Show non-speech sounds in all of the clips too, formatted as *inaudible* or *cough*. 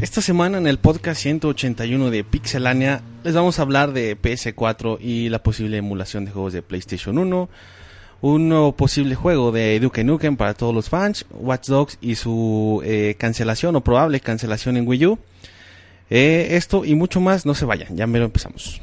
Esta semana en el podcast 181 de Pixelania les vamos a hablar de PS4 y la posible emulación de juegos de PlayStation 1, un nuevo posible juego de Duke Nukem para todos los fans, Watch Dogs y su eh, cancelación o probable cancelación en Wii U. Eh, esto y mucho más, no se vayan, ya me lo empezamos.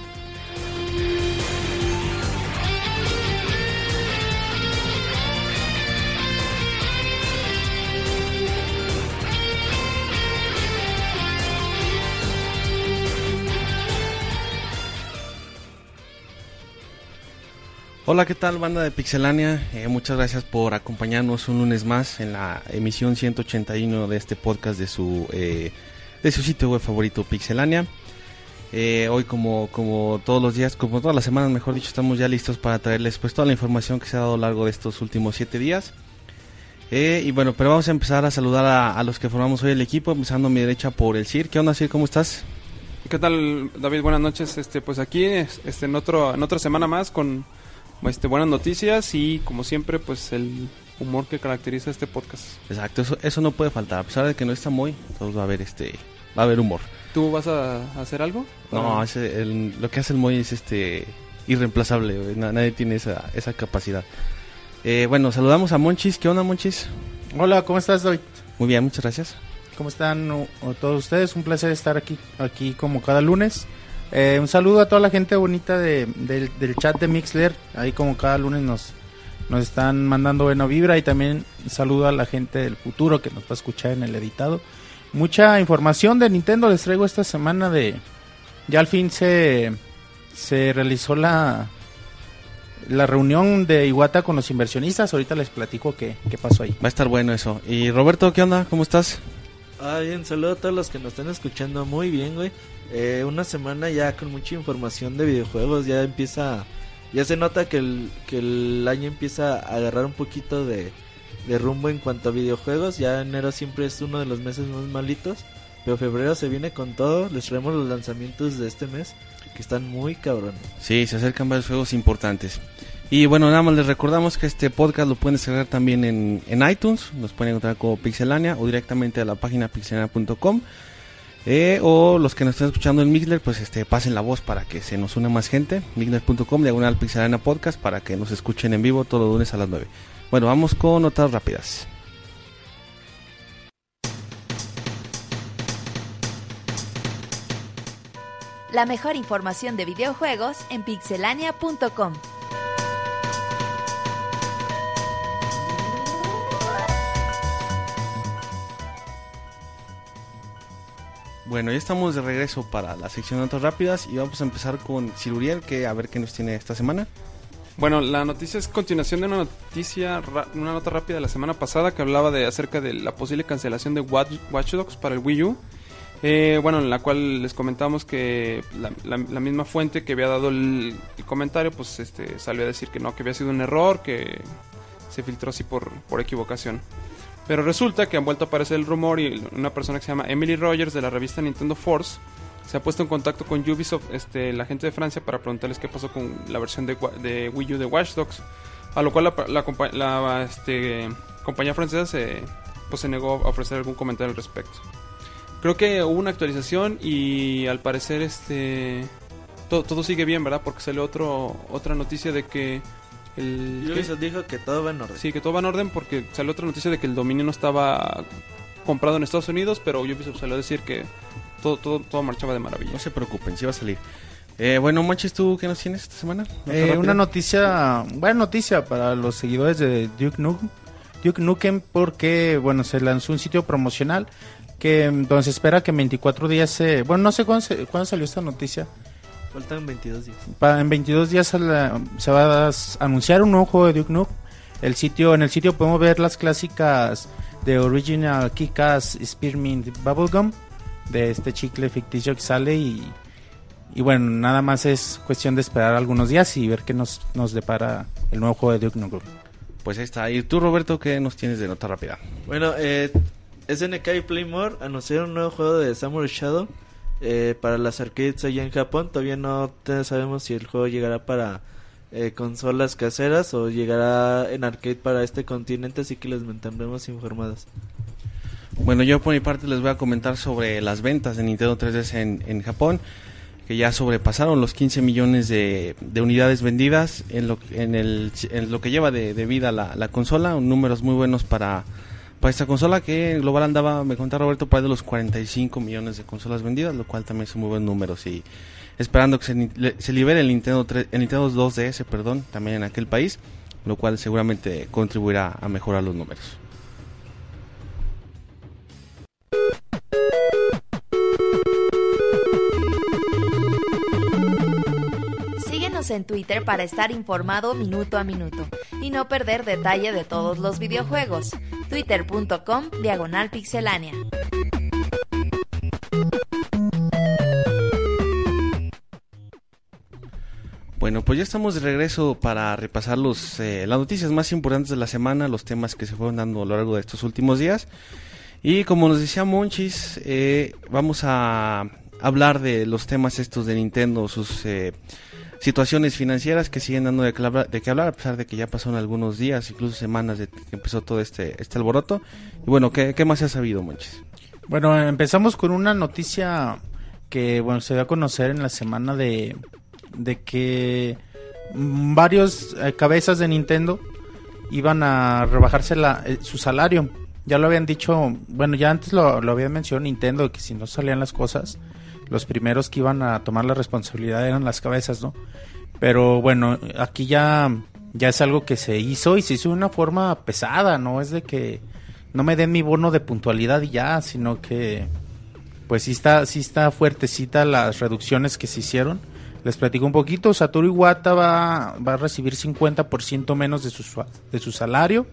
Hola, ¿qué tal banda de Pixelania? Eh, muchas gracias por acompañarnos un lunes más en la emisión 181 de este podcast de su, eh, de su sitio web favorito Pixelania. Eh, hoy como, como todos los días, como todas las semanas mejor dicho, estamos ya listos para traerles pues toda la información que se ha dado a lo largo de estos últimos siete días. y bueno, pero vamos a empezar a saludar a, a, los que formamos hoy el equipo, empezando a mi derecha por el CIR. ¿Qué onda, CIR? ¿Cómo estás? ¿Qué tal, David? Buenas noches. Este, pues aquí, este, en otro, en otra semana más con este, buenas noticias y como siempre pues el humor que caracteriza este podcast. Exacto, eso, eso no puede faltar, a pesar de que no está muy, todos va a haber este va a haber humor. ¿Tú vas a hacer algo? No, ese, el, lo que hace el Moy es este irreemplazable, nadie tiene esa, esa capacidad. Eh, bueno, saludamos a Monchis, ¿qué onda Monchis? Hola, ¿cómo estás David? Muy bien, muchas gracias. ¿Cómo están todos ustedes? Un placer estar aquí, aquí como cada lunes. Eh, un saludo a toda la gente bonita de, del chat de Mixler. Ahí como cada lunes nos, nos están mandando buena vibra. Y también un saludo a la gente del futuro que nos va a escuchar en el editado. Mucha información de Nintendo les traigo esta semana de... Ya al fin se, se realizó la, la reunión de Iwata con los inversionistas. Ahorita les platico qué, qué pasó ahí. Va a estar bueno eso. Y Roberto, ¿qué onda? ¿Cómo estás? Ah, bien, saludo a todos los que nos están escuchando. Muy bien, güey. Eh, una semana ya con mucha información de videojuegos. Ya empieza. Ya se nota que el, que el año empieza a agarrar un poquito de, de rumbo en cuanto a videojuegos. Ya enero siempre es uno de los meses más malitos. Pero febrero se viene con todo. Les traemos los lanzamientos de este mes. Que están muy cabrones. Sí, se acercan varios juegos importantes. Y bueno, nada más les recordamos que este podcast lo pueden descargar también en, en iTunes. Nos pueden encontrar como Pixelania o directamente a la página pixelania.com. Eh, o los que nos están escuchando en Mixler, pues este, pasen la voz para que se nos una más gente. Mixler.com, diagonal Pixelania Podcast, para que nos escuchen en vivo todos los lunes a las 9. Bueno, vamos con notas rápidas. La mejor información de videojuegos en pixelania.com. Bueno, ya estamos de regreso para la sección de notas rápidas y vamos a empezar con Ciruriel, que a ver qué nos tiene esta semana. Bueno, la noticia es continuación de una noticia, una nota rápida de la semana pasada que hablaba de acerca de la posible cancelación de Watch, Dogs para el Wii U. Eh, bueno, en la cual les comentamos que la, la, la misma fuente que había dado el, el, comentario, pues este salió a decir que no, que había sido un error, que se filtró así por, por equivocación. Pero resulta que han vuelto a aparecer el rumor y una persona que se llama Emily Rogers de la revista Nintendo Force se ha puesto en contacto con Ubisoft, este, la gente de Francia, para preguntarles qué pasó con la versión de, Wii U de Watch Dogs. A lo cual la, la, la este, compañía francesa se, pues, se negó a ofrecer algún comentario al respecto. Creo que hubo una actualización y al parecer este todo, todo sigue bien, ¿verdad? Porque salió otro, otra noticia de que el, Ubisoft dijo que todo va en orden. Sí, que todo va en orden porque salió otra noticia de que el dominio no estaba comprado en Estados Unidos, pero Ubisoft salió a decir que todo, todo, todo marchaba de maravilla. No se preocupen, sí va a salir. Eh, bueno, Manches, ¿tú qué nos tienes esta semana? Eh, una noticia, buena noticia para los seguidores de Duke Nukem, Duke Nukem porque, bueno, se lanzó un sitio promocional que donde se espera que en 24 días se... Bueno, no sé cuándo, se, cuándo salió esta noticia. Faltan 22 días. Pa, en 22 días se, la, se, va a anunciar un nuevo juego de Duke Nukem. El sitio, en el sitio podemos ver las clásicas de Original Kick-Ass Spearmint Bubblegum de este chicle ficticio que sale y, y bueno, nada más es cuestión de esperar algunos días y ver qué nos, nos depara el nuevo juego de Duke Nukem. Pues ahí está. ¿Y tú, Roberto, qué nos tienes de nota rápida? Bueno, eh, SNK y Playmore anunciaron un nuevo juego de Samurai Shadow eh, para las arcades allá en Japón. Todavía no sabemos si el juego llegará para eh, consolas caseras o llegará en arcade para este continente, así que les mantendremos informados. Bueno, yo por mi parte les voy a comentar sobre las ventas de Nintendo 3DS en, en Japón, que ya sobrepasaron los 15 millones de, de unidades vendidas en lo, en el, en lo que lleva de, de vida la, la consola, números muy buenos para, para esta consola que en global andaba, me contaba Roberto, por ahí de los 45 millones de consolas vendidas, lo cual también son muy buenos números y esperando que se, libere el Nintendo, 3 el Nintendo 2DS, perdón, también en aquel país, lo cual seguramente contribuirá a mejorar los números. En Twitter para estar informado minuto a minuto y no perder detalle de todos los videojuegos. Twitter.com Diagonal Pixelánea. Bueno, pues ya estamos de regreso para repasar los, eh, las noticias más importantes de la semana, los temas que se fueron dando a lo largo de estos últimos días. Y como nos decía Monchis, eh, vamos a hablar de los temas estos de Nintendo, sus eh, situaciones financieras que siguen dando de, que de qué hablar, a pesar de que ya pasaron algunos días, incluso semanas de que empezó todo este, este alboroto. Y bueno, ¿qué, qué más se ha sabido, Monchis? Bueno, empezamos con una noticia que bueno se dio a conocer en la semana de, de que varios eh, cabezas de Nintendo iban a rebajarse la, eh, su salario. Ya lo habían dicho, bueno, ya antes lo, lo habían mencionado Nintendo, que si no salían las cosas, los primeros que iban a tomar la responsabilidad eran las cabezas, ¿no? Pero bueno, aquí ya, ya es algo que se hizo y se hizo de una forma pesada, ¿no? Es de que no me den mi bono de puntualidad y ya, sino que pues sí está, sí está fuertecita las reducciones que se hicieron. Les platico un poquito, Satoru Iwata va, va a recibir 50% menos de su, de su salario.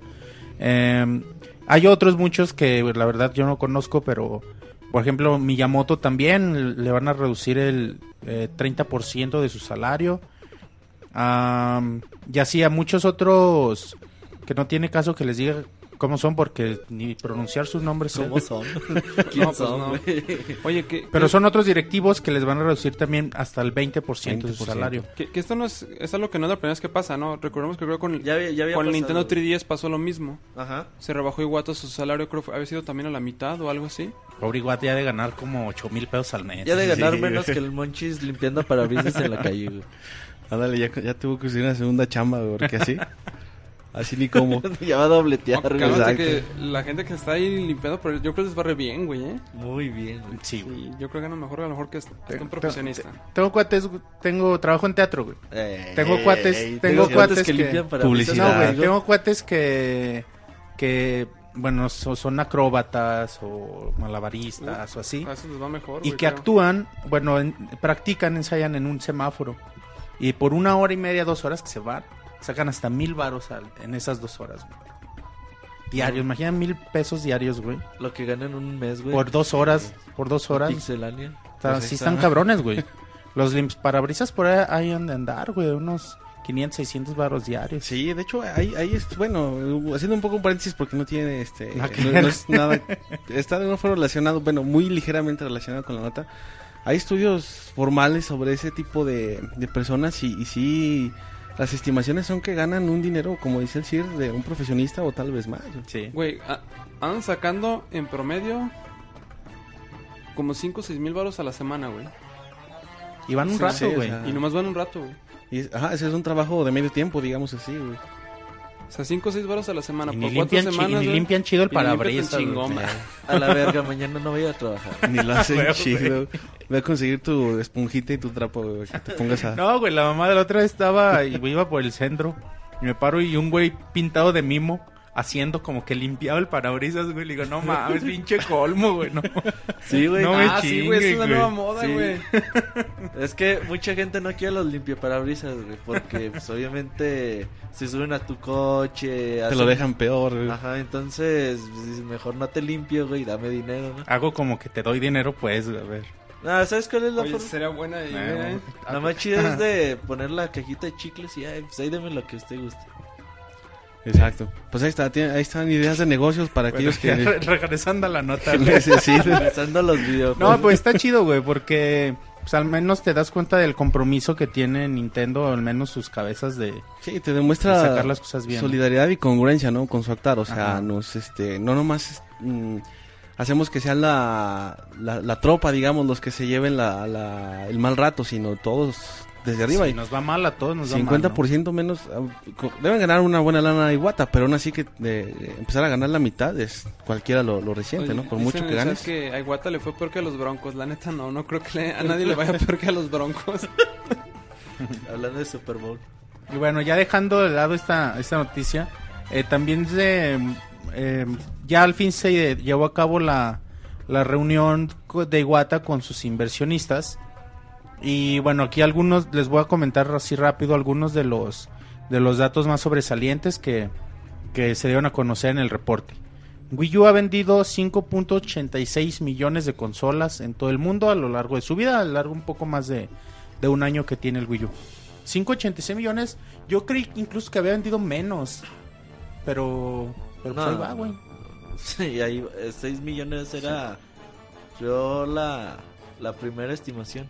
Eh, hay otros muchos que la verdad yo no conozco, pero por ejemplo Miyamoto también le van a reducir el eh, 30% de su salario. Am, y así a muchos otros que no tiene caso que les diga cómo son porque ni pronunciar sus nombres. ¿Cómo son? *laughs* ¿Quién No, pues son, no. Oye, que, Pero que- son otros directivos que les van a reducir también hasta el 20%, de su 20%. salario. que, que esto no es, es algo que no es la primera vez que pasa, ¿no? Recordemos que creo con, Ya había- ya había con el. Nintendo 3DS pasó lo mismo. Ajá. Se rebajó Iwata su salario, creo que había sido también a la mitad o algo así. Pobre Iguat ya de ganar como 8 mil pesos al mes. Ya de ganar Sí. menos que el Monchis limpiando parabrisas en la calle, güey. *laughs* Ándale, ya, ya tuvo que hacer una segunda chamba, güey, porque así, *laughs* así ni cómo. ya va a dobletear, No, que la gente que está ahí limpiando, pero yo creo que les barre bien, güey, ¿eh? Muy bien, güey. Sí, güey. Yo creo que gana mejor, a lo mejor que hasta hasta un profesionista. Tengo cuates, tengo trabajo en teatro, güey. Ey, Tengo cuates- ey, tengo cuates que- limpian parabrisas. Publicidad. No, güey, tengo cuates que, que bueno, so- son acróbatas o malabaristas o así. A eso les va mejor, Y güey, que creo. actúan, bueno, en- practican, ensayan en un semáforo. Y por una hora y media, dos horas que se van, sacan hasta mil varos al- en esas dos horas, güey. Diarios, imagina mil pesos diarios, güey. Lo que ganan un mes, güey. Por dos horas, por dos horas. Pixelania. Pues sí está. están cabrones, güey. *laughs* Los limps parabrisas por ahí, ahí han de andar, güey. Unos 500, 600 varos diarios. Sí, de hecho, ahí, ahí es, bueno, haciendo un poco un paréntesis porque no tiene, este, no, no es nada, está de una forma relacionado, bueno, muy ligeramente relacionado con la nota. Hay estudios formales sobre ese tipo de, de personas y, y sí, las estimaciones son que ganan un dinero, como dice el CIR, de un profesionista o tal vez más. Sí. Güey, a- andan sacando en promedio como 5 o 6 mil baros a la semana, güey. Y van un Sí, rato, sí, o güey. sea, Y nomás van un rato, güey. Y es- ajá, ese es un trabajo de medio tiempo, digamos así, güey. O sea, 5 o 6 baros a la semana. Y por ni, cuatro limpian, chi- y semanas, ni güey. limpian chido el Y ni limpian tan parabrisas. chingón, güey. güey. A la verga, mañana no voy a trabajar. *laughs* Ni lo hacen chido. Voy a conseguir tu esponjita y tu trapo, güey, que te pongas a... No, güey, la mamá de la otra vez estaba y iba por el centro. Y me paro y un güey pintado de mimo haciendo como que limpiaba el parabrisas, güey. Le digo, no mames, *laughs* pinche colmo, güey. No. Sí, güey. No me ah, sí, güey, es una chingue, nueva moda, Sí. güey. *laughs* Es que mucha gente no quiere los limpiaparabrisas, güey, porque pues obviamente se suben a tu coche, Te hacen- lo dejan peor. güey. Ajá, entonces pues, mejor no te limpio, güey, dame dinero, ¿no? Hago como que te doy dinero, pues, güey, a ver. Ah, ¿sabes cuál es la Oye, forma? sería buena idea, ¿eh? La más chida es de poner la cajita de chicles y ay, pues ahí deme lo que usted guste. Exacto. Pues ahí está, tiene- ahí están ideas de negocios para aquellos que *laughs* Re- Regresando a la nota, güey. necesitan. Pensando *laughs* los videojuegos. No, pues está chido, güey, porque pues, al menos te das cuenta del compromiso que tiene Nintendo, o al menos sus cabezas de, Sí, te de demuestra sacar las cosas bien. solidaridad y congruencia, ¿no? Con su actuar. O sea, Ajá. nos, este, no nomás mm, hacemos que sean la, la, la tropa, digamos, los que se lleven la, la- el mal rato, sino todos desde arriba. Si y nos va mal a todos, nos va mal. 50% menos. Deben ganar una buena lana de Iwata, pero aún así que de, empezar a ganar la mitad es cualquiera lo, lo resiente, Oye, ¿no? Por mucho que ganes. que a Iwata le fue peor que a los Broncos. La neta, no. No creo que le- a nadie le vaya peor que a los Broncos. *laughs* Hablando de Super Bowl. Y bueno, ya dejando de lado esta, esta noticia, eh, también se, eh, ya al fin se llevó a cabo la, la reunión de Iwata con sus inversionistas. Y bueno, aquí algunos, les voy a comentar así rápido algunos de los, de los datos más sobresalientes que, que se dieron a conocer en el reporte. Wii U ha vendido 5.86 millones de consolas en todo el mundo a lo largo de su vida, a lo largo un poco más de, de un año que tiene el Wii U. 5.86 millones, yo creí incluso que había vendido menos, pero, pero pues ahí va, güey. Sí, ahí 6 millones era yo la, la primera estimación.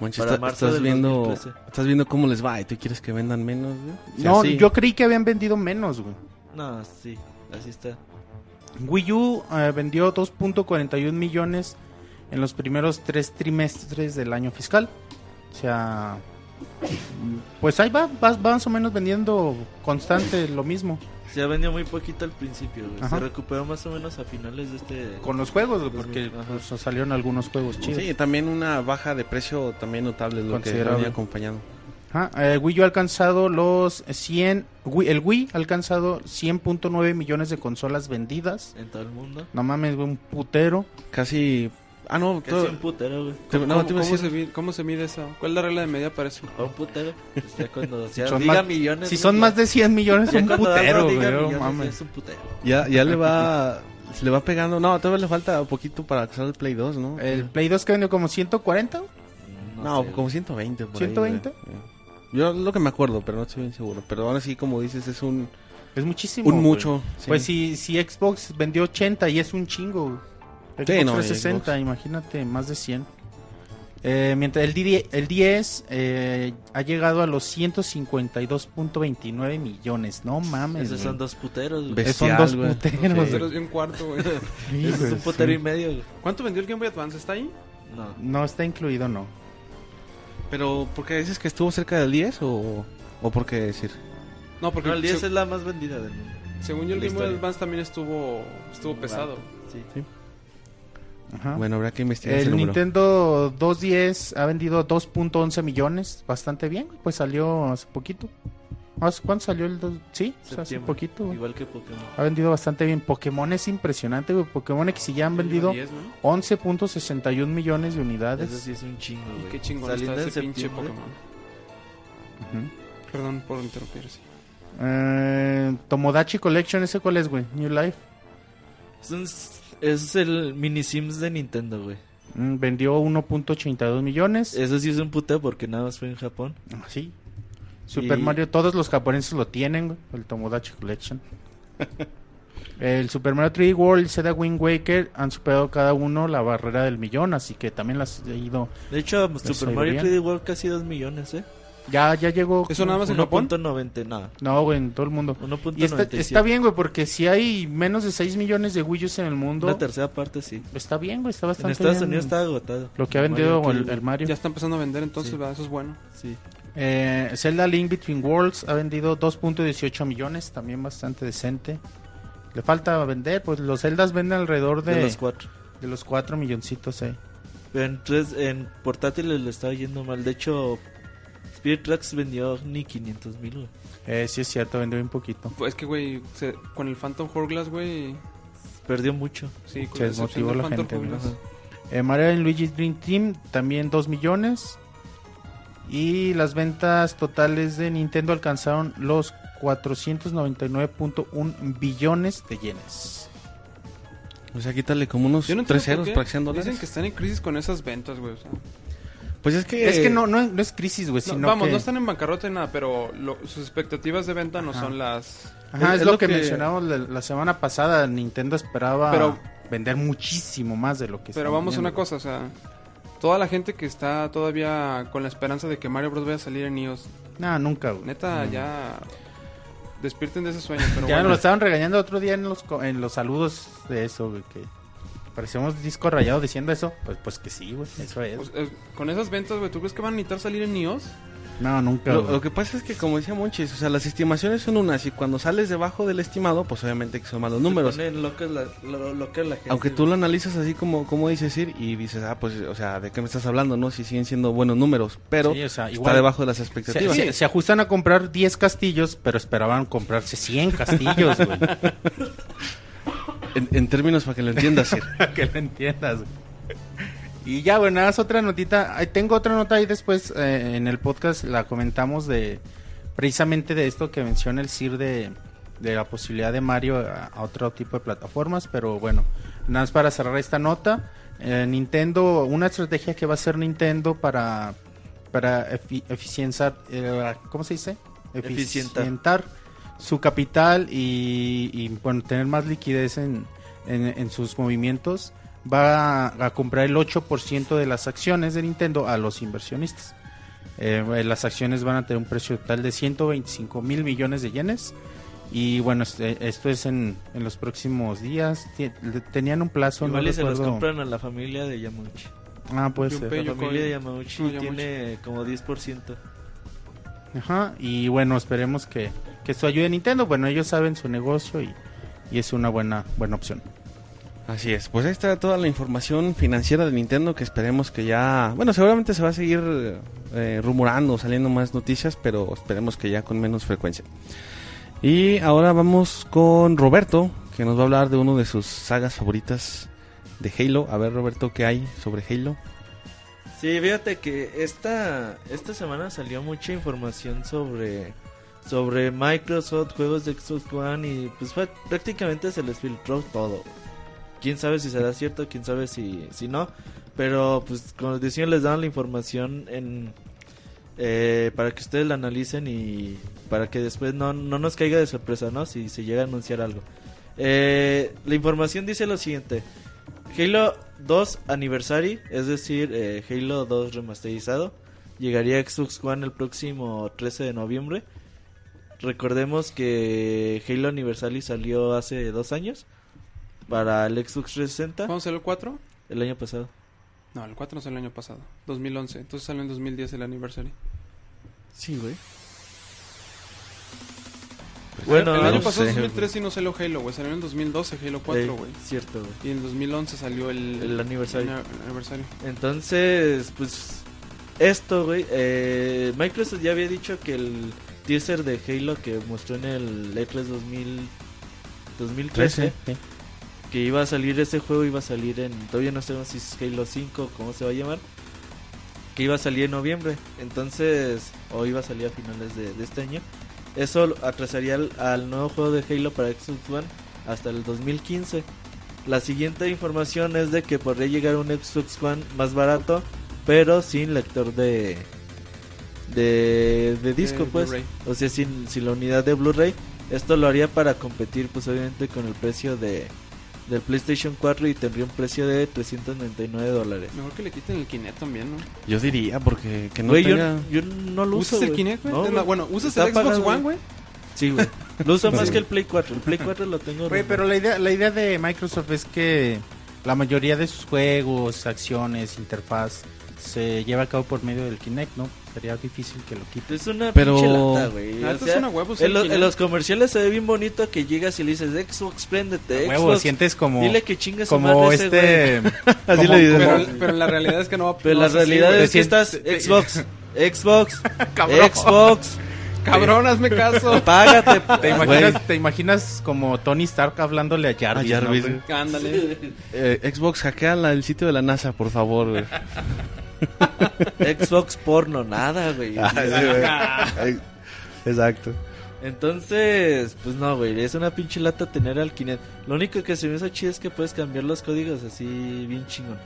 Manches, Para está- marzo estás del viendo 2013. estás viendo cómo les va y tú quieres que vendan menos, güey? O sea, No, sí. yo creí que habían vendido menos, güey. No, sí, así está. Wii U eh, vendió 2.41 millones en los primeros tres trimestres del año fiscal. O sea, pues ahí va, va, va más o menos vendiendo constante lo mismo. Se ha vendido muy poquito al principio, güey. Se recuperó más o menos a finales de este... Con los juegos, güey, porque pues, salieron algunos juegos chidos. Sí, también una baja de precio también notable lo que acompañando. Ajá, eh, Wii U ha alcanzado los 100, Wii- el Wii ha alcanzado 100.9 millones de consolas vendidas. En todo el mundo. No mames, güey, un putero. Casi ah no, todo- un putero, güey. te- no, ¿Cómo, te iba a cómo decir- se mide, ¿Cómo se mide eso? ¿Cuál es la regla de medida para eso? Un putero. Pues ya cuando *laughs* sea, Son diga más- millones. Si son ya- más de 100 millones, *laughs* ya un putero, diga güey. no millones. Es un putero. ya ya le va *laughs* se le va pegando. No, todavía le falta un poquito para salga el Play 2, ¿no? El Play 2 que vendió como 140, güey. No, sé, como güey. 120 por ahí, 120. güey. Yo lo que me acuerdo, pero no estoy bien seguro. Pero ahora sí, como dices, es un, Es muchísimo. un mucho. sí. Pues si, si Xbox vendió 80 y es un chingo. güey. Xbox Sí, no, 360, Xbox. imagínate, más de 100. Eh, mientras el, D- el 10 eh, ha llegado a los 152.29 millones. No mames. Esos güey. son dos puteros, güey. Ves- Son dos bestial, güey. puteros. Güey. es de un cuarto, güey. *laughs* Ese es un putero sí. y medio, güey. ¿Cuánto vendió el Game Boy Advance? ¿Está ahí? No. No está incluido, no. Pero, ¿por qué dices que estuvo cerca del 10 o, o por qué decir? No, porque No, el 10 se- es la más vendida del mundo. según yo el Game Boy. Advance también estuvo estuvo pesado. Sí. Ajá. Bueno, habrá que investigar el. Nintendo 210 ha vendido 2.11 millones, bastante bien, pues salió hace poquito. ¿Hace ¿Cuánto salió el 2? Sí, o sea, hace poquito. güey. Igual que Pokémon. Ha vendido bastante bien. Pokémon es impresionante, güey. Pokémon X ya han vendido 10, ¿no? 11.61 millones de unidades. Eso sí es un chingo, güey. qué chingón está ese pinche septiembre. Pokémon. Perdón por interrumpir, sí. Eh, Tomodachi Collection, ¿ese cuál es, güey? New Life. Es, un- es el mini Sims de Nintendo, güey. Mm, vendió 1.82 millones. Eso sí es un puteo porque nada más fue en Japón. Ah, Sí. Super Y- Mario, todos los japoneses lo tienen, güey. El Tomodachi Collection. *laughs* el Super Mario 3D World y Zelda Wind Waker han superado cada uno la barrera del millón, así que también las he ido. De hecho, ha Super Mario bien. 3D World casi 2 millones, ¿eh? Ya, ya llegó. ¿Eso nada más en Japón? 1.90, nada. No, güey, en todo el mundo. 1.97. Y está, está bien, güey, porque si hay menos de 6 millones de Wii U's en el mundo, La tercera parte sí. está bien, güey, está En bastante Estados bien Unidos está agotado. Lo que ha vendido Mario el, 3D el Mario. Ya está empezando a vender entonces, Sí. ¿verdad? Eso es bueno. Sí. Eh, Zelda Link Between Worlds ha vendido 2.18 millones, también bastante decente. Le falta vender, pues los Zeldas venden alrededor de, De los cuatro. de los 4 milloncitos, eh. Pero en, en portátiles le estaba yendo mal. De hecho, Spirit Tracks vendió ni 500 mil, güey. Eh, sí es cierto, vendió un poquito. Pues es que, güey, se- con el Phantom Hourglass, güey. Perdió mucho. Sí, con Se la excepción desmotivó del la Phantom gente, Hourglass. Eh, Mario and Luigi's Dream Team también 2 millones. Y las ventas totales de Nintendo alcanzaron los 499.1 billones de yenes. O sea, quítale como unos Yo no tres entiendo por ceros qué para que sean Dicen dólares. que están en crisis con esas ventas, güey. o sea. Pues es que... es que no, no, no es crisis, güey, No, sino vamos, que... no están en bancarrota ni nada, pero lo- sus expectativas de venta no Ajá. son las... Ajá, Es- lo, lo que, que- mencionamos la, la semana pasada. Nintendo esperaba Pero- vender muchísimo más de lo que Pero vamos a una cosa, o sea... Toda la gente que está todavía con la esperanza de que Mario Bros. vaya a salir en iOS, No, nunca, güey. neta, No. ya... Despierten de ese sueño, *laughs* pero Ya bueno. lo estaban regañando otro día en los, co- en los saludos de eso, güey, que parecíamos disco rayado diciendo eso. Pues, pues que sí, güey, eso es. Pues, eh, con esas ventas, güey, ¿tú crees que van a necesitar salir en iOS? No, nunca. Lo, güey. lo que pasa es que, como decía Monchis, o sea, las estimaciones son unas y cuando sales debajo del estimado, pues obviamente que son malos números. Se ponen locas la, lo, gente. Aunque tú lo analizas así como, como dices ir y dices, ah, pues, o sea, ¿de qué me estás hablando? No, si siguen siendo buenos números, pero Sí, o sea, está debajo de las se, expectativas. se- se ajustan a comprar 10 castillos, pero esperaban comprarse 100 castillos, güey. *laughs* En, en términos para que lo entiendas, Sir. Para *laughs* que lo entiendas. Y ya, bueno, nada más otra notita. Tengo otra nota ahí después eh, en el podcast la comentamos de precisamente de esto que menciona el CIR de, de la posibilidad de Mario a, a otro tipo de plataformas, pero bueno, nada más para cerrar esta nota. eh, Nintendo, una estrategia que va a hacer Nintendo para para efi- eficienciar, eh, ¿cómo se dice? Eficientar. Eficientar su capital y, y, bueno, tener más liquidez en, en, en sus movimientos, va a, a comprar el 8% de las acciones de Nintendo a los inversionistas. Eh, las acciones van a tener un precio total de 125 mil millones de yenes. Y bueno, este- esto es en, en los próximos días. Tenían un plazo, Igual no se los recuerdo. compran a la familia de Yamauchi. Ah, ser. La familia de Yamauchi No, Yamauchi. tiene como 10%. Ajá, y bueno, esperemos que, que esto ayude a Nintendo. Bueno, ellos saben su negocio y, y es una buena, buena opción. Así es, pues ahí está toda la información financiera de Nintendo que esperemos que ya, bueno, seguramente se va a seguir eh, rumorando, saliendo más noticias, pero esperemos que ya con menos frecuencia. Y ahora vamos con Roberto, que nos va a hablar de uno de sus sagas favoritas de Halo. A ver, Roberto, ¿qué hay sobre Halo? Sí, fíjate que esta, esta semana salió mucha información sobre, sobre Microsoft, juegos de Xbox One y pues fue- prácticamente se les filtró todo. Quién sabe si será cierto, quién sabe si, si no. Pero pues como les decía, les daban la información en, eh, para que ustedes la analicen y para que después no, no nos caiga de sorpresa, ¿no? Si se llega a anunciar algo. Eh, la información dice lo siguiente. Halo 2 Anniversary, es decir, eh, Halo 2 remasterizado, llegaría a Xbox One el próximo 13 de noviembre. Recordemos que Halo Anniversary salió hace dos años para el Xbox 360 ¿Cuándo salió el 4? el año pasado. No, el 4 no salió el año pasado, 2011. Entonces salió en 2010 el aniversario. Sí, güey. Bueno, el no año pasado, sé, 2013, sí no salió Halo, güey. Salió en 2012 Halo 4, Eh, güey. cierto, güey. Y en 2011 salió el... El aniversario. el aniversario. Entonces, pues esto, güey, eh, Microsoft ya había dicho que el teaser de Halo que mostró en el E3 2000, 2013, que iba a salir ese juego, iba a salir en, todavía no sabemos si es Halo 5 o cómo se va a llamar, que iba a salir en noviembre, entonces, o iba a salir a finales de, de este año. Eso atrasaría al, al nuevo juego de Halo para Xbox One hasta el 2015. La siguiente información es de que podría llegar un Xbox One más barato, pero sin lector de de, de disco, De pues. O sea, sin, sin la unidad de Blu-ray. Esto lo haría para competir, pues obviamente, con el precio de del PlayStation 4 y tendría un precio de 399 dólares. Mejor que le quiten el Kinect también, ¿no? Yo diría, porque que no Güey, yo, tenga... yo no lo uso. ¿Usas el. Kinect, güey? No, bueno, ¿usas el Xbox One, güey? Sí, güey. Lo uso *laughs* más que el Play 4. El Play 4 lo tengo. Güey, pero la idea, la idea de Microsoft es que la mayoría de sus juegos, acciones, interfaz se lleva a cabo por medio del Kinect, ¿no? Sería difícil que lo quite. Es una Pero- pinche lata, güey. Ah, O esto sea, es una huevo, sí, en, lo- los comerciales se ve bien bonito que llegas y le dices Xbox, préndete, Huevo, Xbox. sientes como Dile que chingue su como ese este *laughs* Así *laughs* como- le dices. Pero, pero la realidad es que no va Pero no la así, realidad güey. es que estás Xbox, Xbox, *laughs* Cabrón. Xbox, Cabrón, hazme caso. págate. ¿Te imaginas, ¿Te imaginas como Tony Stark hablándole a Jarvis? A Jarvis. ¿no? Ándale. Eh, Xbox, hackea el sitio de la NASA, por favor, güey. *laughs* Xbox porno, nada, güey. *laughs* Ay, Exacto. Entonces, pues no, güey, es una pinche lata tener al Kinect. Lo único que se me hizo chido es que puedes cambiar los códigos así bien chingón.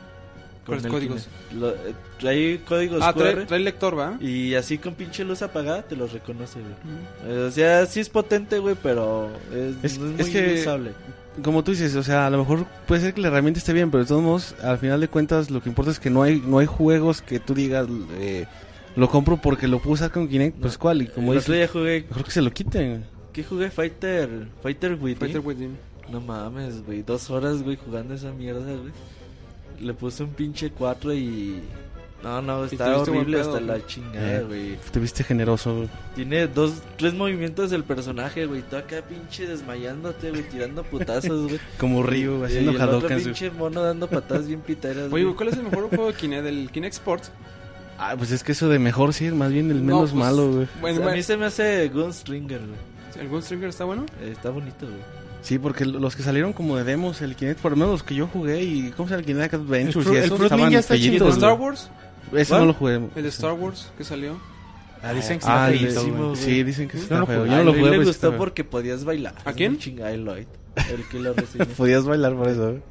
Con ¿Cuáles el códigos? Lo- eh, trae códigos Ah, trae, QR trae lector, ¿va? y así con pinche luz apagada te los reconoce, güey. Eh, O sea, sí es potente, güey, pero es, Es- no es es muy que- usable. Como tú dices, o sea, a lo mejor puede ser que la herramienta esté bien, pero de todos modos, al final de cuentas, lo que importa es que no hay no hay juegos que tú digas, eh, lo compro porque lo puedo usar con Kinect, pues cuál, y como dices, día jugué, mejor que se lo quiten. ¿qué jugué? Fighter, Fighter Within. Fighter Within. No mames, güey, dos horas, güey, jugando esa mierda, güey. Le puse un pinche 4 y... No, no, está horrible hasta güey. la chingada, Eh. güey. Te viste generoso, güey. Tiene dos, tres movimientos del personaje, güey. Tú acá pinche desmayándote, güey, tirando putazos, güey. *laughs* como Ryu, Y haciendo el güey. pinche mono dando patadas bien piteras, Oye, güey. güey, ¿cuál es el mejor juego de Kinect? ¿El Kinect Sports? Ah, pues es que eso de mejor sí, más bien el No, menos pues, malo, güey. Bueno, a mí se me hace Gunstringer, güey. ¿el Gunstringer está bueno? Eh, Está bonito, güey. Sí, porque los que salieron como de demos, el Kinect, por lo menos los que yo jugué y ¿cómo se llama el Kinect Adventures? El Fruit- y el esos Fruit estaban Ninja está ¿Y el de Star güey. Wars? Ese ¿Cuál? no lo jugué. ¿El de Star Wars que salió? Ah, dicen que está Ah, güey. güey. Sí, dicen que está no feo. Yo a no lo jugué. le pero gustó está feo. porque podías bailar. ¿A quién? chingada, a Lloyd, el que lo reseñó. Podías bailar por eso, güey.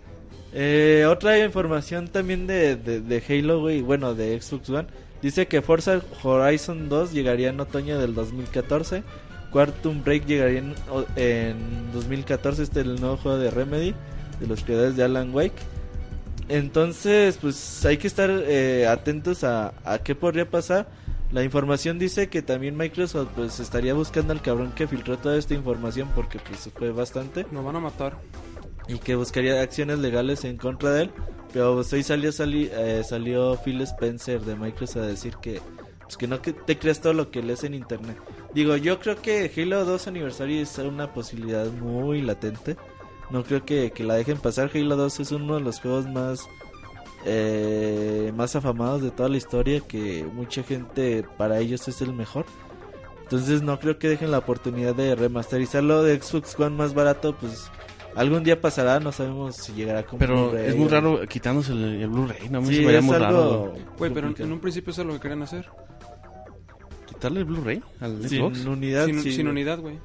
Eh, otra información también de, de, de Halo, güey, bueno, de Xbox One. Dice que Forza Horizon 2 llegaría en otoño del 2014. Quantum Break llegaría en, en 2014. Este es el nuevo juego de Remedy, de los creadores de Alan Wake. Entonces, pues hay que estar eh, atentos a, a qué podría pasar. La información dice que también Microsoft pues estaría buscando al cabrón que filtró toda esta información porque pues fue bastante Nos van a matar. y que buscaría acciones legales en contra de él. Pero pues, hoy salió, sali- eh, salió Phil Spencer de Microsoft a decir que, pues, que no que te creas todo lo que lees en internet. Digo, yo creo que Halo 2 aniversario es una posibilidad muy latente. No creo que, que la dejen pasar. Halo 2 es uno de los juegos más eh, más afamados de toda la historia. Que mucha gente para ellos es el mejor. Entonces no creo que dejen la oportunidad de remasterizarlo de Xbox One más barato. Pues algún día pasará. No sabemos si llegará con Pero es muy o- raro quitándose el, el Blu-ray, no me Sí, es muy raro. algo güey. Pero en, un principio eso es lo que querían hacer. Quitarle el Blu-ray al sin Xbox. unidad. sin, sin güey. unidad, güey.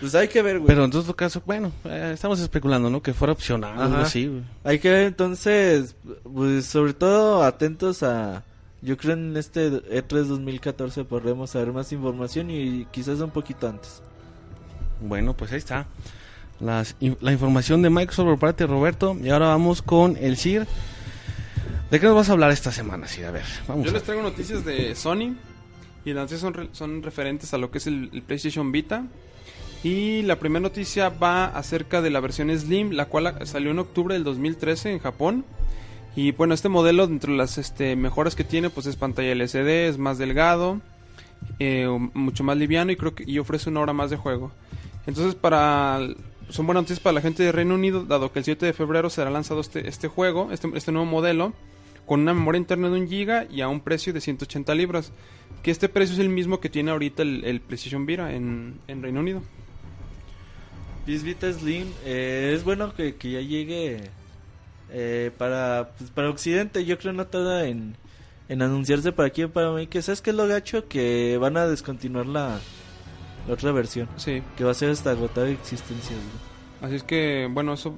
Pues hay que ver, güey. Pero en todo caso, bueno, eh, estamos especulando, ¿no? Que fuera opcional, algo así, güey. Hay que ver entonces, pues sobre todo atentos a, yo creo en este E3 2014 podremos saber más información y quizás un poquito antes. Bueno, pues ahí está. Las la información de Microsoft por parte de Roberto. Y ahora vamos con el CIR. ¿De qué nos vas a hablar esta semana, CIR? A ver, vamos. Yo a les traigo noticias de Sony. Y las noticias son, re- son referentes a lo que es el, el PlayStation Vita. Y la primera noticia va acerca de la versión Slim, la cual salió en octubre del 2013 en Japón. Y bueno, este modelo, dentro de las este, mejoras que tiene, pues es pantalla LCD, es más delgado, eh, mucho más liviano y creo que ofrece una hora más de juego. Entonces, para son buenas noticias para la gente de Reino Unido, dado que el 7 de febrero será lanzado este, este juego, este, este nuevo modelo, con una memoria interna de 1 GB y a un precio de 180 libras. Que este precio es el mismo que tiene ahorita el, el Vita en, en Reino Unido. This Vita Slim, eh, es bueno que, que ya llegue eh, para, pues, para Occidente, yo creo no tarda en, en anunciarse para aquí para mí, que sabes que es lo gacho que van a descontinuar la, la otra versión, Sí, que va a ser hasta agotar existencias. así es que, bueno, eso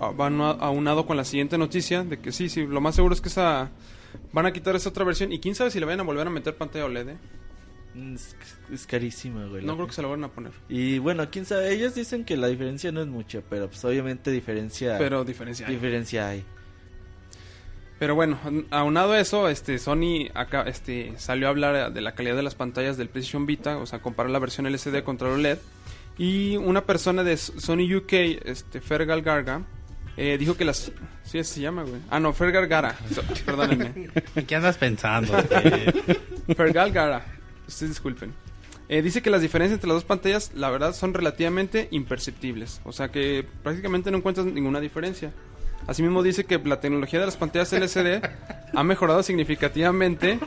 va aunado con la siguiente noticia de que sí, sí, lo más seguro es que esa van a quitar esa otra versión y quién sabe si le vayan a volver a meter pantalla OLED. ¿eh? Mm, Es, es carísima, güey. No creo que se la vayan a poner. Y bueno, quién sabe, ellos dicen que la diferencia no es mucha, pero pues obviamente diferencia, Pero diferencia hay. diferencia hay. Pero bueno, aunado a eso, este Sony acá este salió a hablar de la calidad de las pantallas del PlayStation Vita, o sea, comparar la versión LCD contra la OLED. Y una persona de Sony UK, este Fergal Garga, eh, dijo que las sí así se llama, güey. Ah, no, Fergal Gara. So- perdónenme. *laughs* ¿En qué andas pensando? Fergal Gara. Ustedes disculpen. Eh, dice que las diferencias entre las dos pantallas, la verdad, son relativamente imperceptibles. O sea que prácticamente no encuentras ninguna diferencia. Asimismo dice que la tecnología de las pantallas LCD *laughs* ha mejorado significativamente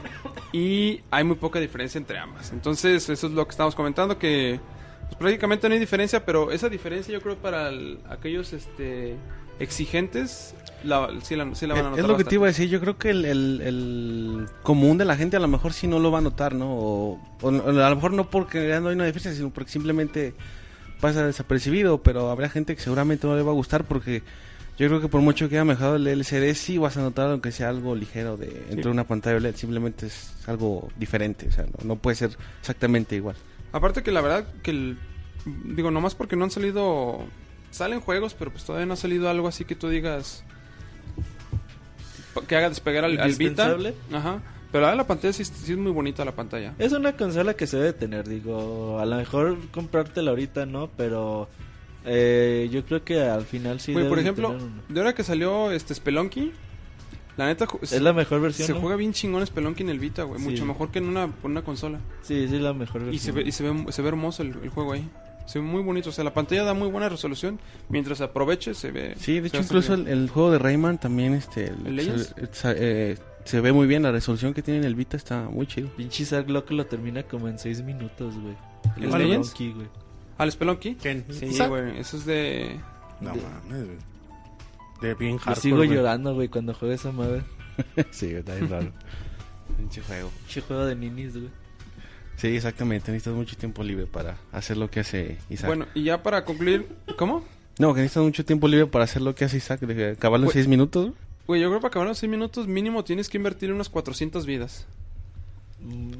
y hay muy poca diferencia entre ambas. Entonces, eso es lo que estamos comentando, que pues, prácticamente no hay diferencia, pero esa diferencia yo creo para el- aquellos este, exigentes la, sí, la, sí la van a notar. es lo que te bastante. iba a decir, yo creo que el, el- el común de la gente a lo mejor sí no lo va a notar, ¿no? O, a lo mejor no porque no hay una diferencia, sino porque simplemente pasa desapercibido, pero habrá gente que seguramente no le va a gustar porque yo creo que por mucho que haya mejorado el LCD sí vas a notar aunque sea algo ligero de entre Sí. una pantalla OLED, simplemente es algo diferente, o sea, no, no puede ser exactamente igual. Aparte que la verdad que el, digo, nomás porque no han salido salen juegos, pero pues todavía no ha salido algo así que tú digas que haga despegar al, al Vita. Ajá. Pero ahora la pantalla sí, sí es muy bonita la pantalla. Es una consola que se debe tener, digo, a lo mejor comprártela ahorita no, pero eh, yo creo que al final sí. Por ejemplo, de ahora que salió este Spelunky, la neta Es la mejor versión. se ¿no? juega bien chingón Spelunky en el Vita, güey, Sí. mucho mejor que en una, en una consola. Sí, sí, es la mejor versión. Y se ve, y se ve, se ve hermoso el, el juego ahí. Se ve muy bonito, o sea, la pantalla da muy buena resolución. Mientras aproveche, se ve. Sí, de hecho incluso el, el juego de Rayman también este ¿El se, Legends? se- eh, se ve muy bien, la resolución que tiene en el Vita está muy chido. Pinche Zack Loco lo termina como en 6 minutos, güey. ¿El Es Legends? Güey. ¿Al Spelunky? ¿Quién? Sí, güey, eso es de. No De- mames, güey. De bien Yo hardcore. sigo llorando, güey, cuando juego esa madre. *laughs* sí, está bien raro. Pinche juego. Pinche juego de ninis, güey. Sí, exactamente. Necesitas mucho tiempo libre para hacer lo que hace Isaac. Bueno, y ya para concluir, ¿cómo? no, que necesitas mucho tiempo libre para hacer lo que hace Isaac, de acabar los Güey. seis minutos. ¿no? Güey, yo creo que para acabar los 6 minutos mínimo tienes que invertir unas 400 vidas. Mm,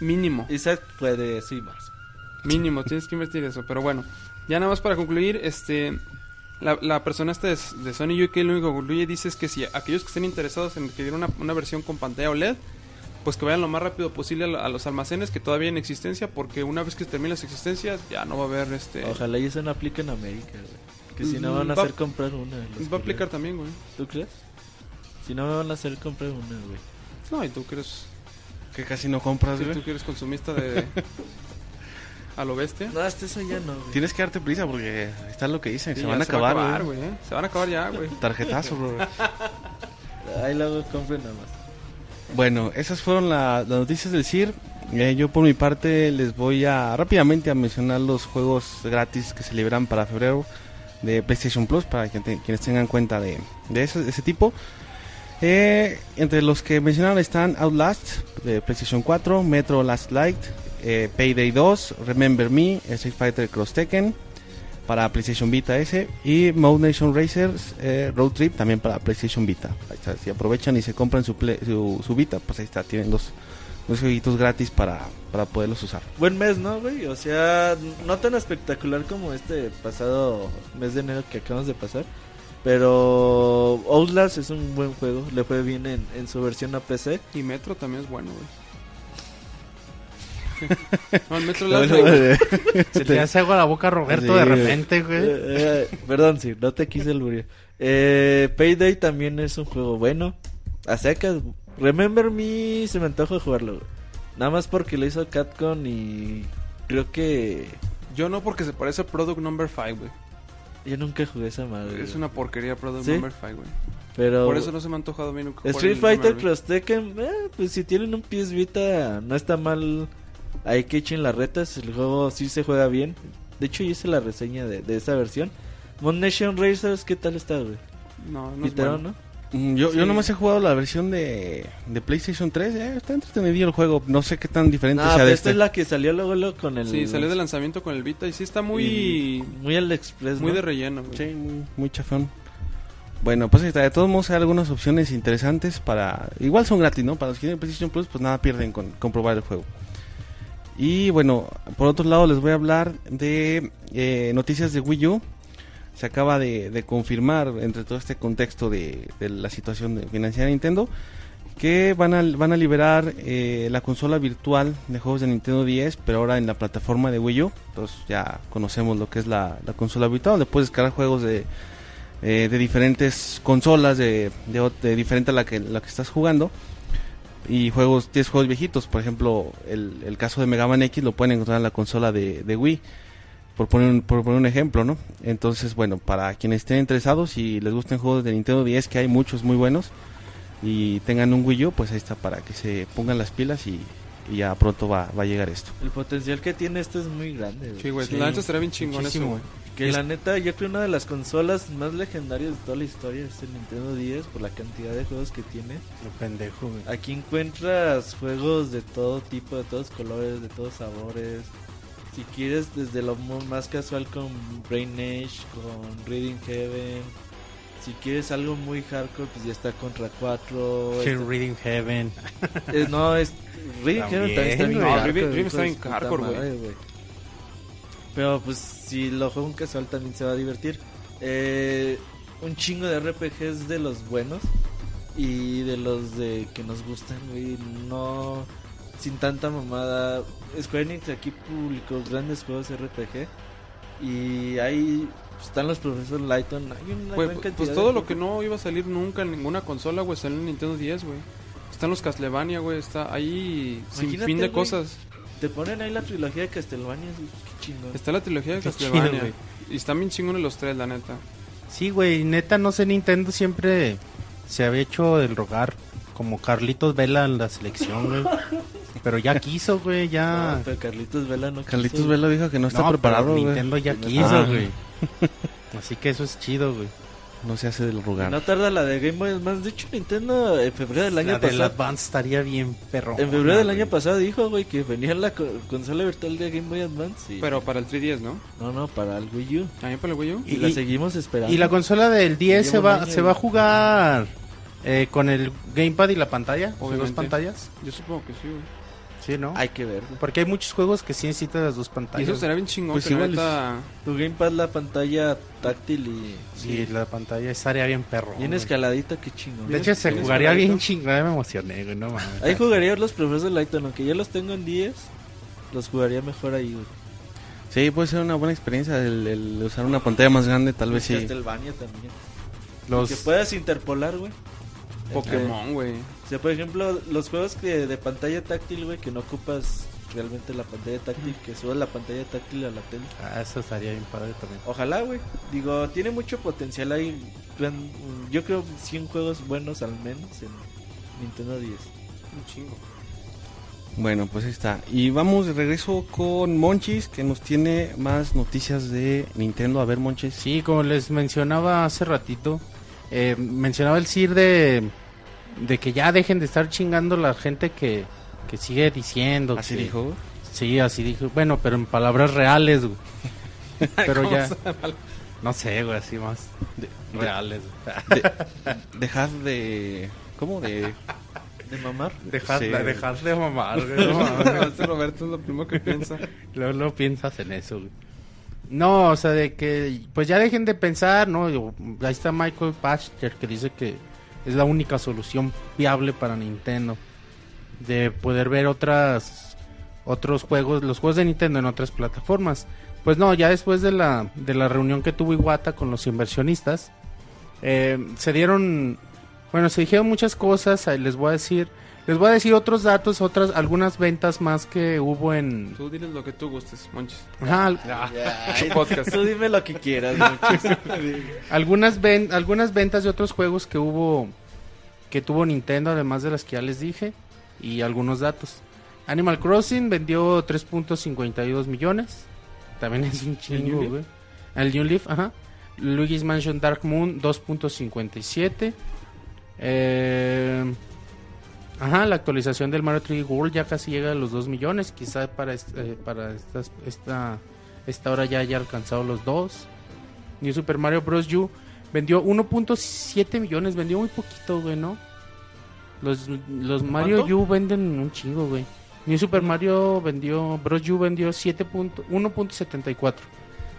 Mínimo. Isaac puede, sí, más. Mínimo, tienes que invertir eso. Pero bueno, ya nada más para concluir, este... La, la persona esta de, de Sony UK lo único que concluye dice es que si aquellos que estén interesados en adquirir una, una versión con pantalla OLED, pues que vayan lo más rápido posible a, lo- a los almacenes que todavía en existencia, porque una vez que terminen las existencias ya no va a haber este... Ojalá y eso no aplique en América, güey. Que si no Mm, van a va- hacer comprar una. los Va a aplicar también, güey. ¿Tú crees? Si no me van a hacer comprar una, güey. No, y tú eres, Que casi no compras, sí, güey. tú que eres consumista de... *laughs* a lo bestia. No, hasta eso ya no, güey. Tienes que darte prisa porque está lo que dicen. Sí, se van a va acabar, güey. güey. ¿eh? Se van a acabar ya, güey. Tarjetazo, bro. Ahí luego compren nada más. Bueno, esas fueron la- las noticias del CIR. Eh, yo por mi parte les voy a rápidamente a mencionar los juegos gratis que se liberan para febrero de PlayStation Plus para que te- quienes tengan cuenta de, de ese tipo. Eh, entre los que mencionaron están Outlast de PlayStation 4, Metro Last Light, eh, Payday 2, Remember Me, Street Fighter Cross Tekken para PlayStation Vita ese y Mode Nation Racers eh, Road Trip también para PlayStation Vita. Ahí está, si aprovechan y se compran su, Play- su, su Vita, pues ahí está, tienen dos, dos jueguitos gratis para, para poderlos usar. Buen mes, ¿no, güey? O sea, no tan espectacular como este pasado mes de enero que acabamos de pasar. Pero Outlast es un buen juego. Le fue bien en, en su versión a PC. Y Metro también es bueno, güey. *laughs* no, el Metro Light- Este, Se te hace agua la boca a Roberto Sí, de güey. repente, güey. Eh, eh, perdón, sí, no te quise el Eh, Payday también es un juego bueno. A secas. Remember Me se me antoja jugarlo, güey. Nada más porque lo hizo Capcom y creo que Yo no porque se parece a Product Number 5, güey. yo nunca jugué esa madre. Es güey. una porquería Product ¿Sí? Number 5, güey. Pero Por eso no se me ha antojado bien nunca jugar Street Fighter. Cross Tekken, eh, pues si tienen un PS Vita no está mal. Hay que echen las retas, el juego sí se juega bien. De hecho, yo hice la reseña de, de esa versión. Moon Nation Racers, ¿qué tal está, güey? No, no es Pitero, bueno. ¿no? Mm, Yo, yo nomás he jugado la versión de, de PlayStation 3, eh, está entretenido el juego, no sé qué tan diferente No, sea pero de esta este. es la que salió luego, luego con el... Sí, salió de lanzamiento con el Vita y sí está muy... y- Muy al express, Muy ¿no? de relleno, güey. Sí, muy, muy chafón. Bueno, pues. De todos modos hay algunas opciones interesantes para... Igual son gratis, ¿no? Para los que tienen PlayStation Plus, pues nada pierden con comprobar el juego. Y bueno, por otro lado les voy a hablar de eh, noticias de Wii U. Se acaba de, confirmar entre todo este contexto de, la situación financiera de Nintendo que van a, van a liberar eh, la consola virtual de juegos de Nintendo 10, pero ahora en la plataforma de Wii U. Entonces ya conocemos lo que es la, la consola virtual, donde puedes descargar juegos de, eh, de diferentes consolas, de, de diferente a la que, la que estás jugando. Y juegos, tienes juegos viejitos, por ejemplo, el, el caso de Mega Man X lo pueden encontrar en la consola de, Wii. por poner, un, por poner un ejemplo, ¿no? Entonces, bueno, para quienes estén interesados y les gusten juegos de Nintendo 10, que hay muchos muy buenos, y tengan un Wii U, pues ahí está para que se pongan las pilas y, y ya pronto va, va a llegar esto. El potencial que tiene esto es muy grande, güey. Sí, güey. Sí, la neta estaría bien chingón eso, güey. Que Es- la neta, yo creo una de las consolas más legendarias de toda la historia es el Nintendo 10 por la cantidad de juegos que tiene. Lo pendejo, güey. Aquí encuentras juegos de todo tipo, de todos colores, de todos sabores. Si quieres, desde lo más casual con Brain Age, con Reading Heaven. Si quieres algo muy hardcore, pues ya está Contra 4. Sí, está- Reading Heaven. no, es. Reading Heaven también está bien. No, hardcore, está bien hardcore, güey. Pero pues si lo juega un casual también se va a divertir. Eh, un chingo de RPGs de los buenos y de los de que nos gustan, güey. No sin tanta mamada. Square Enix aquí publicó grandes juegos RPG y ahí están los profesores Lighton. Hay una Güey, gran pues cantidad todo de lo que no iba a salir nunca en ninguna consola, güey, salió en Nintendo 10, güey. Están los Castlevania, güey, está ahí sin fin de güey. cosas. te ponen ahí la trilogía de Castlevania, qué chingón. Está la trilogía de Qué Castlevania. chido, güey. y están bien chingones los tres, la neta. Sí, güey, neta, no sé, Nintendo siempre se había hecho del rogar como Carlitos Vela en la selección, güey. *laughs* Pero ya quiso, güey, No, ya. pero Carlitos Vela no Carlitos quiso. Vela dijo que no está No, pero preparado, güey. Nintendo ya quiso, güey. Así que eso es chido, güey. No se hace del rogar. No tarda la de Game Boy Advance. De hecho, Nintendo en febrero del año La pasado. Advance estaría bien perro. En febrero del año pasado dijo, güey, que venía la co- consola virtual de Game Boy Advance. y- Pero para el 3DS, ¿no? No, no, para el Wii U. También para el Wii U. Y, Y- la seguimos esperando. Y la consola del 10 se va, se va a jugar eh, con el gamepad y la pantalla, o dos Obviamente. pantallas. Yo supongo que sí, güey. Sí, ¿no? Hay que ver. Porque hay muchos juegos que sí necesitan las dos Y pantallas. eso será bien chingón, Pues que es- neta... Tu gamepad, la pantalla táctil y. Sí, la pantalla estaría bien perro. Bien güey. escaladita, qué chingón. De hecho, se jugaría escaladito. bien chingón. Me emocioné, güey. No mames. Ahí jugaría los profesores de Lighton, aunque ya los tengo en 10. Los jugaría mejor ahí, güey. Sí, puede ser una buena experiencia el, el usar una pantalla más grande, tal vez sí. Castlevania también. Los, Que puedas interpolar, güey. Pokémon, güey. O sea, por ejemplo, los juegos que de pantalla táctil, güey, que no ocupas realmente la pantalla táctil, que subas la pantalla táctil a la tele. Ah, eso estaría bien padre también. Ojalá, güey. Digo, tiene mucho potencial ahí. Yo creo 100 juegos buenos al menos en Nintendo 10. Un chingo. Bueno, pues ahí está. Y vamos de regreso con Monchis, que nos tiene más noticias de Nintendo. A ver, Monchis. Sí, como les mencionaba hace ratito, eh, mencionaba el CIR de, de que ya dejen de estar chingando la gente que, que sigue diciendo. Así que- dijo. Sí, así dijo. Bueno, pero en palabras reales, güey. *laughs* Pero ¿Cómo ya, no sé, güey, así más de- reales. güey. *laughs* Dejar de... ¿Cómo? De... ¿De mamar? Dejar, Sí. de mamar, güey. *laughs* no Roberto es lo primero que piensa. Luego, piensas en eso, güey. No, o sea, de que pues ya dejen de pensar, ¿no? Ahí está Michael Patcher que dice que es la única solución viable para Nintendo. De poder ver otras otros juegos, los juegos de Nintendo en otras plataformas. Pues no, ya después de la, de la reunión que tuvo Iwata con los inversionistas, eh, se dieron, bueno, se dijeron muchas cosas, les voy a decir, les voy a decir otros datos, otras, algunas ventas más que hubo en... Tú diles lo que tú gustes, Monchis. Ajá, Ay, *laughs* podcast. Tú dime lo que quieras, muchachos. *laughs* algunas ven- algunas ventas de otros juegos que hubo que tuvo Nintendo además de las que ya les dije y algunos datos. Animal Crossing vendió 3.52 millones. También es un New chingo, Leaf? güey. El New Leaf, ajá. Luigi's Mansion Dark Moon 2.57. Eh, ajá, la actualización del Mario 3D World ya casi llega a los 2 millones. Quizá para, est- eh, para estas- esta, esta hora ya haya alcanzado los 2. New Super Mario Bros. U vendió 1.7 millones, vendió muy poquito, güey, ¿no? Los, los Mario ¿Cuánto? U venden un chingo, güey. New Super Mario vendió, Bros. U vendió 7 punto- 1.74.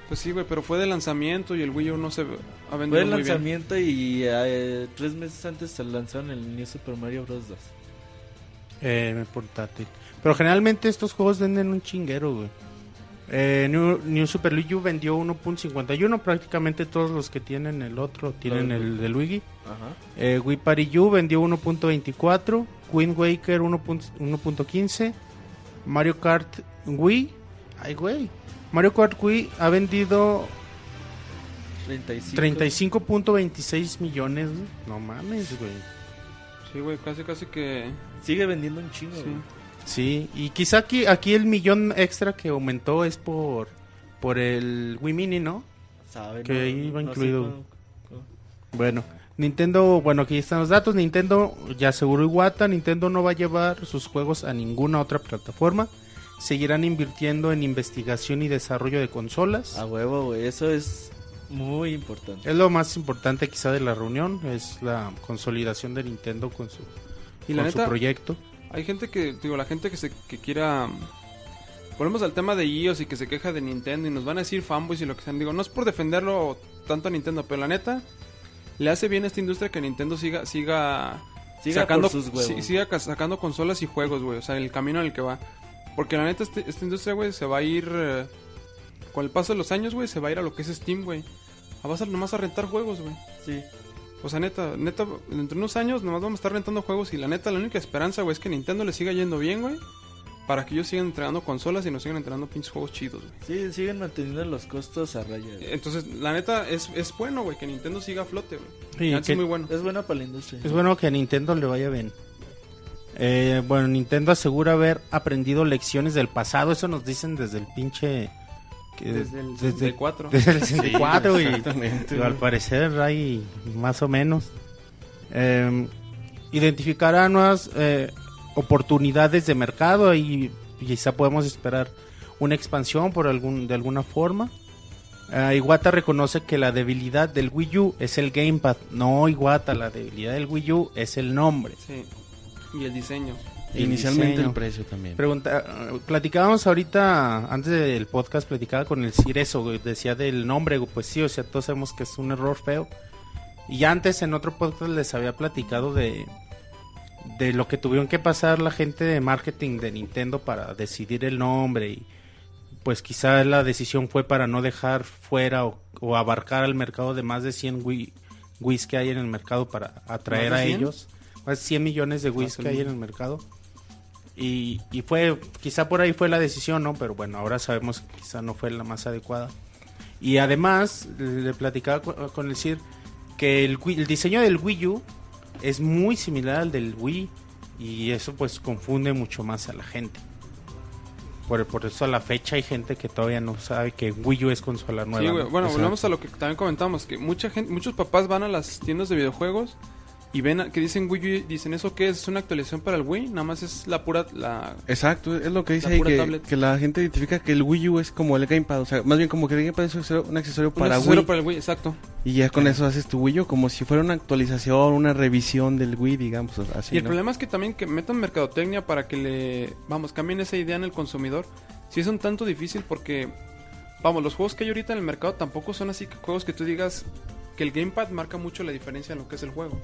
Pues sí, güey, pero fue de lanzamiento y el Wii U no se ha Fue vendido muy bien. lanzamiento y eh, tres meses antes se lanzaron el New Super Mario Bros. 2. Eh, portátil. Pero generalmente estos juegos venden un chinguero, güey. Eh, New, New Super Luigi vendió 1.51. Prácticamente todos los que tienen el otro tienen el de Luigi. Ajá. Eh, Wii Party U vendió 1.24. Wind Waker 1.15. Mario Kart Wii. Ay, güey. Mario Kart Wii ha vendido 35. 35.26 millones. No mames, güey. Sí, güey, casi, casi que... Sigue vendiendo un chingo. Sí. güey. Sí, y quizá aquí, aquí el millón extra que aumentó es por, por el Wii Mini, ¿no? Sabe, Que no- ahí va no sé incluido. cómo- cómo- Bueno, Nintendo, bueno, aquí están los datos. Nintendo ya aseguró Iwata, Nintendo no va a llevar sus juegos a ninguna otra plataforma. Seguirán invirtiendo en investigación y desarrollo de consolas. A huevo, güey. Eso es muy importante. Es lo más importante quizá de la reunión, es la consolidación de Nintendo con su, Y la con su neta, proyecto. hay gente que, digo, la gente que se que quiera... Ponemos al tema de iOS y que se queja de Nintendo y nos van a decir fanboys y lo que sean. Digo, no es por defenderlo tanto a Nintendo, pero la neta, le hace bien a esta industria que Nintendo siga, siga, Siga sacando, sus siga sacando consolas y juegos, güey. O sea, el camino en el que va. Porque la neta, este- esta industria, güey, se va a ir. eh, con el paso de los años, güey, se va a ir a lo que es Steam, güey. Vas a nomás a rentar juegos, güey. Sí. O sea, neta, neta, dentro de unos años nomás vamos a estar rentando juegos y la neta, la única esperanza, güey, es que Nintendo le siga yendo bien, güey. Para que ellos sigan entregando consolas y nos sigan entregando pinches juegos chidos, güey. Sí, siguen manteniendo los costos a raya. güey. Entonces, la neta, es, es bueno, güey, que Nintendo siga a flote, güey. Sí, que- es muy bueno. Es bueno para la industria. Es bueno que a Nintendo le vaya bien. Eh, bueno, Nintendo asegura haber aprendido lecciones del pasado. Eso nos dicen desde el pinche. Que- Desde el desde, 64. desde el 64 y, exactamente, y al parecer hay más o menos. Eh, identificará nuevas eh, oportunidades de mercado y quizá podemos esperar una expansión por algún de alguna forma. Eh, Iwata reconoce que la debilidad del Wii U es el gamepad. No, Iwata, la debilidad del Wii U es el nombre. Sí. Y el diseño. Inicialmente diseño. el precio también. Pregunta, platicábamos ahorita, antes del podcast, platicaba con el Cir eso, güey, decía del nombre, pues sí, o sea, todos sabemos que es un error feo. Y antes en otro podcast les había platicado de, de lo que tuvieron que pasar la gente de marketing de Nintendo para decidir el nombre y pues quizá la decisión fue para no dejar fuera o, o abarcar al mercado de más de 100 Wii, Wii's que hay en el mercado para atraer ¿Más de a 100? ellos. Más de 100 millones de Wii's Más que hay en el mercado. Y, y fue, quizá por ahí fue la decisión, ¿no? Pero bueno, ahora sabemos que quizá no fue la más adecuada. Y además, le platicaba con, el CIR que el, el diseño del Wii U es muy similar al del Wii. Y eso pues confunde mucho más a la gente. Por, por eso a la fecha hay gente que todavía no sabe que Wii U es consola nueva. Sí, güey. ¿no? Bueno, Exacto. volvemos a lo que también comentamos, que mucha gente, muchos papás van a las tiendas de videojuegos y ven que dicen Wii U dicen, ¿eso qué es? ¿Es una actualización para el Wii? Nada más es la pura, la... Exacto, es lo que dice ahí que, que la gente identifica que el Wii U es como el gamepad, o sea, más bien como que el gamepad es un accesorio, accesorio un para accesorio Wii para el Wii, exacto. y ya con eso haces tu Wii U como si fuera una actualización, una revisión del Wii, digamos, así. y el ¿no? problema es que también que metan mercadotecnia para que le, vamos, cambien esa idea en el consumidor. Si es un tanto difícil porque, vamos, los juegos que hay ahorita en el mercado tampoco son así que juegos que tú digas que el gamepad marca mucho la diferencia en lo que es el juego.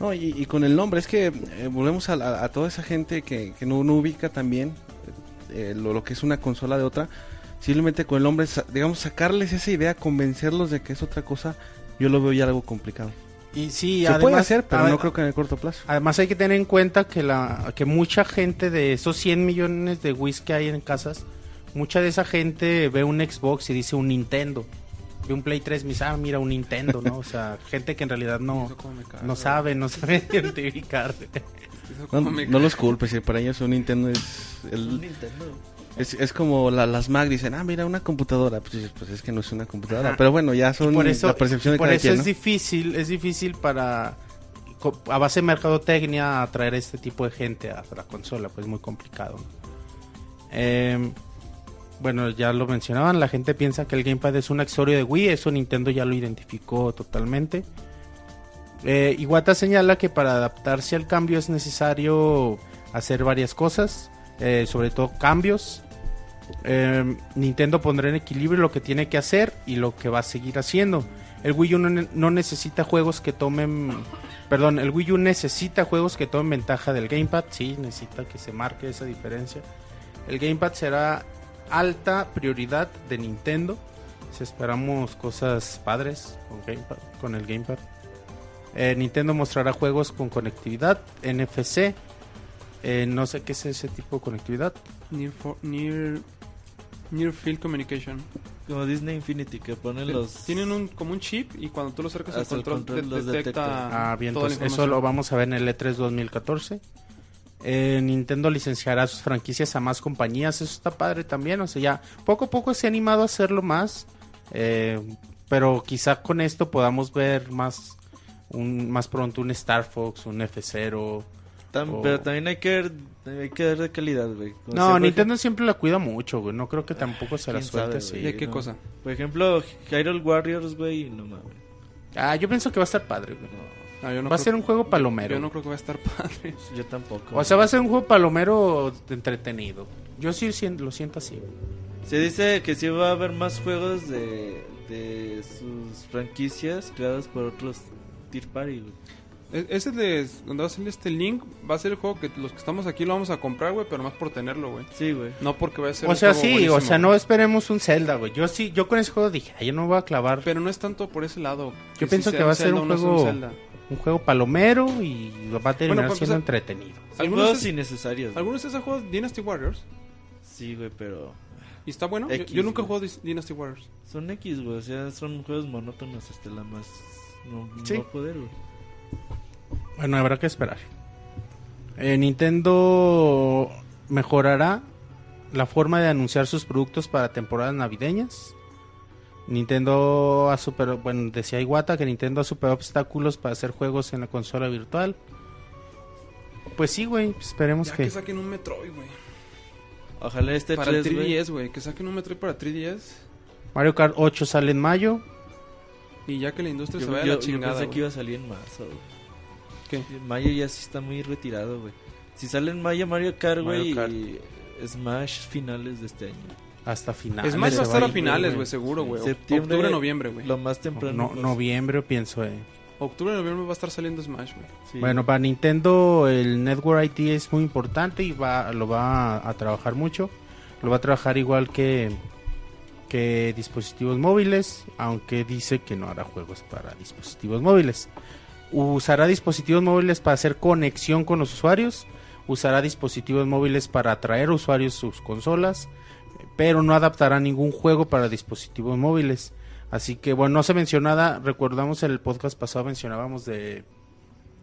No, y, y con el nombre, es que eh, volvemos a, toda esa gente que, que no, no ubica también eh, lo, lo que es una consola de otra. Simplemente con el nombre, digamos, sacarles esa idea, convencerlos de que es otra cosa, yo lo veo ya algo complicado. Y sí, Se además, puede hacer, pero no creo que en el corto plazo. Además hay que tener en cuenta que la que mucha gente de esos 100 millones de Wii que hay en casas, mucha de esa gente ve un Xbox y dice un Nintendo. Un Play 3 y dice, ah, mira, un Nintendo, ¿no? O sea, *laughs* gente que en realidad no, me no sabe, no sabe *laughs* identificar. No, me no los culpes, eh, para ellos un Nintendo es, Un el- Nintendo. es, es como la- las Mac dicen, ah, mira, una computadora. Pues, pues es que no es una computadora. Ajá. Pero bueno, ya son por eso, la percepción de por cada eso quien, es ¿no? difícil, es difícil para a base de mercadotecnia atraer a este tipo de gente a la consola, pues muy complicado. ¿no? Eh, bueno, ya lo mencionaban, la gente piensa que el gamepad es un accesorio de Wii, eso Nintendo ya lo identificó totalmente. Eh, Iwata señala que para adaptarse al cambio es necesario hacer varias cosas, eh, sobre todo cambios. Eh, Nintendo pondrá en equilibrio lo que tiene que hacer y lo que va a seguir haciendo. El Wii U no, no necesita juegos que tomen, perdón, el Wii U necesita juegos que tomen ventaja del gamepad, sí, necesita que se marque esa diferencia. El gamepad será alta prioridad de Nintendo. Si esperamos cosas padres con, gamepad, con el gamepad. Eh, Nintendo mostrará juegos con conectividad, NFC. eh, no sé qué es ese tipo de conectividad. Near, for- near Near Field Communication. Como Disney Infinity, que ponen los... Tienen un, como un chip y cuando tú lo acercas al Hasta el control, control de- los detecta, detecta. Ah, bien, toda la entonces eso lo vamos a ver en el E E3 2014. Eh, Nintendo licenciará sus franquicias a más compañías, eso está padre también, o sea, ya poco a poco se ha animado a hacerlo más, eh, pero quizá con esto podamos ver más, un, más pronto un Star Fox, un F0. Tam- o- Pero también hay que ver, hay que ver de calidad, güey. Como No, siempre- Nintendo siempre la cuida mucho, güey, no creo que tampoco se la suelte así. ¿De qué no. cosa? Por ejemplo, Hyrule Warriors, güey, no mames. Ah, yo pienso que va a estar padre, güey. Ah, yo no va a ser un juego palomero. Yo no creo que va a estar *laughs* padre. Yo tampoco. O sea, va a ser un juego palomero entretenido. Yo sí lo siento así. Se dice que sí va a haber más juegos de, de sus franquicias creados por otros Tier Party, güey. E- Ese de donde va a salir este link va a ser el juego que los que estamos aquí lo vamos a comprar, güey, pero más por tenerlo, güey. Sí, güey. No porque vaya a ser O un sea, juego sí, o sea, no esperemos un Zelda, güey. Yo sí, yo con ese juego dije, "Ay, yo no voy a clavar Pero no es tanto por ese lado. Yo pienso que va a ser Zelda un no juego- Zelda. Un juego palomero y va a terminar Bueno, pues, siendo o sea, entretenido. Son Algunos juegos es- innecesarios. ¿Algunos de esos juegos Dynasty Warriors? Sí, güey, pero ¿Y está bueno? Yo- X, yo, nunca he jugado Dynasty Warriors. son X, güey. O sea, son juegos monótonos hasta la más... No, Sí. no poder, güey. Bueno, habrá que esperar. Eh, Nintendo mejorará la forma de anunciar sus productos para temporadas navideñas. Nintendo ha superado, bueno, decía Iwata que Nintendo ha superado obstáculos para hacer juegos en la consola virtual. Pues sí, güey, esperemos Ya que... que saquen un Metroid, güey. Ojalá este Para el 3, güey. 3DS, güey. Que saquen un Metroid para 3DS. Mario Kart 8 sale en mayo. Y ya que la industria Yo, se vaya yo- a la yo chingada, pensé que iba a salir en marzo, güey. ¿Qué? Mayo ya sí está muy retirado, güey. Si sale en mayo Mario Kart, güey, Smash finales de este año. Hasta finales. Es más, va a estar a finales, güey. seguro, güey. Septiembre, Octubre, noviembre, güey. Lo más temprano. No, pues. noviembre pienso, eh. Octubre, noviembre va a estar saliendo Smash, güey. Sí. Bueno, para Nintendo el Network ID es muy importante y va, lo va a, a trabajar mucho. Lo va a trabajar igual que, que dispositivos móviles, aunque dice que no hará juegos para dispositivos móviles. Usará dispositivos móviles para hacer conexión con los usuarios. Usará dispositivos móviles para atraer usuarios a sus consolas. Pero no adaptará ningún juego para dispositivos móviles. Así que bueno, no se mencionó nada. Recordamos en el podcast pasado mencionábamos de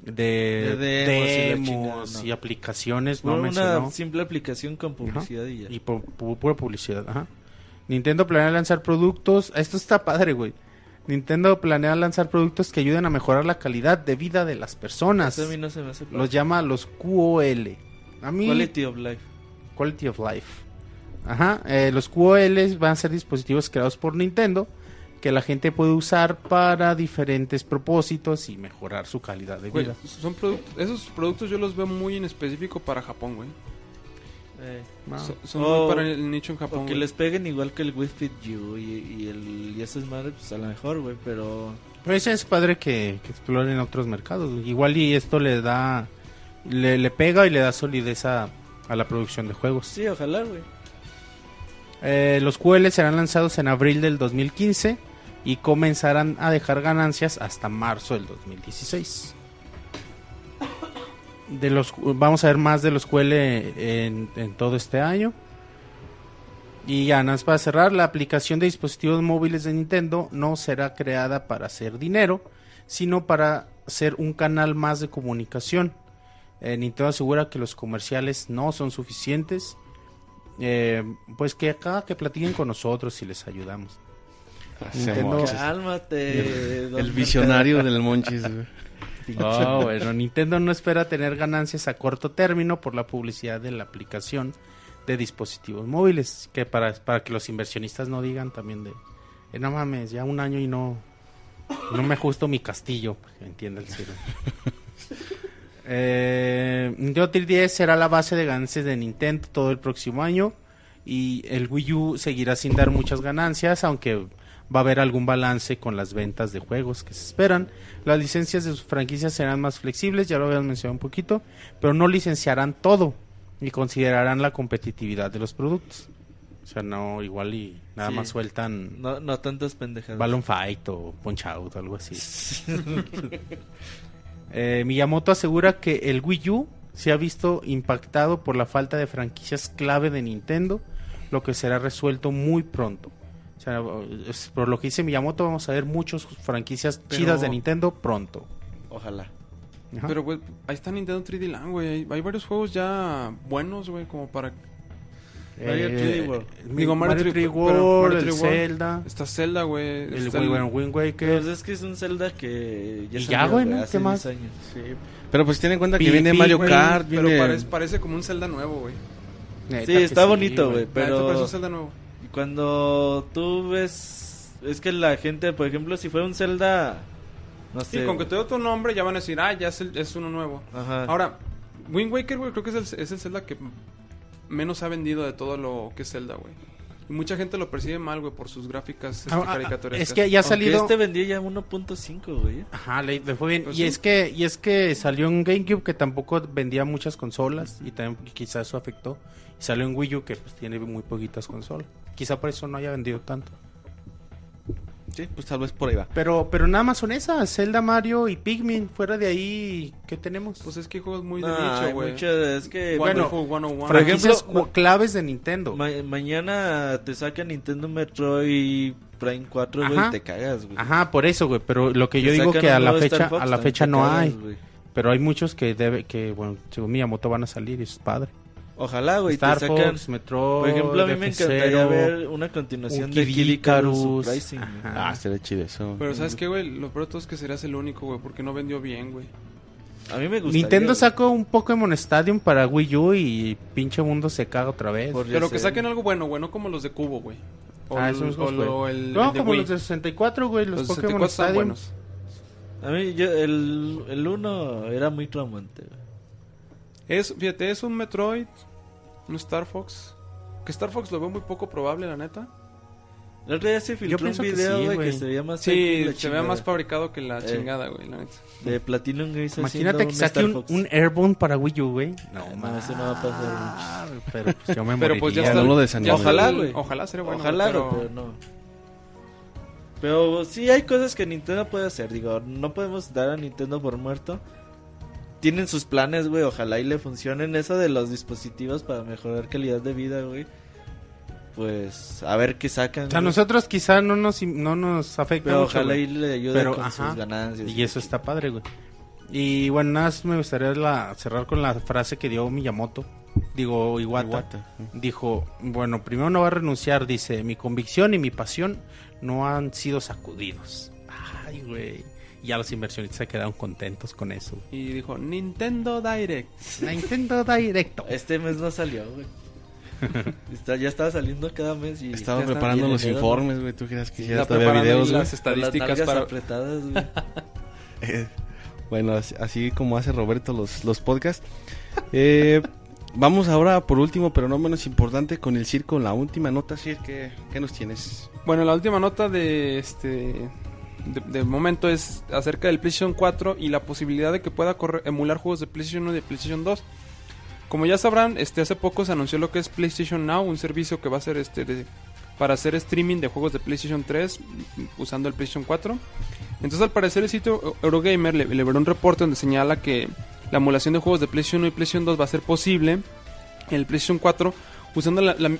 de, De demos y aplicaciones. No una mencionó. simple aplicación con publicidad y ya. Y por, por pura publicidad, ajá. Nintendo planea lanzar productos. Esto está padre, güey. Nintendo planea lanzar productos que ayuden a mejorar la calidad de vida de las personas. A mí no se me hace Los llama los QOL. A mí Quality of Life. Quality of Life. Ajá, eh, los QOL van a ser dispositivos creados por Nintendo que la gente puede usar para diferentes propósitos y mejorar su calidad de Güey, vida. son productos, esos productos yo los veo muy en específico para Japón, güey. Eh. So- Son muy para el nicho en Japón. o que güey. les peguen igual que el Wii Fit You y, y el y esas madres, pues a lo mejor, güey, pero... Pues es padre que, que exploren otros mercados. güey. Igual y esto le da, le, le pega y le da solidez a, a la producción de juegos. Sí, ojalá, güey. Eh, los QL serán lanzados en abril del 2015 y comenzarán a dejar ganancias hasta marzo del 2016. De los, vamos a ver más de los QL en, todo este año. Y ya, nada más para cerrar, la aplicación de dispositivos móviles de Nintendo no será creada para hacer dinero, sino para ser un canal más de comunicación. Eh, Nintendo asegura que los comerciales no son suficientes eh, pues que acá que platiquen con nosotros y les ayudamos. Nintendo- Cálmate. El visionario del Monchis, güey. Oh, bueno, Nintendo no espera tener ganancias a corto término por la publicidad de la aplicación de dispositivos móviles, que para, para que los inversionistas no digan también de, eh, no mames, ya un año y no, no me ajusto mi castillo, entiende el cielo. Eh, Nintendo 3DS será la base de ganancias de Nintendo todo el próximo año y el Wii U seguirá sin dar muchas ganancias, aunque va a haber algún balance con las ventas de juegos que se esperan. Las licencias de sus franquicias serán más flexibles, ya lo habíamos mencionado un poquito, pero no licenciarán todo y considerarán la competitividad de los productos. O sea, no igual y nada Sí. más sueltan No, no tantas pendejadas. Balloon Fight o Punch Out o algo así. *laughs* *laughs* Eh, Miyamoto asegura que el Wii U se ha visto impactado por la falta de franquicias clave de Nintendo, lo que será resuelto muy pronto. O sea, por lo que dice Miyamoto, vamos a ver muchas franquicias Pero- chidas de Nintendo pronto. Ojalá. Ajá. Pero, güey, ahí está Nintendo 3D Land, güey. Hay, hay varios juegos ya buenos, güey, como para... Mario 3D World. Digo, Mario Mario 3D 3D pero World, Mario el 3D World. Zelda, Está Zelda, güey. el está Wind Wind Waker. Pues es que es un Zelda que ya Y salió, ya, güey, ¿no? hace ¿Qué más? 10 años. Pero pues ten en cuenta que viene pi, Mario Kart, Pero viene... parece, parece como un Zelda nuevo, güey. Sí, está bonito, güey, parece pero un Zelda nuevo. cuando tú ves... Es que la gente, por ejemplo, si fuera un Zelda... No sé. Sí, con que te dé otro nombre ya van a decir, ah, ya es, el- es uno nuevo. Ajá. Ahora, Wind Waker, güey, creo que es el, es el Zelda que menos ha vendido de todo lo que es Zelda, güey. Y mucha gente lo percibe mal, güey, por sus gráficas este, Ah, ah, caricaturescas. es que ya ha Aunque este vendía ya 1.5, güey. Ajá, le, le fue bien. Pues y sí. es que y es que salió en GameCube que tampoco vendía muchas consolas y también quizás eso afectó. Y salió en Wii U que pues tiene muy poquitas consolas. Quizá por eso no haya vendido tanto. Sí, pues tal vez por ahí va. Pero pero nada más son esas, Zelda, Mario y Pikmin. Fuera de ahí, ¿qué tenemos? Pues es que juegos muy de Ah, hay nicho, güey. es que... Bueno, Wonderful 101. por ejemplo, claves de Nintendo. ma- mañana te saca Nintendo Metroid Prime 4, güey, y te cagas, güey. Ajá, por eso, güey. Pero lo que Te yo digo que a la fecha Fox, a la fecha no cagas, hay. güey. Pero hay muchos que debe que bueno, según Miyamoto van a salir y es padre. Ojalá, güey, te Star sacan... Fox, Metroid, Por ejemplo, a mí me encantaría F0, ver una continuación un de Kid Icarus. Ah, sería chido eso. Pero ¿sabes qué, güey? Lo peor de todo es que serías el único, güey, porque no vendió bien, güey. A mí me gusta. Nintendo sacó un Pokémon Stadium para Wii U y pinche mundo se caga otra vez. Por- Pero que sé. sacuen algo bueno, güey, no como los de Cubo, güey. O, Ah, el- o lo- no, el de como Wii. los de 64, güey, los, Pokémon 64 están Stadium. buenos. A mí, yo, el, el uno era muy traumante, güey. Es, fíjate, es un Metroid, un Star Fox. Que Star Fox lo veo muy poco probable, la neta. El otro día se filtró un pienso que video, sí, güey, que, se veía más Sí, fake que la se ve chingada. más fabricado que la Eh. chingada, güey, la neta. De Platinum Games Imagínate que saque Star un, Fox. un Airborne para Wii U, güey. No, no, eso no va a pasar. Ah, Pero pues yo me Pero pues ya está. no lo ya Ojalá, güey. Ojalá sería bueno. Ojalá, pero... pero no. Pero sí hay cosas que Nintendo puede hacer. Digo, no podemos dar a Nintendo por muerto. Tienen sus planes, güey. Ojalá y le funcionen eso de los dispositivos para mejorar calidad de vida, güey. Pues a ver qué sacan. O sea, güey. nosotros quizá no nos, no nos afecta Pero mucho, ojalá güey. y le ayude Pero, con ajá, sus ganancias. Y eso está padre, güey. Y bueno, nada más me gustaría la- cerrar con la frase que dio Miyamoto. Digo, Iwata. Iwata. Dijo, bueno, primero no va a renunciar, dice, mi convicción y mi pasión no han sido sacudidos. Ay, güey. Y ya los inversionistas se quedaron contentos con eso. Y dijo, Nintendo Direct. *laughs* Nintendo Directo. Este mes no salió, güey. *laughs* Está- ya estaba saliendo cada mes y Estaba ya preparando los enero, informes, güey. Tú querías que todavía preparando videos, las las estadísticas nalgas para... apretadas, güey. *laughs* Eh, bueno, así, así como hace Roberto los, los podcasts. Eh, vamos ahora, por último, pero no menos importante, con el circo, la última nota, Sir, ¿qué, qué nos tienes? Bueno, la última nota de este de, momento es acerca del PlayStation 4 y la posibilidad de que pueda emular juegos de PlayStation 1 y de PlayStation 2. Como ya sabrán, este hace poco se anunció lo que es PlayStation Now, un servicio que va a ser este de- para hacer streaming de juegos de PlayStation 3 mm, usando el PlayStation 4. Entonces, al parecer el sitio Eurogamer le, le un reporte donde señala que la emulación de juegos de PlayStation 1 y PlayStation 2 va a ser posible en el PlayStation 4 usando la, la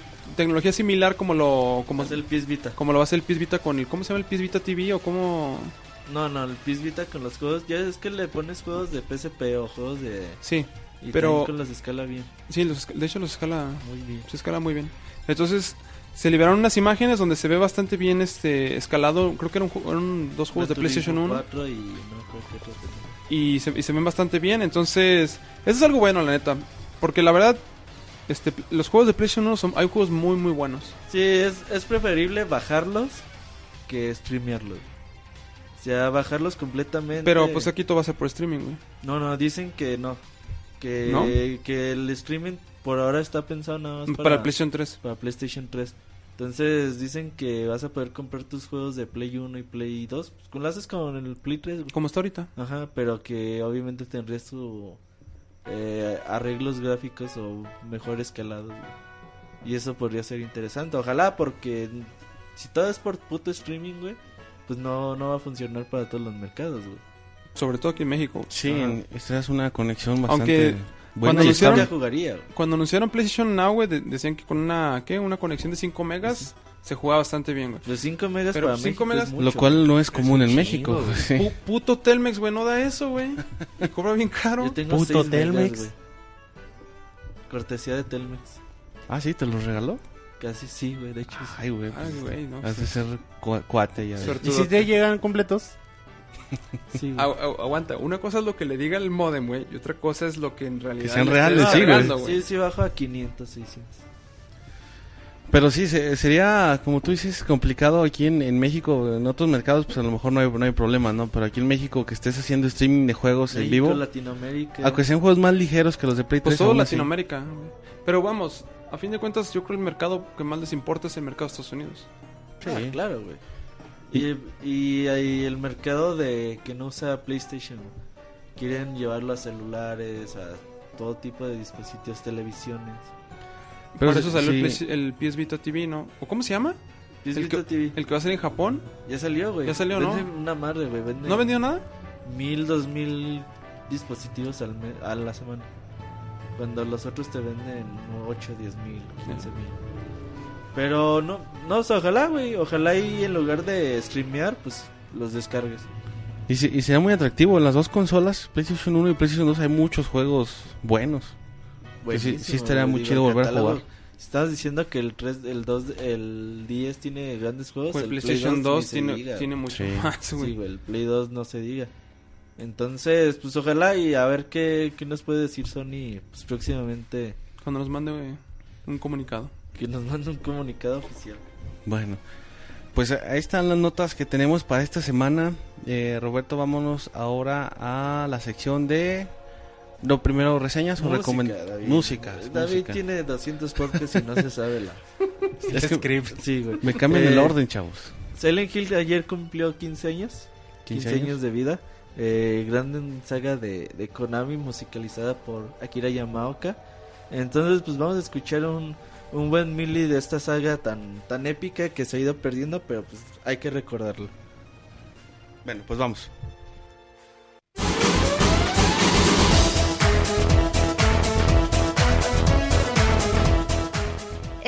tecnología similar como lo como Como el PS Vita. como lo va a hacer el PS Vita con el ¿cómo se llama el PS Vita TV o cómo No, no, el PS Vita con los juegos. Ya es que le pones juegos de PSP o juegos de. sí Y Pero- los escala bien. sí los de hecho los escala Muy bien. se escala muy bien entonces se liberaron unas imágenes donde se ve bastante bien este escalado creo que eran, eran dos juegos de PlayStation Turismo 1 4 y no creo que y se, y se ven bastante bien entonces eso es algo bueno la neta porque la verdad este los juegos de PlayStation 1 son hay juegos muy muy buenos Sí, es, es preferible bajarlos que streamearlos. O sea, bajarlos completamente. pero pues aquí todo va a ser por streaming güey No, no, dicen que no. Que, ¿No? que el streaming por ahora está pensado nada más para, el PlayStation 3 para PlayStation 3. Entonces dicen que vas a poder comprar tus juegos de Play 1 y Play 2. Pues, con lo haces con el Play 3. güey. como está ahorita Ajá, pero que obviamente tendrías su eh, arreglos gráficos o mejor escalados. güey. Y eso podría ser interesante. Ojalá, porque si todo es por puto streaming, güey, pues no, no va a funcionar para todos los mercados, güey. sobre todo aquí en México Sí, esta es una conexión bastante... Aunque Cuando y anunciaron- jugaría. Cuando anunciaron PlayStation Now, güey, de- decían que con una, ¿qué? Una conexión de 5 megas se jugaba bastante bien, güey. Pues 5 megas Pero para cinco México megas- es Lo mucho, cual no es común un en México. chingo, güey. sí. Pu- puto Telmex, güey, no da eso, güey. Y cobra bien caro. Yo tengo Puto 6 megas, Telmex. güey. Cortesía de Telmex. Ah, sí, te los regaló. Casi sí, güey, de hecho. Ay, güey. Ay, güey, no. Has de ser cua- cuate ya. ¿Y si te llegan completos? *laughs* Sí, güey. Agu- agu- aguanta, una cosa es lo que le diga el modem, güey, y otra cosa es lo que en realidad sean le reales, sí, güey. Sí, sí, bajo a 500, 600. Pero sí, se- sería, como tú dices, complicado aquí en, en México. En otros mercados, pues a lo mejor no hay, no hay problema, ¿no? Pero aquí en México que estés haciendo streaming de juegos en vivo, Latinoamérica. aunque sean juegos más ligeros que los de Play 3. Pues todo así. Latinoamérica. güey. Pero vamos, a fin de cuentas, yo creo que el mercado que más les importa es el mercado de Estados Unidos. Sí. Ah, claro, güey. Y, y hay el mercado de que no usa PlayStation. Quieren llevarlo a celulares, a todo tipo de dispositivos, televisiones. Por Pero eso salió el, sí. PS, el PS Vita TV, ¿no? ¿O cómo se llama? PS El Vita que- TV. El que va a salir en Japón. Ya salió, güey. Ya salió, ¿no? Venden una madre, güey. ¿No ha vendido nada? mil, dos mil dispositivos al me- a la semana. Cuando los otros te venden 8, 10 mil, 15 mil. Pero no, no, o sea, ojalá, güey. Ojalá y en lugar de streamear, pues los descargues. Y, se- y sería muy atractivo. En las dos consolas, PlayStation 1 y PlayStation 2, hay muchos juegos buenos. Sí- sí estaría güey, muy digo, chido volver a jugar. Estabas diciendo que el 3, el 2, el 10 tiene grandes juegos. Pues el Play PlayStation ni 2 se tiene, diga, tiene mucho Sí. más, Sí, güey. güey, el Play 2 no se diga. Entonces, pues ojalá y a ver qué, qué nos puede decir Sony pues, próximamente. Cuando nos mande güey, un comunicado. Que nos mande un comunicado oficial. Bueno, pues ahí están las notas que tenemos para esta semana. Eh, Roberto, vámonos ahora a la sección de... Lo primero, reseñas o recomendaciones. David. Música. David música. tiene 200 podcasts y no se sabe la. *laughs* Es que Script. Sí, güey. me cambian el Eh, orden, chavos. Silent Hill ayer cumplió 15 años. 15, años? de vida. Eh, gran saga de, de Konami musicalizada por Akira Yamaoka. Entonces, pues vamos a escuchar un, un buen mili de esta saga tan, tan épica que se ha ido perdiendo, pero pues hay que recordarlo. Bueno, pues vamos.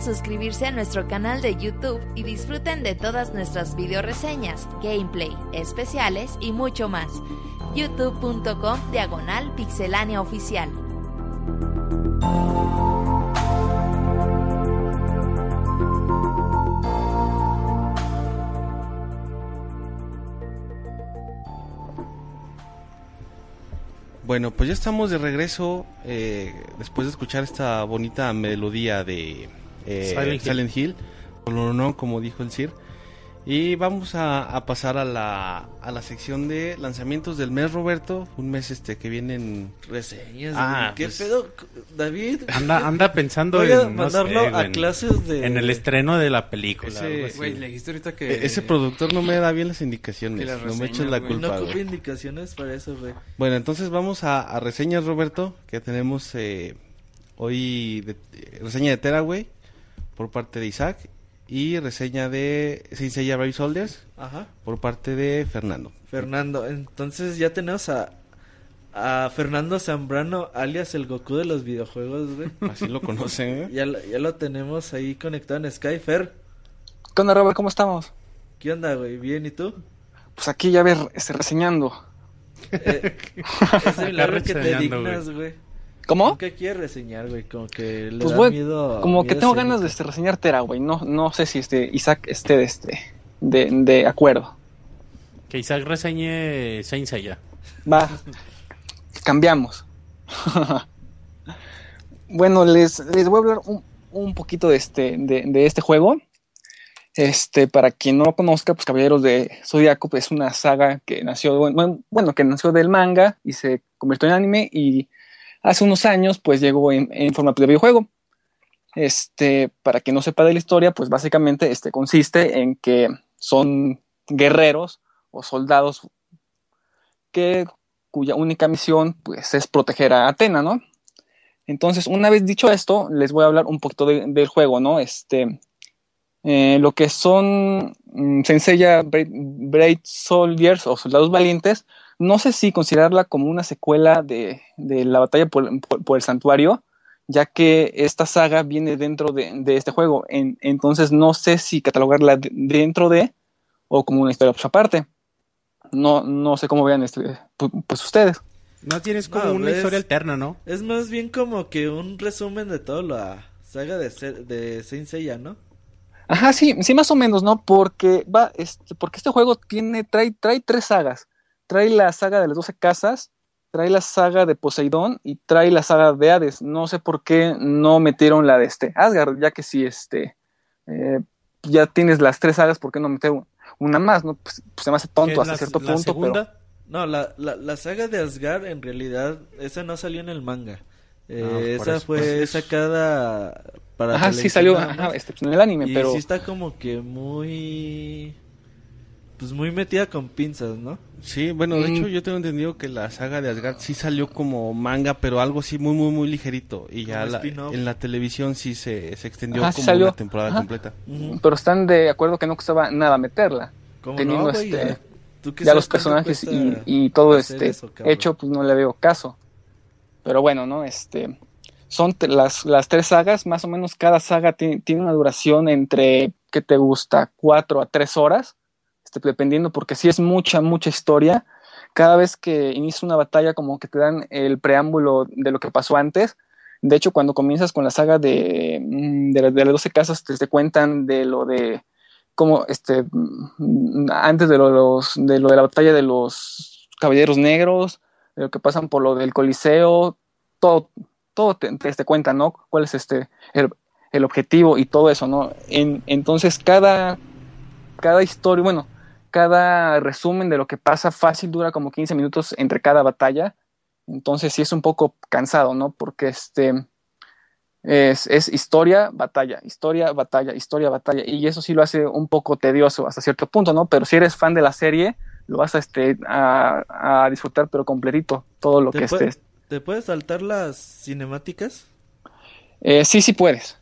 Suscribirse a nuestro canal de YouTube y disfruten de todas nuestras video reseñas, gameplay, especiales y mucho más. youtube.com diagonal pixelánea oficial. Bueno, pues ya estamos de regreso eh, después de escuchar esta bonita melodía de eh, Silent Hill. Silent Hill, o no, no, como dijo el Sir. Y vamos a, a pasar a la, a la sección de lanzamientos del mes, Roberto. Un mes este que vienen Reseñas, Ah, güey. ¿Qué pues- pedo, David? Anda, anda pensando Voy a en, no mandarlo sé, a en- clases de... en el estreno de la película. Ese-. Güey, le dijiste ahorita que... E- Ese productor no me da bien las indicaciones. No me eches la güey. No culpa. güey. indicaciones para eso, güey. Bueno, entonces vamos a, a reseñas, Roberto, que tenemos eh, hoy de- eh, reseña de Teraway por parte de Isaac y reseña de Saint Seiya Brave Soldiers Ajá. por parte de Fernando. Fernando, entonces ya tenemos a, a Fernando Zambrano, alias el Goku de los videojuegos, güey. Así lo conocen, ¿eh? Ya, lo- ya lo tenemos ahí conectado en Sky. Fer, ¿Qué onda, Robert? ¿Cómo estamos? ¿qué onda, güey? ¿Bien y tú? Pues aquí ya ver, este, reseñando. Eh, *laughs* es el milagro que te dignas, güey. ¿Cómo? ¿Qué quieres reseñar, güey? Como que le Pues, da güey, miedo... Como que tengo escénico. ganas de este, reseñar Tera, güey. No, no sé si este Isaac esté de, este, de, de acuerdo. Que Isaac reseñe Saint Seiya. Va, cambiamos. *laughs* bueno, les, les voy a hablar un, un poquito de este, de, de este juego. Este, para quien no lo conozca, pues Caballeros de Zodiaco pues, es una saga que nació, bueno, bueno, que nació del manga y se convirtió en anime y hace unos años pues llegó en, formato de videojuego. Este, para quien no sepa de la historia, pues básicamente este consiste en que son guerreros o soldados que cuya única misión pues es proteger a Atena, ¿no? Entonces, una vez dicho esto, les voy a hablar un poquito de- del juego, ¿no? Este, eh, lo que son mm, Senseiya Brave Soldiers o Soldados Valientes, no sé si considerarla como una secuela de, de la batalla por, por- por el santuario, ya que esta saga viene dentro de, de este juego. En- entonces, no sé si catalogarla de- dentro de o como una historia pues, aparte. No, no sé cómo vean este, pu- pues ustedes. No tienes como No, una ves- historia alterna, ¿no? Es más bien como que un resumen de toda la saga de, de Saint Seiya, ¿no? Ajá, sí, sí, más o menos, ¿no? Porque va, este, porque este juego tiene, trae, trae tres sagas. Trae la saga de las doce casas, trae la saga de Poseidón y trae la saga de Hades. No sé por qué no metieron la de este Asgard, ya que si este eh, ya tienes las tres sagas, ¿por qué no meter un- una más? No, pues, pues se me hace tonto hasta la- cierto la punto, pero segunda, No, la, la, la saga de Asgard en realidad, esa no salió en el manga. Eh, Ah, por esa eso, fue pues, *laughs* sacada para ajá, sí salió ajá, este, en el anime, y pero sí está como que muy... Pues muy metida con pinzas, ¿no? Sí, bueno, de Mm. hecho yo tengo entendido que la saga de Asgard sí salió como manga, pero algo así muy, muy, muy ligerito. Y ya la- en la televisión sí se, se extendió Ajá, como salió. una temporada Ajá. completa. Pero están de acuerdo que no costaba nada meterla. ¿Cómo Teniendo no, este- ¿Tú qué ya los personajes y, y todo este eso, hecho, pues no le veo caso. Pero bueno, ¿no? Este, son las, las tres sagas, más o menos cada saga ti- tiene una duración entre, ¿qué te gusta? Cuatro a tres horas, este, dependiendo, porque si es mucha, mucha historia. Cada vez que inicia una batalla, como que te dan el preámbulo de lo que pasó antes. De hecho, cuando comienzas con la saga de, mm, de, la- de las 12 casas, te, te cuentan de lo de como este mm, antes de lo, los, de lo de la batalla de los caballeros negros, de lo que pasan por lo del Coliseo, todo, todo te, te, te cuenta, ¿no? Cuál es este el, el objetivo y todo eso, ¿no? En, entonces cada, cada historia, bueno, cada resumen de lo que pasa fácil dura como 15 minutos entre cada batalla. Entonces sí es un poco cansado, ¿no? Porque este es, es historia, batalla, historia, batalla, historia, batalla. Y eso sí lo hace un poco tedioso hasta cierto punto, ¿no? Pero si eres fan de la serie, lo vas a, este, a, a disfrutar, pero completito, todo lo ¿Te que puede- estés. ¿Te puedes saltar las cinemáticas? Eh, sí, sí puedes,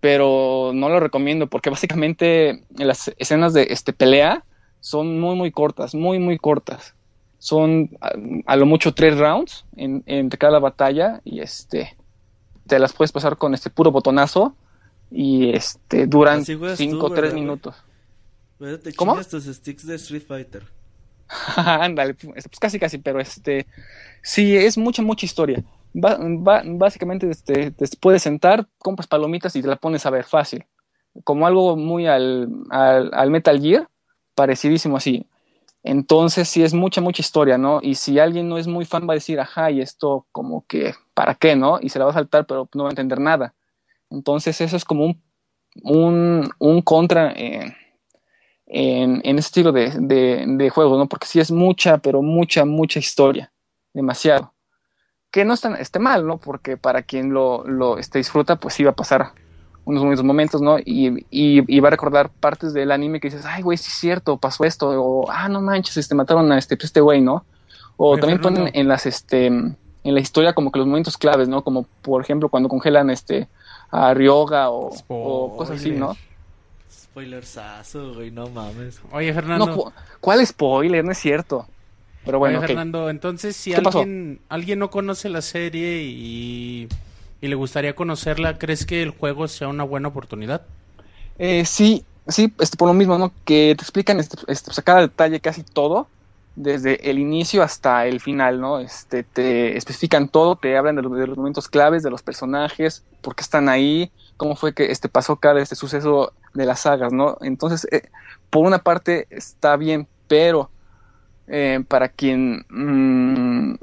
pero no lo recomiendo porque básicamente las escenas de este, pelea son muy, muy cortas, muy, muy cortas. Son a, a lo mucho tres rounds en, entre cada batalla y este te las puedes pasar con este puro botonazo y este duran Así juegas 5 tú, o 3 ¿verdad, güey? minutos. Te ¿Cómo? tus sticks de Street Fighter. *laughs* Ándale, pues casi casi, pero este sí es mucha mucha historia. Ba- básicamente este, te puedes sentar, compras palomitas y te la pones a ver fácil. Como algo muy al, al, al Metal Gear, parecidísimo así. Entonces sí es mucha mucha historia, ¿no? Y si alguien no es muy fan va a decir, ajá, y esto como que, ¿para qué, no? Y se la va a saltar, pero no va a entender nada. Entonces eso es como un, un, un contra en, en, en ese estilo de, de, de juego, ¿no? Porque sí es mucha, pero mucha, mucha historia. Demasiado. Que no está, esté mal, ¿no? Porque para quien lo, lo este, disfruta, pues sí va a pasar unos buenos momentos, ¿no? Y, y, y va a recordar partes del anime que dices, ay, güey, sí es cierto, pasó esto, o, ah, no manches, este, mataron a este, pues, este güey, ¿no? O también Fernando. ponen en las, este, en la historia como que los momentos claves, ¿no? Como, por ejemplo, cuando congelan, este, a Ryoga o, o cosas así, ¿no? Spoilersazo, güey, no mames. Oye, Fernando. No, cu- ¿cuál spoiler? No es cierto. Pero bueno, Oye. Fernando, entonces si alguien, alguien no conoce la serie y, y le gustaría conocerla, ¿crees que el juego sea una buena oportunidad? Eh, sí, sí, este, por lo mismo, ¿no? Que te explican este, este, pues, cada detalle casi todo, desde el inicio hasta el final, ¿no? Este, te especifican todo, te hablan de los, de momentos claves, de los personajes, por qué están ahí, cómo fue que este, pasó cada este suceso de las sagas, ¿no? Entonces, eh, por una parte está bien, pero eh, para quien mm,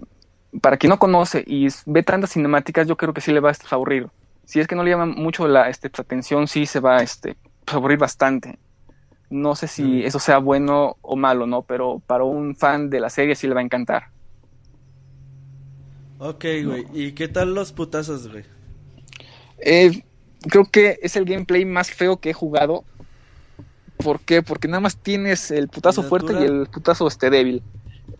para quien no conoce y ve tantas cinemáticas, yo creo que sí le va a aburrir. Si es que no le llama mucho la este, pues, atención, sí se va este, pues, a aburrir bastante. No sé si eso sea bueno o malo, ¿no? Pero para un fan de la serie sí le va a encantar. Ok, güey. ¿Y qué tal los putazos, güey? Eh, creo que es el gameplay más feo que he jugado. ¿Por qué? Porque nada más tienes el putazo ¿Y la fuerte y el putazo este débil.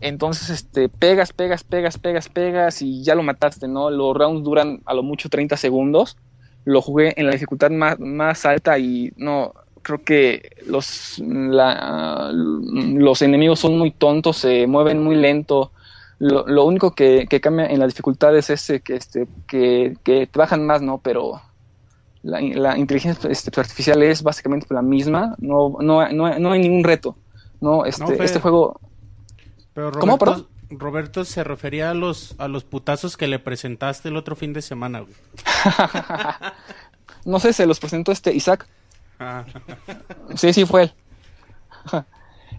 Entonces, este, pegas, pegas, pegas, pegas, pegas y ya lo mataste, ¿no? Los rounds duran a lo mucho 30 segundos. Lo jugué en la dificultad más, más alta y no, creo que los, la- los enemigos son muy tontos, se mueven muy lento. Lo, lo único que, que cambia en la dificultad es ese que, este, que, que te bajan más, ¿no? Pero la, la inteligencia este, artificial es básicamente la misma, no, no, no, no hay ningún reto. No, este, No, este juego Pero ¿Cómo, Roberto, Roberto se refería a los, a los putazos que le presentaste el otro fin de semana, güey. *laughs* no sé, se los presentó este Isaac. Ah, Sí, sí fue él. *laughs*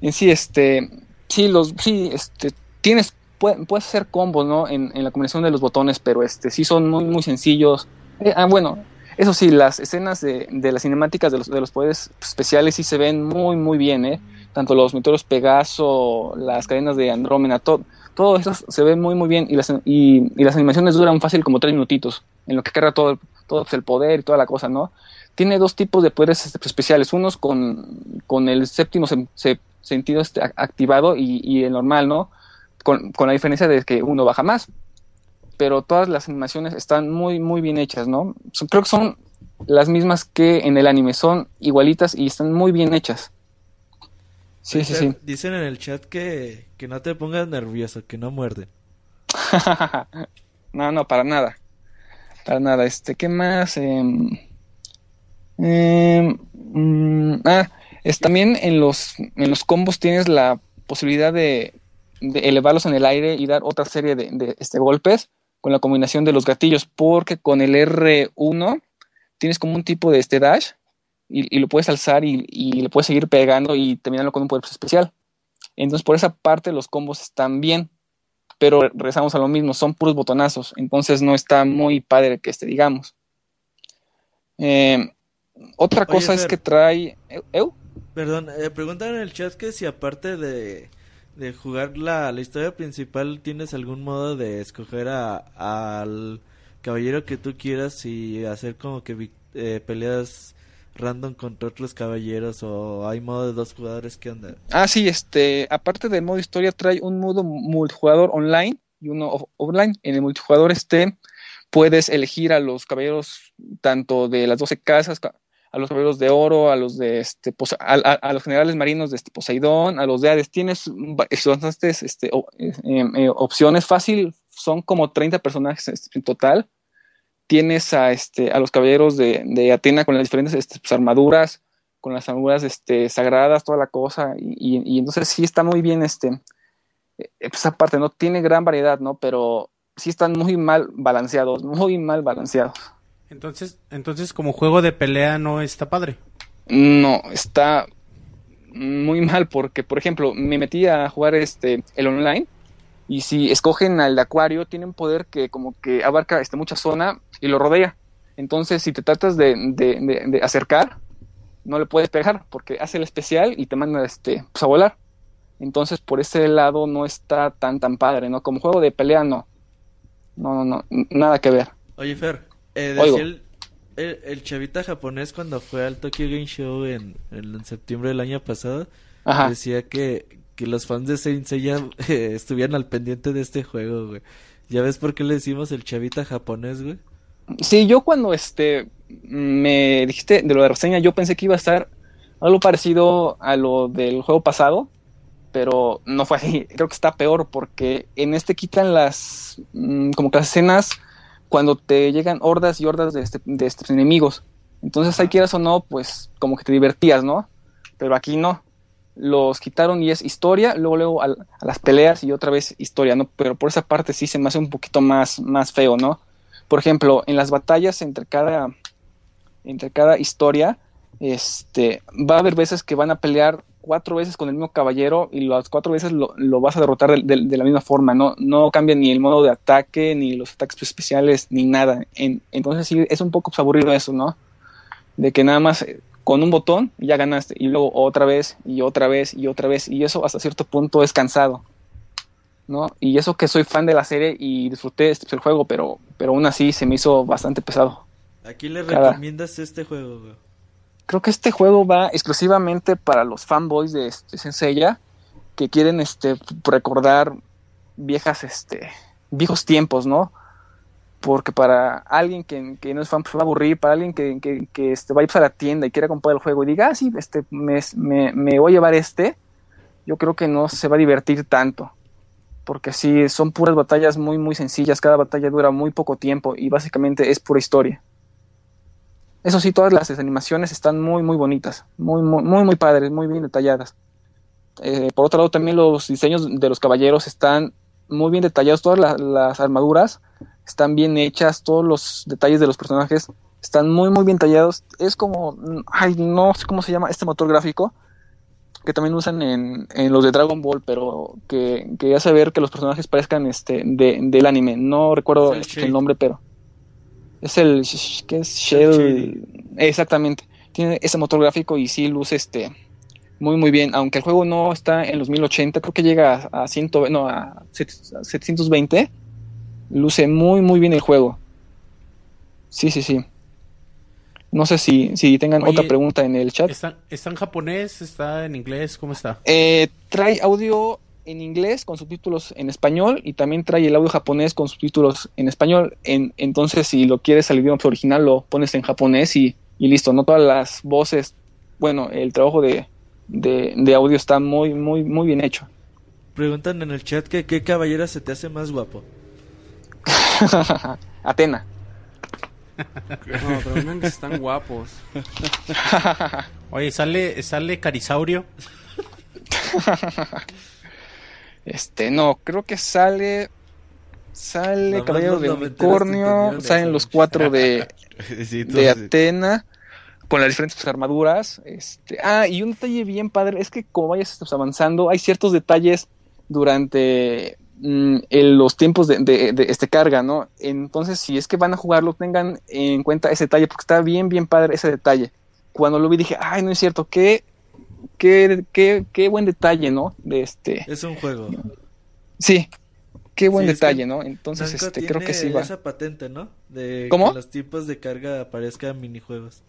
en sí, este, sí, los, sí, este, tienes, puede- puedes hacer combos, ¿no? En, en la combinación de los botones, pero este, sí son muy, muy sencillos. Eh, ah, bueno, eso sí, las escenas de, de las cinemáticas de los, de los poderes especiales sí se ven muy, muy bien, ¿eh? Tanto los meteoros Pegaso, las cadenas de Andrómeda, todo, todo eso se ve muy, muy bien y las, y, las animaciones duran fácil como tres minutitos, en lo que carga todo, todo el poder y toda la cosa, ¿no? tiene dos tipos de poderes especiales, unos con, con el séptimo se- se- sentido este, activado y, y el normal, ¿no? Con, con la diferencia de que uno baja más. Pero todas las animaciones están muy, muy bien hechas, ¿no? Creo que son las mismas que en el anime, son igualitas y están muy bien hechas. Sí, sí, sí. Dicen- en el chat que, que no te pongas nervioso, que no muerden. *laughs* no, no, para nada. Para nada. Este, ¿qué más? Em, em, mm, ah, es también en los, en los combos tienes la posibilidad de, de elevarlos en el aire y dar otra serie de, de, este, golpes con la combinación de los gatillos, porque con el R1 tienes como un tipo de este dash y, y lo puedes alzar y, y le puedes seguir pegando y terminarlo con un poder especial. Entonces, por esa parte, los combos están bien pero regresamos a lo mismo, son puros botonazos, entonces no está muy padre que este, digamos. Eh, otra Oye, cosa es que trae... ¿Eu? ¿Eu? Perdón, eh, preguntan en el chat que si aparte de, de jugar la, la historia principal tienes algún modo de escoger a, al caballero que tú quieras y hacer como que eh, peleas random contra otros caballeros o hay modo de dos jugadores, ¿qué onda? Ah, sí, este, aparte del modo historia, trae un modo multijugador online y uno off- offline. En el multijugador este puedes elegir a los caballeros tanto de las 12 casas, ca- a los caballeros de oro, a los de este, a, a- los generales marinos de este Poseidón, a los de Hades. Tienes ba- bastantes este, eh, eh, opciones fácil, son como 30 personajes este, en total. Tienes a, este, a los caballeros de, de Atena con las diferentes este, pues, armaduras, con las armaduras este, sagradas, toda la cosa, y, y, y entonces sí está muy bien, este, eh, pues aparte, ¿no? Tiene gran variedad, ¿no? Pero sí están muy mal balanceados, muy mal balanceados. Entonces, entonces como juego de pelea no está padre. No, está muy mal porque, por ejemplo, me metí a jugar este el online y si escogen al de acuario tienen poder que como que abarca este mucha zona y lo rodea. Entonces, si te tratas de, de, de, de acercar, no le puedes pegar porque hace el especial y te manda este pues, a volar. Entonces, por ese lado no está tan tan padre, ¿no? Como juego de pelea no. No, no, no, nada que ver. Oye, Fer, eh, decía el, el, el chavita japonés cuando fue al Tokyo Game Show en, en, en septiembre del año pasado, Ajá. decía que, que los fans de Saint Seiya eh, *laughs* estuvieran al pendiente de este juego, güey. ¿Ya ves por qué le decimos el chavita japonés, güey? Sí, yo cuando este me dijiste de lo de reseña, yo pensé que iba a estar algo parecido a lo del juego pasado, pero no fue así. Creo que está peor porque en este quitan las mm, como que las escenas cuando te llegan hordas y hordas de, este, de estos enemigos. Entonces, ahí quieras o no, pues como que te divertías, ¿no? Pero aquí no. Los quitaron y es historia, luego luego a, a las peleas y otra vez historia, ¿no? Pero por esa parte sí se me hace un poquito más, más feo, ¿no? Por ejemplo, en las batallas entre cada, entre cada historia, este, va a haber veces que van a pelear cuatro veces con el mismo caballero y las cuatro veces lo, lo vas a derrotar de, de, la misma forma, no, no cambia ni el modo de ataque, ni los ataques especiales, ni nada. En, entonces sí, es un poco aburrido eso, ¿no? De que nada más eh, con un botón ya ganaste y luego otra vez y otra vez y otra vez y eso hasta cierto punto es cansado. ¿No? Y eso que soy fan de la serie y disfruté este, el juego, pero, pero aún así se me hizo bastante pesado. ¿A quién le Cada... recomiendas este juego? Creo que este juego va exclusivamente para los fanboys de este Senseiya que quieren este recordar viejas este viejos tiempos, ¿no? Porque para alguien que, que no es fan pues va a aburrir, para alguien que, que, que este, va a ir a la tienda y quiera comprar el juego y diga, ah, sí, este, me, me, me voy a llevar este, yo creo que no se va a divertir tanto porque sí, son puras batallas muy, muy sencillas, cada batalla dura muy poco tiempo y básicamente es pura historia. Eso sí, todas las animaciones están muy, muy bonitas, muy, muy, muy, muy padres, muy bien detalladas. Eh, por otro lado, también los diseños de los caballeros están muy bien detallados, todas la, las armaduras están bien hechas, todos los detalles de los personajes están muy, muy bien tallados. Es como, ay, no sé cómo se llama este motor gráfico, que también usan en, en, los de Dragon Ball, pero que, que hace ver que los personajes parezcan este de, del anime. No recuerdo el, el, nombre, pero es el que es Shell, exactamente. Tiene ese motor gráfico y sí luce este muy muy bien, aunque el juego no está en los 1080, creo que llega a, a, 100, no, a 720. Luce muy muy bien el juego. Sí, sí, sí. No sé si, si tengan Oye, otra pregunta en el chat. ¿está, ¿Está, en japonés? ¿Está en inglés? ¿Cómo está? Eh, trae audio en inglés con subtítulos en español y también trae el audio japonés con subtítulos en español. En, entonces, si lo quieres al idioma original, lo pones en japonés y, y, listo. No todas las voces, bueno, el trabajo de, de, de, audio está muy, muy, muy bien hecho. Preguntan en el chat que qué caballera se te hace más guapo. *laughs* Atena. No, pero no están guapos. *laughs* Oye, ¿sale, sale Carisaurio? *laughs* este, no, creo que sale. Sale no, Caballero de Unicornio. Salen los cuatro de, *laughs* sí, de Atena. Con las diferentes armaduras. Este, ah, y un detalle bien padre es que como vayas avanzando, hay ciertos detalles durante en los tiempos de, de, de, este carga, ¿no? Entonces, si es que van a jugarlo, tengan en cuenta ese detalle, porque está bien, bien padre ese detalle. Cuando lo vi dije, ay, no es cierto, qué, qué, qué, qué buen detalle, ¿no? De este. Es un juego. Sí, qué buen sí, detalle, ¿no? Entonces, este, creo que sí va. esa patente, ¿no? De ¿Cómo? que los tipos de carga aparezcan minijuegos.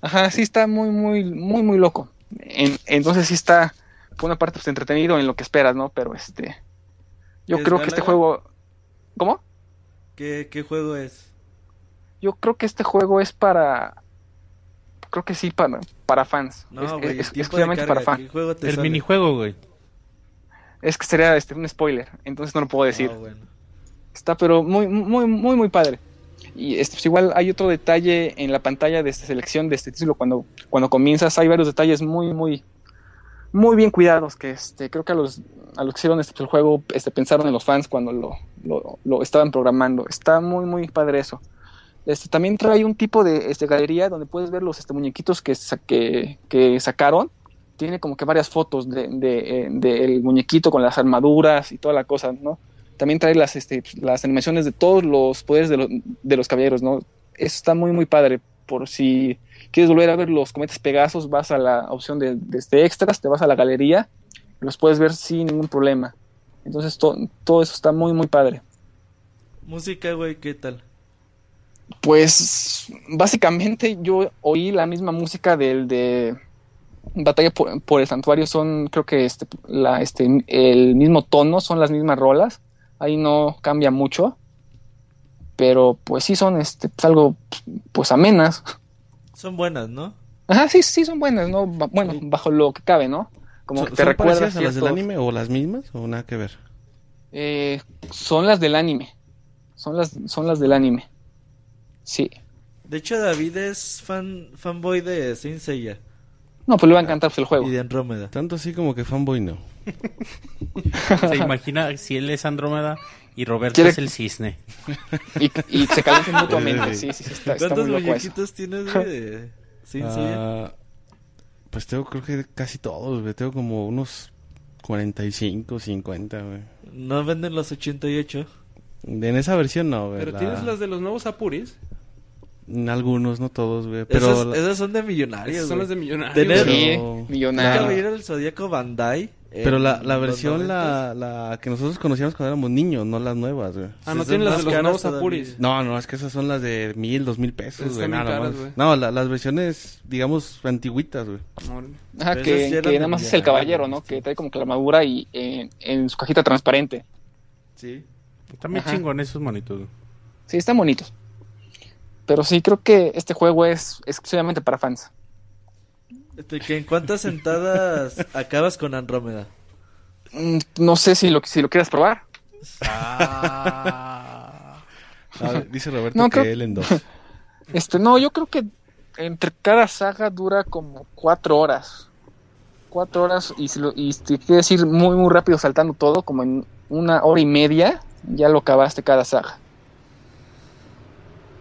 Ajá, sí está muy, muy, muy, muy loco. En, entonces sí está, por una parte, pues entretenido en lo que esperas, ¿no? Pero este yo creo que este juego. ¿Cómo? ¿Qué, ¿Qué, juego es? Yo creo que este juego es para. Creo que sí, para, para fans. No, es, exclusivamente para fans. El sale? minijuego, güey. Es que sería este, un spoiler, entonces no lo puedo decir. Oh, bueno. Está, pero muy, muy, muy, muy padre. Y este, pues igual hay otro detalle en la pantalla de esta selección de este título cuando, cuando comienzas, hay varios detalles muy, muy, muy bien cuidados que este, creo que a los, a los que hicieron este, el juego este, pensaron en los fans cuando lo, lo, lo estaban programando. Está muy, muy padre eso. Este, también trae un tipo de este, galería donde puedes ver los este, muñequitos que, que, sacaron. Tiene como que varias fotos de, de, eh, del muñequito con las armaduras y toda la cosa, ¿no? También trae las, este, las animaciones de todos los poderes de, los de los caballeros, ¿no? Eso está muy, muy padre. Por si quieres volver a ver los cometas Pegasos, vas a la opción de, de este extras, te vas a la galería, los puedes ver sin ningún problema. Entonces to- todo eso está muy, muy padre. Música, güey, ¿qué tal? Pues básicamente yo oí la misma música del de Batalla por, por el Santuario, son creo que este, la, este, el mismo tono, son las mismas rolas, ahí no cambia mucho, pero pues sí son este, pues, algo pues amenas. Son buenas, ¿no? Ajá, sí, sí son buenas, ¿no? Bueno, bajo lo que cabe, ¿no? Como ¿Son, que te son recuerdas parecidas a las del anime o las mismas o nada que ver? Eh, son las del anime, son las, son las del anime, sí. De hecho, David es fan fanboy de Saint Seiya No, pues le va a encantar pues, el juego. y de Andrómeda. Tanto así como que fanboy no. *laughs* Se imagina si él es Andrómeda y Roberto ¿Quiere- es el cisne. Y, y se calientan mutuamente, sí, sí, sí, está, está ¿Cuántos muy loco eso. muñequitos tienes, güey, de Seiya? Ah, pues tengo creo que casi todos, güey. Tengo como unos 45, 50, güey. No venden los 88. En esa versión no, güey. Pero la- tienes las de los nuevos Apuris. Algunos, no todos, güey. Pero... esas, esas son de millonarios, Esas son las de millonarios. Tener- Sí, millonario. Caballero del Zodíaco Bandai. Pero la, la versión, 90s. la, la que nosotros conocíamos cuando éramos niños, no las nuevas, güey. Ah, no tienen las de los nuevos. Apuris. No, no, es que esas son las de mil, dos mil pesos, güey, nada caras, más. güey. No, la- las versiones, digamos, antiguitas, güey. Pero que, que nada más es el caballero, ¿no? Que trae como que la armadura y eh, en su cajita transparente. Sí. También Ajá. chingón esos monitos. güey. Sí, están bonitos. Pero sí, creo que este juego es exclusivamente para fans. Este, que ¿En cuántas sentadas acabas con Andrómeda? Mm, No sé si lo, si lo quieras probar. Ah. Ah, dice Roberto No, que creo- él en *laughs* dos. Este, no, yo creo que entre cada saga dura como cuatro horas. Cuatro horas y si, lo, y te quieres ir muy, muy rápido saltando todo, como en una hora y media, ya lo acabaste cada saga.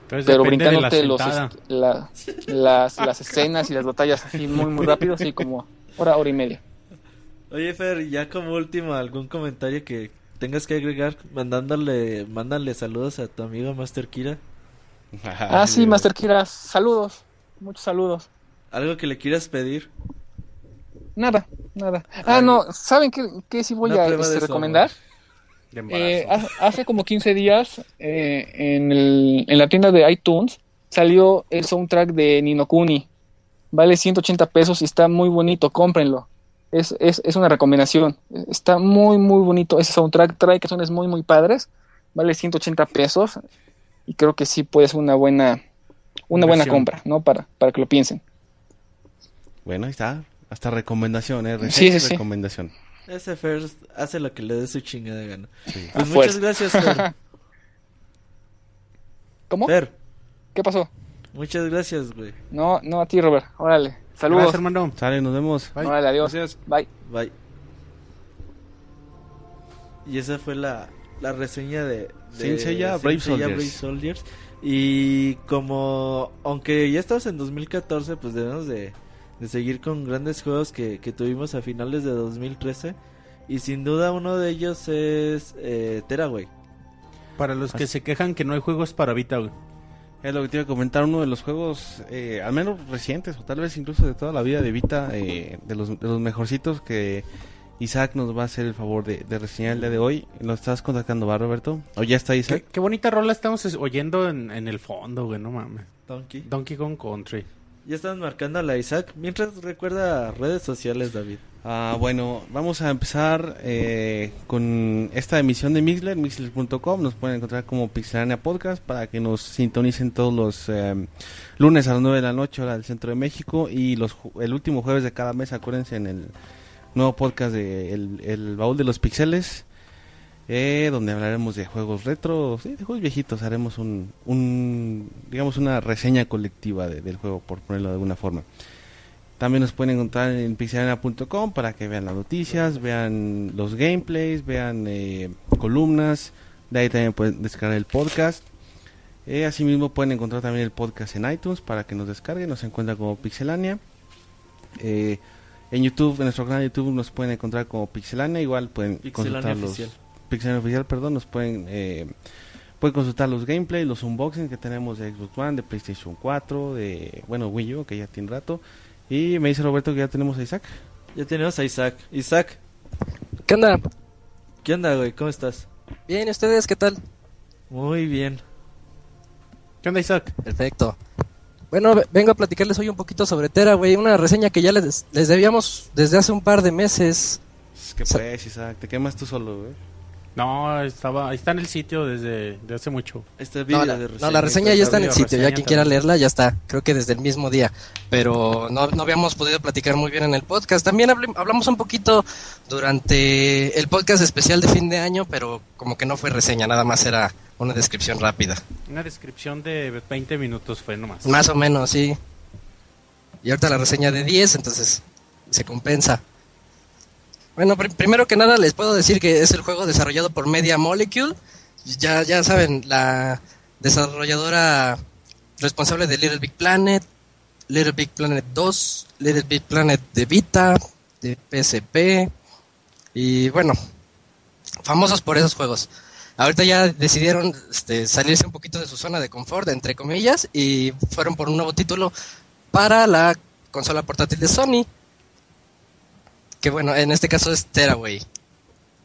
Entonces Pero brincándote los, sentada. est- la- las, las escenas y las batallas así muy, muy rápido, así como hora, hora y media. Oye, Fer, ya como último, ¿algún comentario que tengas que agregar? Mandándole, mándale saludos a tu amigo Master Kira. *laughs* Ah, sí, Master Kira, saludos. Muchos saludos. ¿Algo que le quieras pedir? Nada, nada. Ah, no, ¿saben qué, qué sí voy Una a este, recomendar? Eh, hace, como 15 días eh, en, el- en la tienda de iTunes salió el soundtrack de Ninokuni. Vale 180 pesos y está muy bonito, cómprenlo. Es, es, es una recomendación. Está muy, muy bonito ese soundtrack. Trae canciones muy, muy padres. Vale 180 pesos y creo que sí puede ser una buena, una buena compra, ¿no? Para, para que lo piensen. Bueno, ahí está. Hasta recomendación, ¿eh? Sí, sí, sí. recomendación. Ese Fer hace lo que le dé su chingada gana. Sí. Pues A muchas fuerza. gracias, Fer. *laughs* ¿Cómo? Fer, ¿Qué pasó? muchas gracias, güey. No, no a ti, Robert. Órale. Saludos. Gracias, hermano. Sale, nos vemos. Bye. Órale, adiós. Gracias. Bye. Bye. Y esa fue la, la reseña de, de Seiya, Brave. Brave Soldiers. Y como, aunque ya estamos en 2014, pues debemos de, de seguir con grandes juegos que, que tuvimos a finales de 2013. Y sin duda uno de ellos es eh, Teraway. Para los que se quejan que no hay juegos para Vita, güey. Es lo que te iba a comentar, uno de los juegos, eh, al menos recientes, o tal vez incluso de toda la vida de Vita, eh, de, los, de los mejorcitos que Isaac nos va a hacer el favor de, de reseñar el día de hoy. ¿Lo estás contactando, va, Roberto? ¿O ya está Qué, Isaac? qué bonita rola estamos es- oyendo en, en el fondo, güey, no mames. Donkey. Donkey Kong Country. Ya están marcando a la Isaac. Mientras recuerda redes sociales, David. Ah, bueno, vamos a empezar eh, con esta emisión de Mixler, mixler.com. Nos pueden encontrar como Pixelania Podcast para que nos sintonicen todos los eh, lunes a las 9 de la noche, hora del centro de México. Y los el último jueves de cada mes, acuérdense, en el nuevo podcast de El, el Baúl de los Pixeles. Eh, donde hablaremos de juegos retro, sí, de juegos viejitos. Haremos un, un digamos, una reseña colectiva de- del juego, por ponerlo de alguna forma. También nos pueden encontrar en pixelania.com para que vean las noticias, vean los gameplays, vean eh, columnas. De ahí también pueden descargar el podcast. Eh, asimismo pueden encontrar también el podcast en iTunes para que nos descarguen. Nos encuentra como Pixelania. Eh, en YouTube, en nuestro canal de YouTube nos pueden encontrar como Pixelania. Igual pueden Pixelania consultar los Pixelania oficial, perdón, nos pueden eh, pueden consultar los gameplays, los unboxings que tenemos de Xbox One, de PlayStation 4, de bueno Wii U que ya tiene rato. Y me dice Roberto que ya tenemos a Isaac. Ya tenemos a Isaac. Isaac, ¿Qué onda? ¿qué onda, güey? ¿Cómo estás? Bien, ¿y ustedes qué tal? Muy bien. ¿Qué onda, Isaac? Perfecto. Bueno, ve- vengo a platicarles hoy un poquito sobre Tera, güey. Una reseña que ya les, les debíamos desde hace un par de meses. ¿Qué Sa- pues, Isaac? Te quemas tú solo, güey. No, estaba, ahí está en el sitio desde, hace mucho. Este No, la, de no, la reseña ya está en el sitio. Ya reseña quien quiera leerla ya está. Creo que desde el mismo día. Pero no, no habíamos podido platicar muy bien en el podcast. También hablé- hablamos un poquito durante el podcast especial de fin de año, pero como que no fue reseña, nada más era una descripción rápida. Una descripción de 20 minutos fue nomás. Más o menos, sí. Y ahorita la reseña de 10, entonces se compensa. Bueno, pr- primero que nada les puedo decir que es el juego desarrollado por Media Molecule. Ya, ya saben, la desarrolladora responsable de Little Big Planet, Little Big Planet 2, Little Big Planet de Vita, de PSP. Y bueno, famosos por esos juegos. Ahorita ya decidieron este, salirse un poquito de su zona de confort, entre comillas, y fueron por un nuevo título para la consola portátil de Sony. Que bueno, en este caso es Tearaway.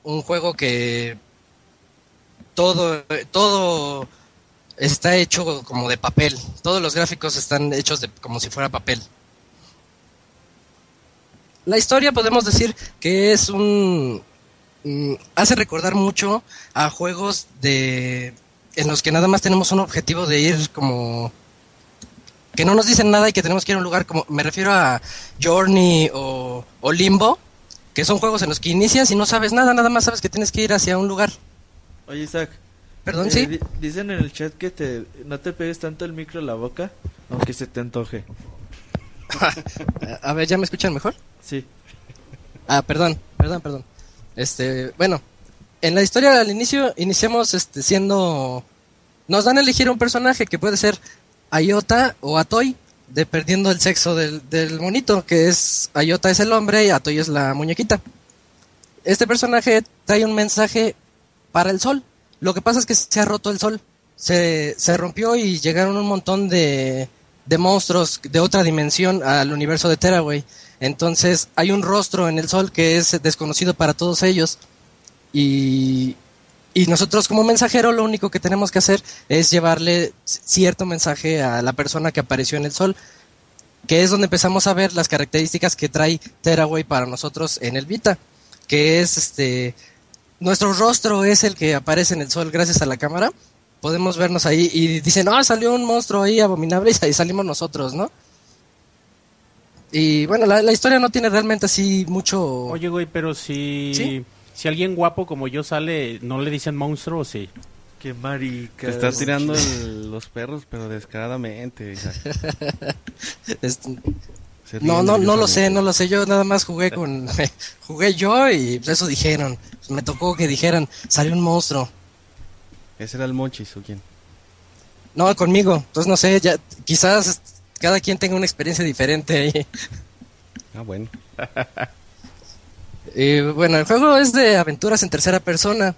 Un juego que todo, todo está hecho como de papel. Todos los gráficos están hechos de, como si fuera papel. La historia podemos decir que es un... mm, hace recordar mucho a juegos de en los que nada más tenemos un objetivo de ir como que no nos dicen nada y que tenemos que ir a un lugar como me refiero a Journey o, o Limbo que son juegos en los que inicias y no sabes nada nada más sabes que tienes que ir hacia un lugar Oye, Isaac. perdón eh, sí di- Dicen en el chat que te, no te pegues tanto el micro a la boca, aunque se te antoje. a *laughs* a ver ya me escuchan mejor Sí. Ah, perdón, perdón, perdón. Este, bueno, en la historia al inicio iniciamos este siendo nos dan a elegir un personaje que puede ser Ayota o Atoy, dependiendo el sexo del, del monito, que es Ayota es el hombre y Atoy es la muñequita. Este personaje trae un mensaje para el sol. Lo que pasa es que se ha roto el sol. Se, se rompió y llegaron un montón de, de monstruos de otra dimensión al universo de Teraway. Entonces hay un rostro en el sol que es desconocido para todos ellos. Y, y nosotros como mensajero lo único que tenemos que hacer es llevarle cierto mensaje a la persona que apareció en el sol, que es donde empezamos a ver las características que trae Teraway para nosotros en el Vita, que es este nuestro rostro es el que aparece en el sol gracias a la cámara. Podemos vernos ahí y dicen, ah, salió un monstruo ahí abominable y ahí salimos nosotros, ¿no? Y bueno, la, la historia no tiene realmente así mucho... Oye, güey, pero si, ¿Sí? Si alguien guapo como yo sale, ¿no le dicen monstruo o sí? Qué marica. Te estás tirando el- los perros, pero descaradamente, *laughs* este, No, no, no lo sé, no lo sé. Yo nada más jugué con. *laughs* jugué yo y pues, eso dijeron. Me tocó que dijeran, salió un monstruo. ¿Ese era el Monchis o quién? No, conmigo. Entonces no sé, ya quizás cada quien tenga una experiencia diferente ahí. Ah, bueno. *laughs* Y bueno, el juego es de aventuras en tercera persona.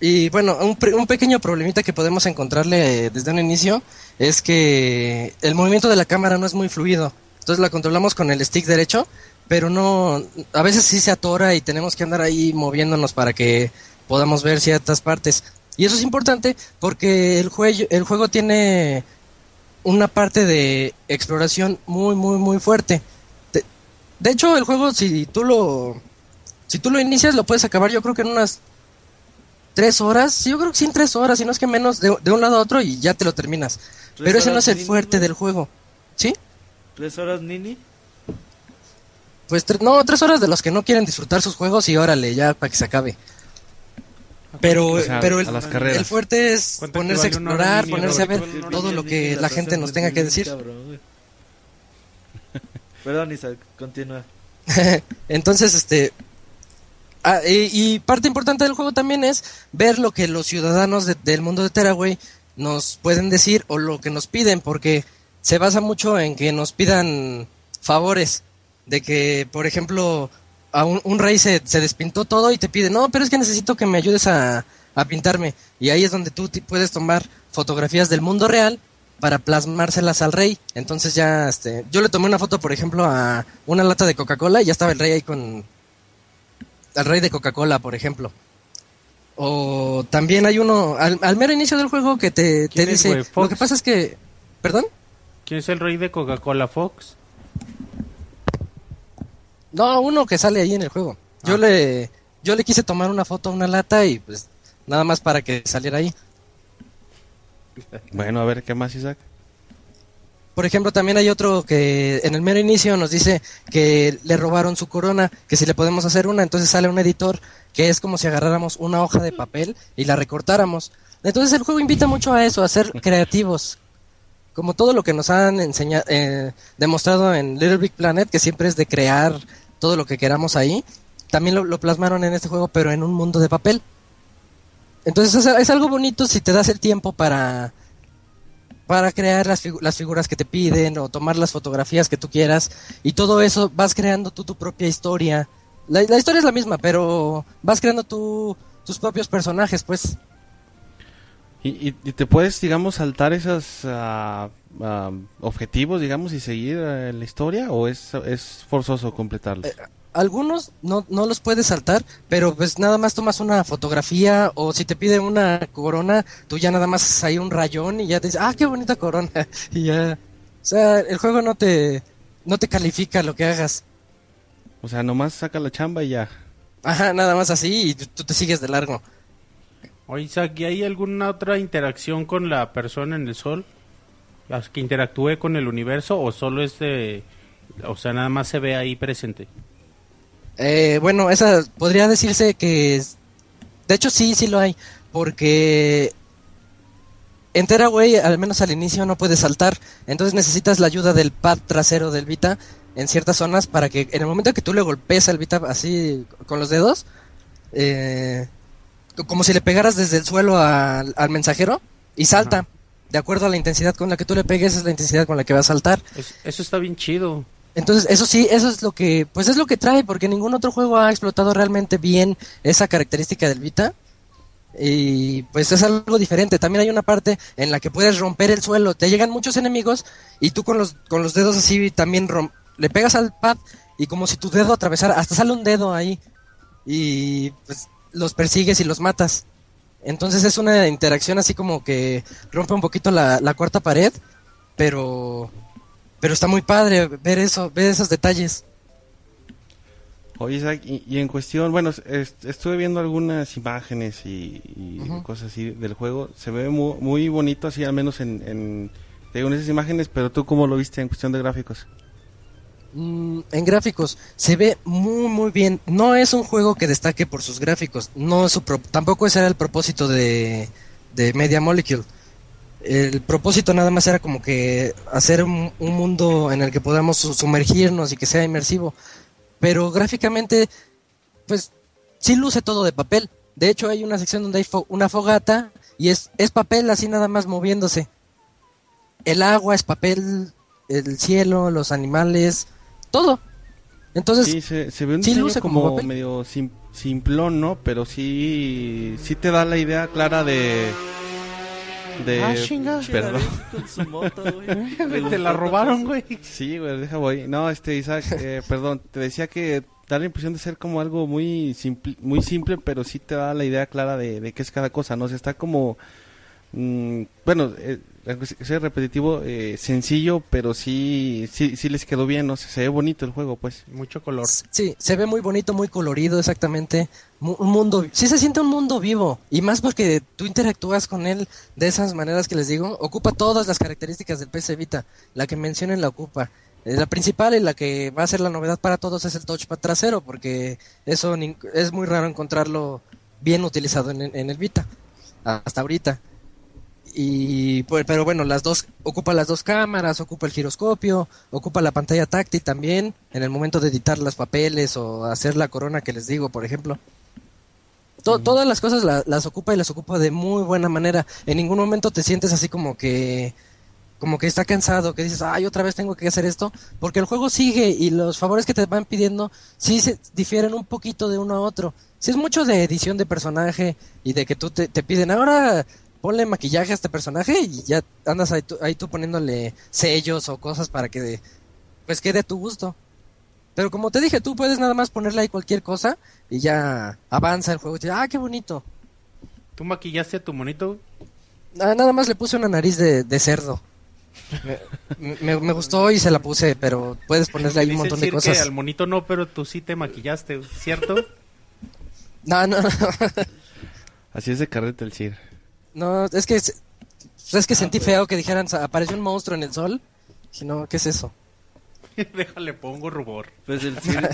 Y bueno, un, un pequeño problemita que podemos encontrarle eh, desde un inicio es que el movimiento de la cámara no es muy fluido. Entonces la controlamos con el stick derecho, pero no, a veces sí se atora y tenemos que andar ahí moviéndonos para que podamos ver ciertas partes. Y eso es importante porque el, jue- el juego tiene una parte de exploración muy, muy, muy fuerte. De, hecho, el juego, si tú lo, si tú lo inicias, lo puedes acabar yo creo que en unas tres horas. Sí, yo creo que sí en tres horas, si no es que menos, de, de un lado a otro y ya te lo terminas. ¿Tres Pero ese no es el fuerte güey? del juego. ¿Sí? ¿Tres horas, Nini? Pues tre- no, tres horas de los que no quieren disfrutar sus juegos y órale, ya para que se acabe. Pero, O sea, pero el, el fuerte es ¿Cuánto ponerse a explorar, ponerse a ver todo lo que la gente nos tenga que decir. Perdón, Isaac, continúa. *laughs* Entonces, este. ah, y, parte importante del juego también es ver lo que los ciudadanos de- del mundo de Teraway nos pueden decir o lo que nos piden, porque se basa mucho en que nos pidan favores. De que, por ejemplo, a un, rey se, se despintó todo y te pide, no, pero es que necesito que me ayudes a, a pintarme. Y ahí es donde tú puedes tomar fotografías del mundo real para plasmárselas al rey. Entonces ya, este, yo le tomé una foto, por ejemplo, a una lata de Coca-Cola y ya estaba el rey ahí con al rey de Coca-Cola, por ejemplo. O también hay uno al, al mero inicio del juego que te, te ¿Quién es, dice, lo que pasa es que, perdón, ¿Quién es el rey de Coca-Cola Fox? no, uno que sale ahí en el juego. Yo Ah. le yo le quise tomar una foto a una lata y pues nada más para que saliera ahí. Bueno, a ver, ¿qué más, Isaac? Por ejemplo, también hay otro que en el mero inicio nos dice que le robaron su corona, que si le podemos hacer una, entonces sale un editor que es como si agarráramos una hoja de papel y la recortáramos. Entonces el juego invita mucho a eso, a ser *laughs* creativos. Como todo lo que nos han enseñado, demostrado en Little Big Planet, que siempre es de crear todo lo que queramos ahí, también lo, lo plasmaron en este juego, pero en un mundo de papel. Entonces es, es algo bonito si te das el tiempo para, para crear las, figu- las figuras que te piden o tomar las fotografías que tú quieras y todo eso vas creando tú tu propia historia. La, la historia es la misma, pero vas creando tú tus propios personajes, pues. ¿Y, y, y te puedes, digamos, saltar esos ah, ah, objetivos, digamos, y seguir eh, la historia? ¿O es, es forzoso completarlos? Algunos no, no los puedes saltar, pero pues nada más tomas una fotografía o si te pide una corona, tú ya nada más hay un rayón y ya te dices, ah, qué bonita corona. *laughs* y ya, o sea, el juego no te, no te califica lo que hagas. O sea, nomás saca la chamba y ya. Ajá, nada más así y tú tú te sigues de largo. Oye, Isaac, ¿y hay alguna otra interacción con la persona en el sol? ¿Las que interactúe con el universo o solo es de... O sea, nada más se ve ahí presente? Eh, bueno, esa podría decirse que... es- De hecho, sí, sí lo hay. Porque en Teraway, al menos al inicio, no puedes saltar. Entonces necesitas la ayuda del pad trasero del Vita en ciertas zonas para que en el momento que tú le golpees al Vita así con los dedos, eh, como si le pegaras desde el suelo al, al mensajero y salta. De acuerdo a la intensidad con la que tú le pegues, es la intensidad con la que va a saltar. Es- eso está bien chido. Entonces, eso sí, eso es lo que, pues es lo que trae, porque ningún otro juego ha explotado realmente bien esa característica del Vita. Y pues es algo diferente. También hay una parte en la que puedes romper el suelo. Te llegan muchos enemigos y tú con los, con los dedos así también le pegas al pad y como si tu dedo atravesara, hasta sale un dedo ahí. Y pues los persigues y los matas. Entonces es una interacción así como que rompe un poquito la cuarta pared, pero pero está muy padre ver eso, ver esos detalles. Oye, Isaac, y, y en cuestión, bueno, est- estuve viendo algunas imágenes y, cosas así del juego. Se ve muy, muy bonito, así al menos en, en esas imágenes, pero tú cómo lo viste en cuestión de gráficos. Mm, en gráficos se ve muy muy bien. No es un juego que destaque por sus gráficos. No es su pro- tampoco ese era el propósito de, de Media Molecule. El propósito nada más era como que hacer un, un mundo en el que podamos su- sumergirnos y que sea inmersivo. Pero gráficamente, pues sí luce todo de papel. De hecho hay una sección donde hay fo- una fogata y es, es papel así nada más moviéndose. El agua es papel, el cielo, los animales, todo. Entonces, Sí, se, se ve un sí luce como medio sim- simplón, ¿no? Pero sí, sí te da la idea clara de... De... Ah, chinga. Perdón. Con su moto, güey. *laughs* Te la robaron, güey. Sí, güey, deja voy. No, este, Isaac, eh, *laughs* perdón, te decía que da la impresión de ser como algo muy simple, muy simple, pero sí te da la idea clara de, de qué es cada cosa, ¿no? O sea, está como, mm, bueno, eh, aunque sea repetitivo, eh, sencillo, pero sí, sí, sí les quedó bien, ¿no? Se, se ve bonito el juego, pues. Mucho color. Sí, se ve muy bonito, muy colorido, exactamente. Mu- Un mundo, sí se siente un mundo vivo. Y más porque tú interactúas con él de esas maneras que les digo. Ocupa todas las características del PC Vita. La que mencionen la ocupa. Eh, La principal y la que va a ser la novedad para todos es el touchpad trasero, porque eso es muy raro encontrarlo bien utilizado en, en el Vita, hasta ahorita. Y pues, pero bueno, las dos ocupa las dos cámaras, ocupa el giroscopio, ocupa la pantalla táctil también en el momento de editar los papeles o hacer la corona que les digo, por ejemplo. Todas las cosas las ocupa y las ocupa de muy buena manera. En ningún momento te sientes así como que como que está cansado, que dices, ay, otra vez tengo que hacer esto, porque el juego sigue y los favores que te van pidiendo sí se difieren un poquito de uno a otro. Si es mucho de edición de personaje y de que tú te, te piden, ahora ponle maquillaje a este personaje y ya andas ahí tú, ahí tú poniéndole sellos o cosas para que pues quede a tu gusto. Pero como te dije, tú puedes nada más ponerle ahí cualquier cosa y ya avanza el juego. Y te ah, qué bonito. ¿Tú maquillaste a tu monito? Ah, nada más le puse una nariz de, de cerdo. Me, me, gustó y se la puse, pero puedes ponerle ahí un montón de cosas. Que al monito no, pero tú sí te maquillaste, ¿cierto? *laughs* no, no. Así es de carrete el CIR. No, es que es, que sentí feo que dijeran apareció un monstruo en el sol. Y no, ¿qué es eso? *laughs* Déjale, pongo rubor. Pues el Sir,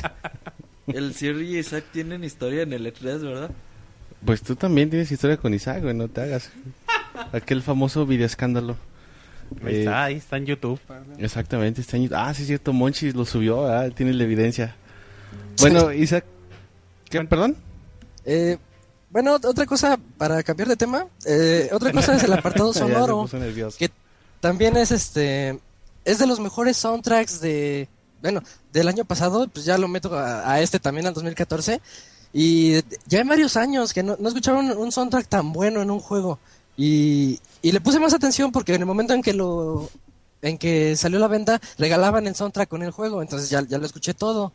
*laughs* el Sir y Isaac tienen historia en el E3, ¿verdad? Pues tú también tienes historia con Isaac, güey, no te hagas. *laughs* Aquel famoso video escándalo. Ahí Eh, está, ahí está en YouTube. Exactamente, este año. Ah, sí, es cierto, Monchis lo subió, ¿verdad? tiene la evidencia. Bueno, Isaac. ¿Qué? ¿Perdón? Eh, bueno, otra cosa para cambiar de tema. Eh, otra cosa es el apartado *laughs* sonoro. que también es este. Es de los mejores soundtracks de. Bueno, del año pasado, pues ya lo meto a, a este también, al 2014. Y ya hay varios años que no, no escuchaba un, un soundtrack tan bueno en un juego. Y, y le puse más atención porque en el momento en que lo en que salió a la venta regalaban el soundtrack con el juego, entonces ya, ya lo escuché todo.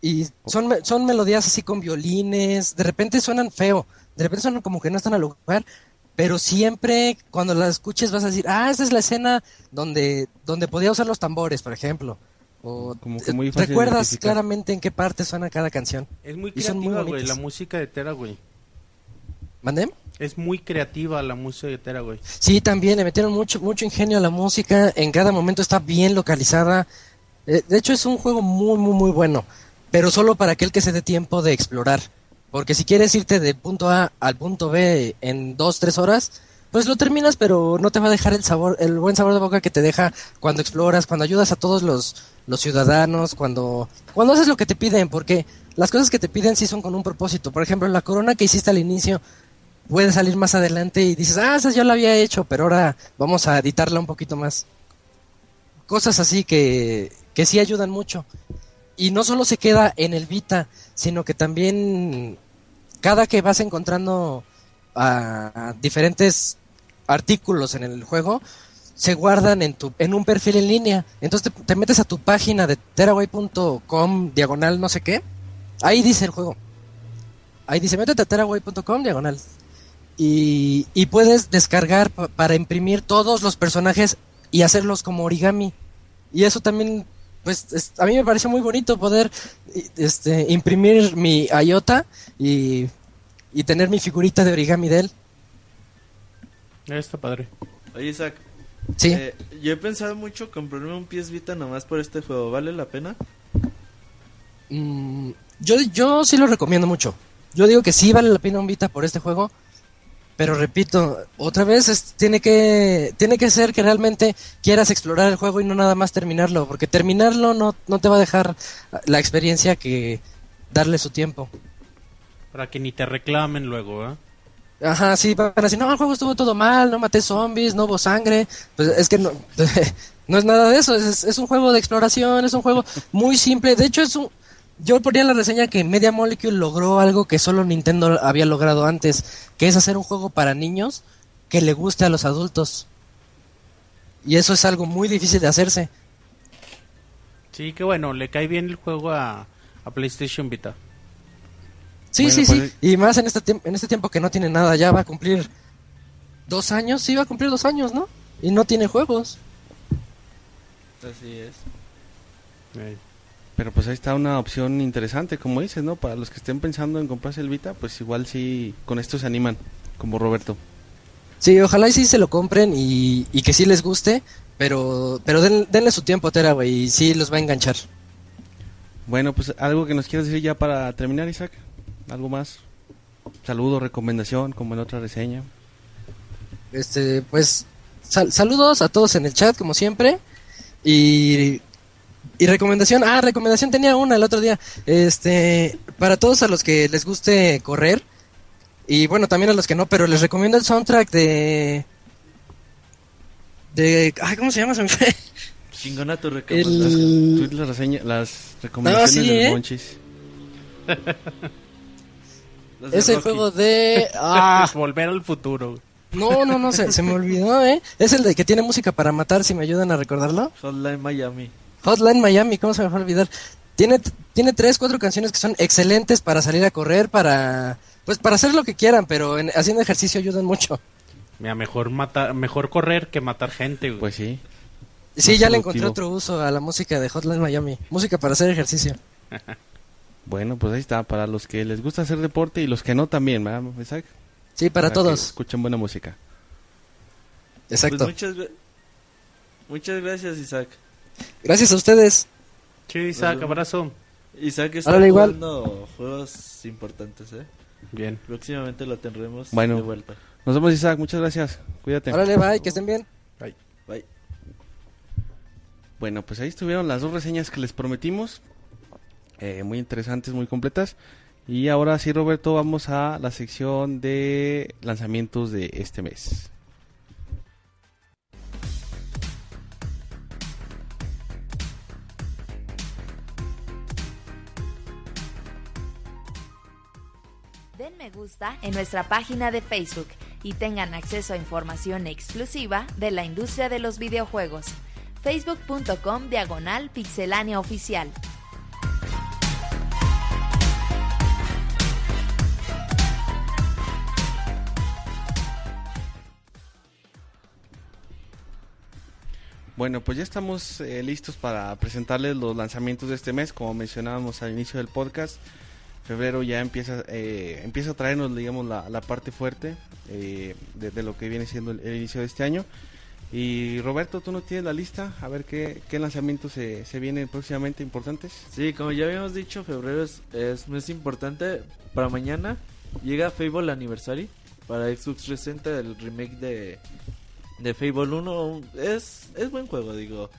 Y son, son melodías así con violines, de repente suenan feo, de repente suenan como que no están al lugar, pero siempre cuando la escuches vas a decir, ah, esa es la escena donde, donde podía usar los tambores, por ejemplo. O Como que muy fácil recuerdas claramente en qué parte suena cada canción. Es muy creativa, güey, la música de Tera, güey. ¿Mandé? Es muy creativa la música de Tera, güey. Sí, también le metieron mucho, mucho ingenio a la música. En cada momento está bien localizada. Eh, de hecho, es un juego muy, muy, muy bueno. Pero solo para aquel que se dé tiempo de explorar. Porque si quieres irte del punto A al punto B en dos, tres horas, pues lo terminas, pero no te va a dejar el sabor, el buen sabor de boca que te deja cuando exploras, cuando ayudas a todos los, los ciudadanos, cuando, cuando haces lo que te piden, porque las cosas que te piden sí son con un propósito. Por ejemplo, la corona que hiciste al inicio, puede salir más adelante y dices, ah, esa ya la había hecho, pero ahora vamos a editarla un poquito más. Cosas así que, que sí ayudan mucho. Y no solo se queda en el Vita, sino que también cada que vas encontrando a diferentes artículos en el juego, se guardan en tu en un perfil en línea. Entonces te, te metes a tu página de teraway.com diagonal no sé qué. Ahí dice el juego. Ahí dice, métete a teraway.com diagonal. Y, y puedes descargar pa- para imprimir todos los personajes y hacerlos como origami. Y eso también, pues, es- a mí me pareció muy bonito poder este, imprimir mi IOTA y, y tener mi figurita de origami de él. Está padre. Oye, Isaac, Sí. eh, yo he pensado mucho comprarme un PS Vita nomás por este juego. ¿Vale la pena? Mm, yo, yo sí lo recomiendo mucho. Yo digo que sí vale la pena un Vita por este juego. Pero repito, otra vez es- tiene que tiene que ser que realmente quieras explorar el juego y no nada más terminarlo, porque terminarlo no, no te va a dejar la experiencia que darle su tiempo. Para que ni te reclamen luego, ¿eh? Ajá, sí, van a decir, no, el juego estuvo todo mal, no maté zombies, no hubo sangre. Pues es que no, *laughs* no es nada de eso, es, es un juego de exploración, es un juego muy simple. De hecho, es un... Yo ponía en la reseña que Media Molecule logró algo que solo Nintendo había logrado antes, que es hacer un juego para niños que le guste a los adultos. Y eso es algo muy difícil de hacerse. Sí, que bueno, le cae bien el juego a, a PlayStation Vita. Sí, Bueno, sí, pues- sí. Y más en este, en este tiempo que no tiene nada, ya va a cumplir dos años, sí va a cumplir dos años, ¿no? Y no tiene juegos. Así es. Eh, Pero pues ahí está una opción interesante, como dices, ¿no? Para los que estén pensando en comprarse el Vita, pues igual sí con esto se animan, como Roberto. Sí, ojalá y sí se lo compren y, y que sí les guste, pero pero den- denle su tiempo a Tera, güey, y sí los va a enganchar. Bueno, pues algo que nos quieras decir ya para terminar, Isaac. ¿Algo más? saludo, recomendación, como en otra reseña. Este, pues sal- saludos a todos en el chat, como siempre. Y, y recomendación, ah, recomendación tenía una el otro día. Este, para todos a los que les guste correr, y bueno, también a los que no, pero les recomiendo el soundtrack de. de. Ay, ¿cómo se llama? Se me fue. Chingona tu Las, las, reseña- las recomendaciones sí, del ¿eh? Monchis. *laughs* De Es el juego de. *laughs* Ah, Volver al futuro. no, no, no, se, se me olvidó, ¿eh? Es el de que tiene música para matar, si me ayudan a recordarlo. Hotline Miami. Hotline Miami, ¿cómo se me va a olvidar? Tiene, tiene tres, cuatro canciones que son excelentes para salir a correr, para pues para hacer lo que quieran, pero en- haciendo ejercicio ayudan mucho. Mira, mejor matar, mejor correr que matar gente, güey. Pues sí. Sí, Más ya le encontré productivo. otro uso a la música de Hotline Miami, música para hacer ejercicio. *laughs* Bueno, pues ahí está, para los que les gusta hacer deporte y los que no también, ¿verdad, Isaac? Sí, para que todos. Escuchen buena música. Exacto. Pues muchas, muchas gracias, Isaac. Gracias a ustedes. Sí, Isaac, abrazo. Isaac está igual. jugando juegos importantes, ¿eh? Bien. Próximamente lo tendremos Bueno. de vuelta. Nos vemos, Isaac. Muchas gracias. Cuídate. Órale, bye, que estén bien. Bye. Bueno, pues ahí estuvieron las dos reseñas que les prometimos. Eh, muy interesantes, muy completas. Y ahora sí, Roberto, vamos a la sección de lanzamientos de este mes. En nuestra página de Facebook y tengan acceso a información exclusiva de la industria de los videojuegos. facebook.com diagonal pixelánea oficial. Bueno, pues ya estamos eh, listos para presentarles los lanzamientos de este mes, como mencionábamos al inicio del podcast. Febrero ya empieza eh, empieza a traernos, digamos, la, la parte fuerte eh, de, de lo que viene siendo el, el inicio de este año. Y Roberto, tú no tienes la lista, a ver qué, qué lanzamientos se, se vienen próximamente importantes. Sí, como ya habíamos dicho, febrero es, es mes importante. Para mañana llega Fable Anniversary para Xbox 360, el remake de, de Fable 1. Es, es buen juego, digo.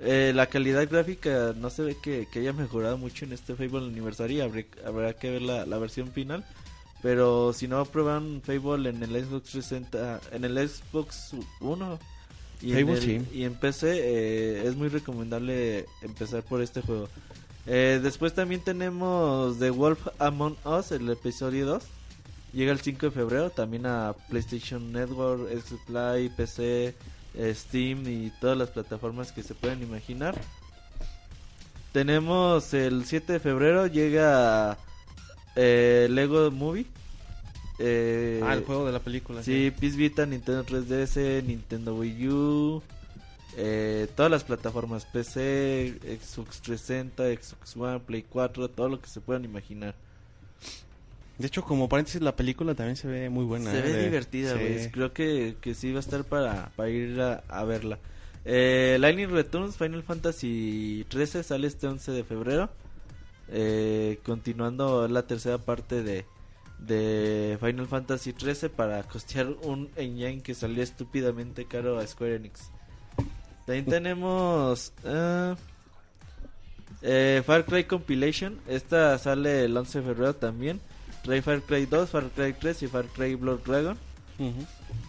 Eh, la calidad gráfica no se ve que, que haya mejorado mucho en este Fable Anniversary. Habrá, habrá que ver la, la versión final. Pero si no prueban Fable en el Xbox 360, en el Xbox 1 y, en, Fable, el- sí. y en PC, eh, es muy recomendable empezar por este juego. Eh, después también tenemos The Wolf Among Us, el episodio 2. Llega el 5 de febrero también a PlayStation Network, Xbox Live, PC, Steam y todas las plataformas que se pueden imaginar. Tenemos el 7 de febrero llega eh, Lego Movie. Eh, ah, el juego de la película. Sí, PS Vita, Nintendo 3DS, Nintendo Wii U, eh, todas las plataformas PC, Xbox 360, Xbox One, Play 4, todo lo que se puedan imaginar. De hecho, como paréntesis, la película también se ve muy buena. se ¿eh? ve De- divertida, sí. güey. Creo que, que sí va a estar para, para ir a, a verla. Eh, Lightning Returns Final Fantasy 13 sale este 11 de febrero. Eh, continuando la tercera parte de, de Final Fantasy 13 para costear un engine que salió estúpidamente caro a Square Enix. También tenemos eh, Far Cry Compilation. Esta sale el 11 de febrero también. Trae Far Cry 2, Far Cry 3 y Far Cry Blood Dragon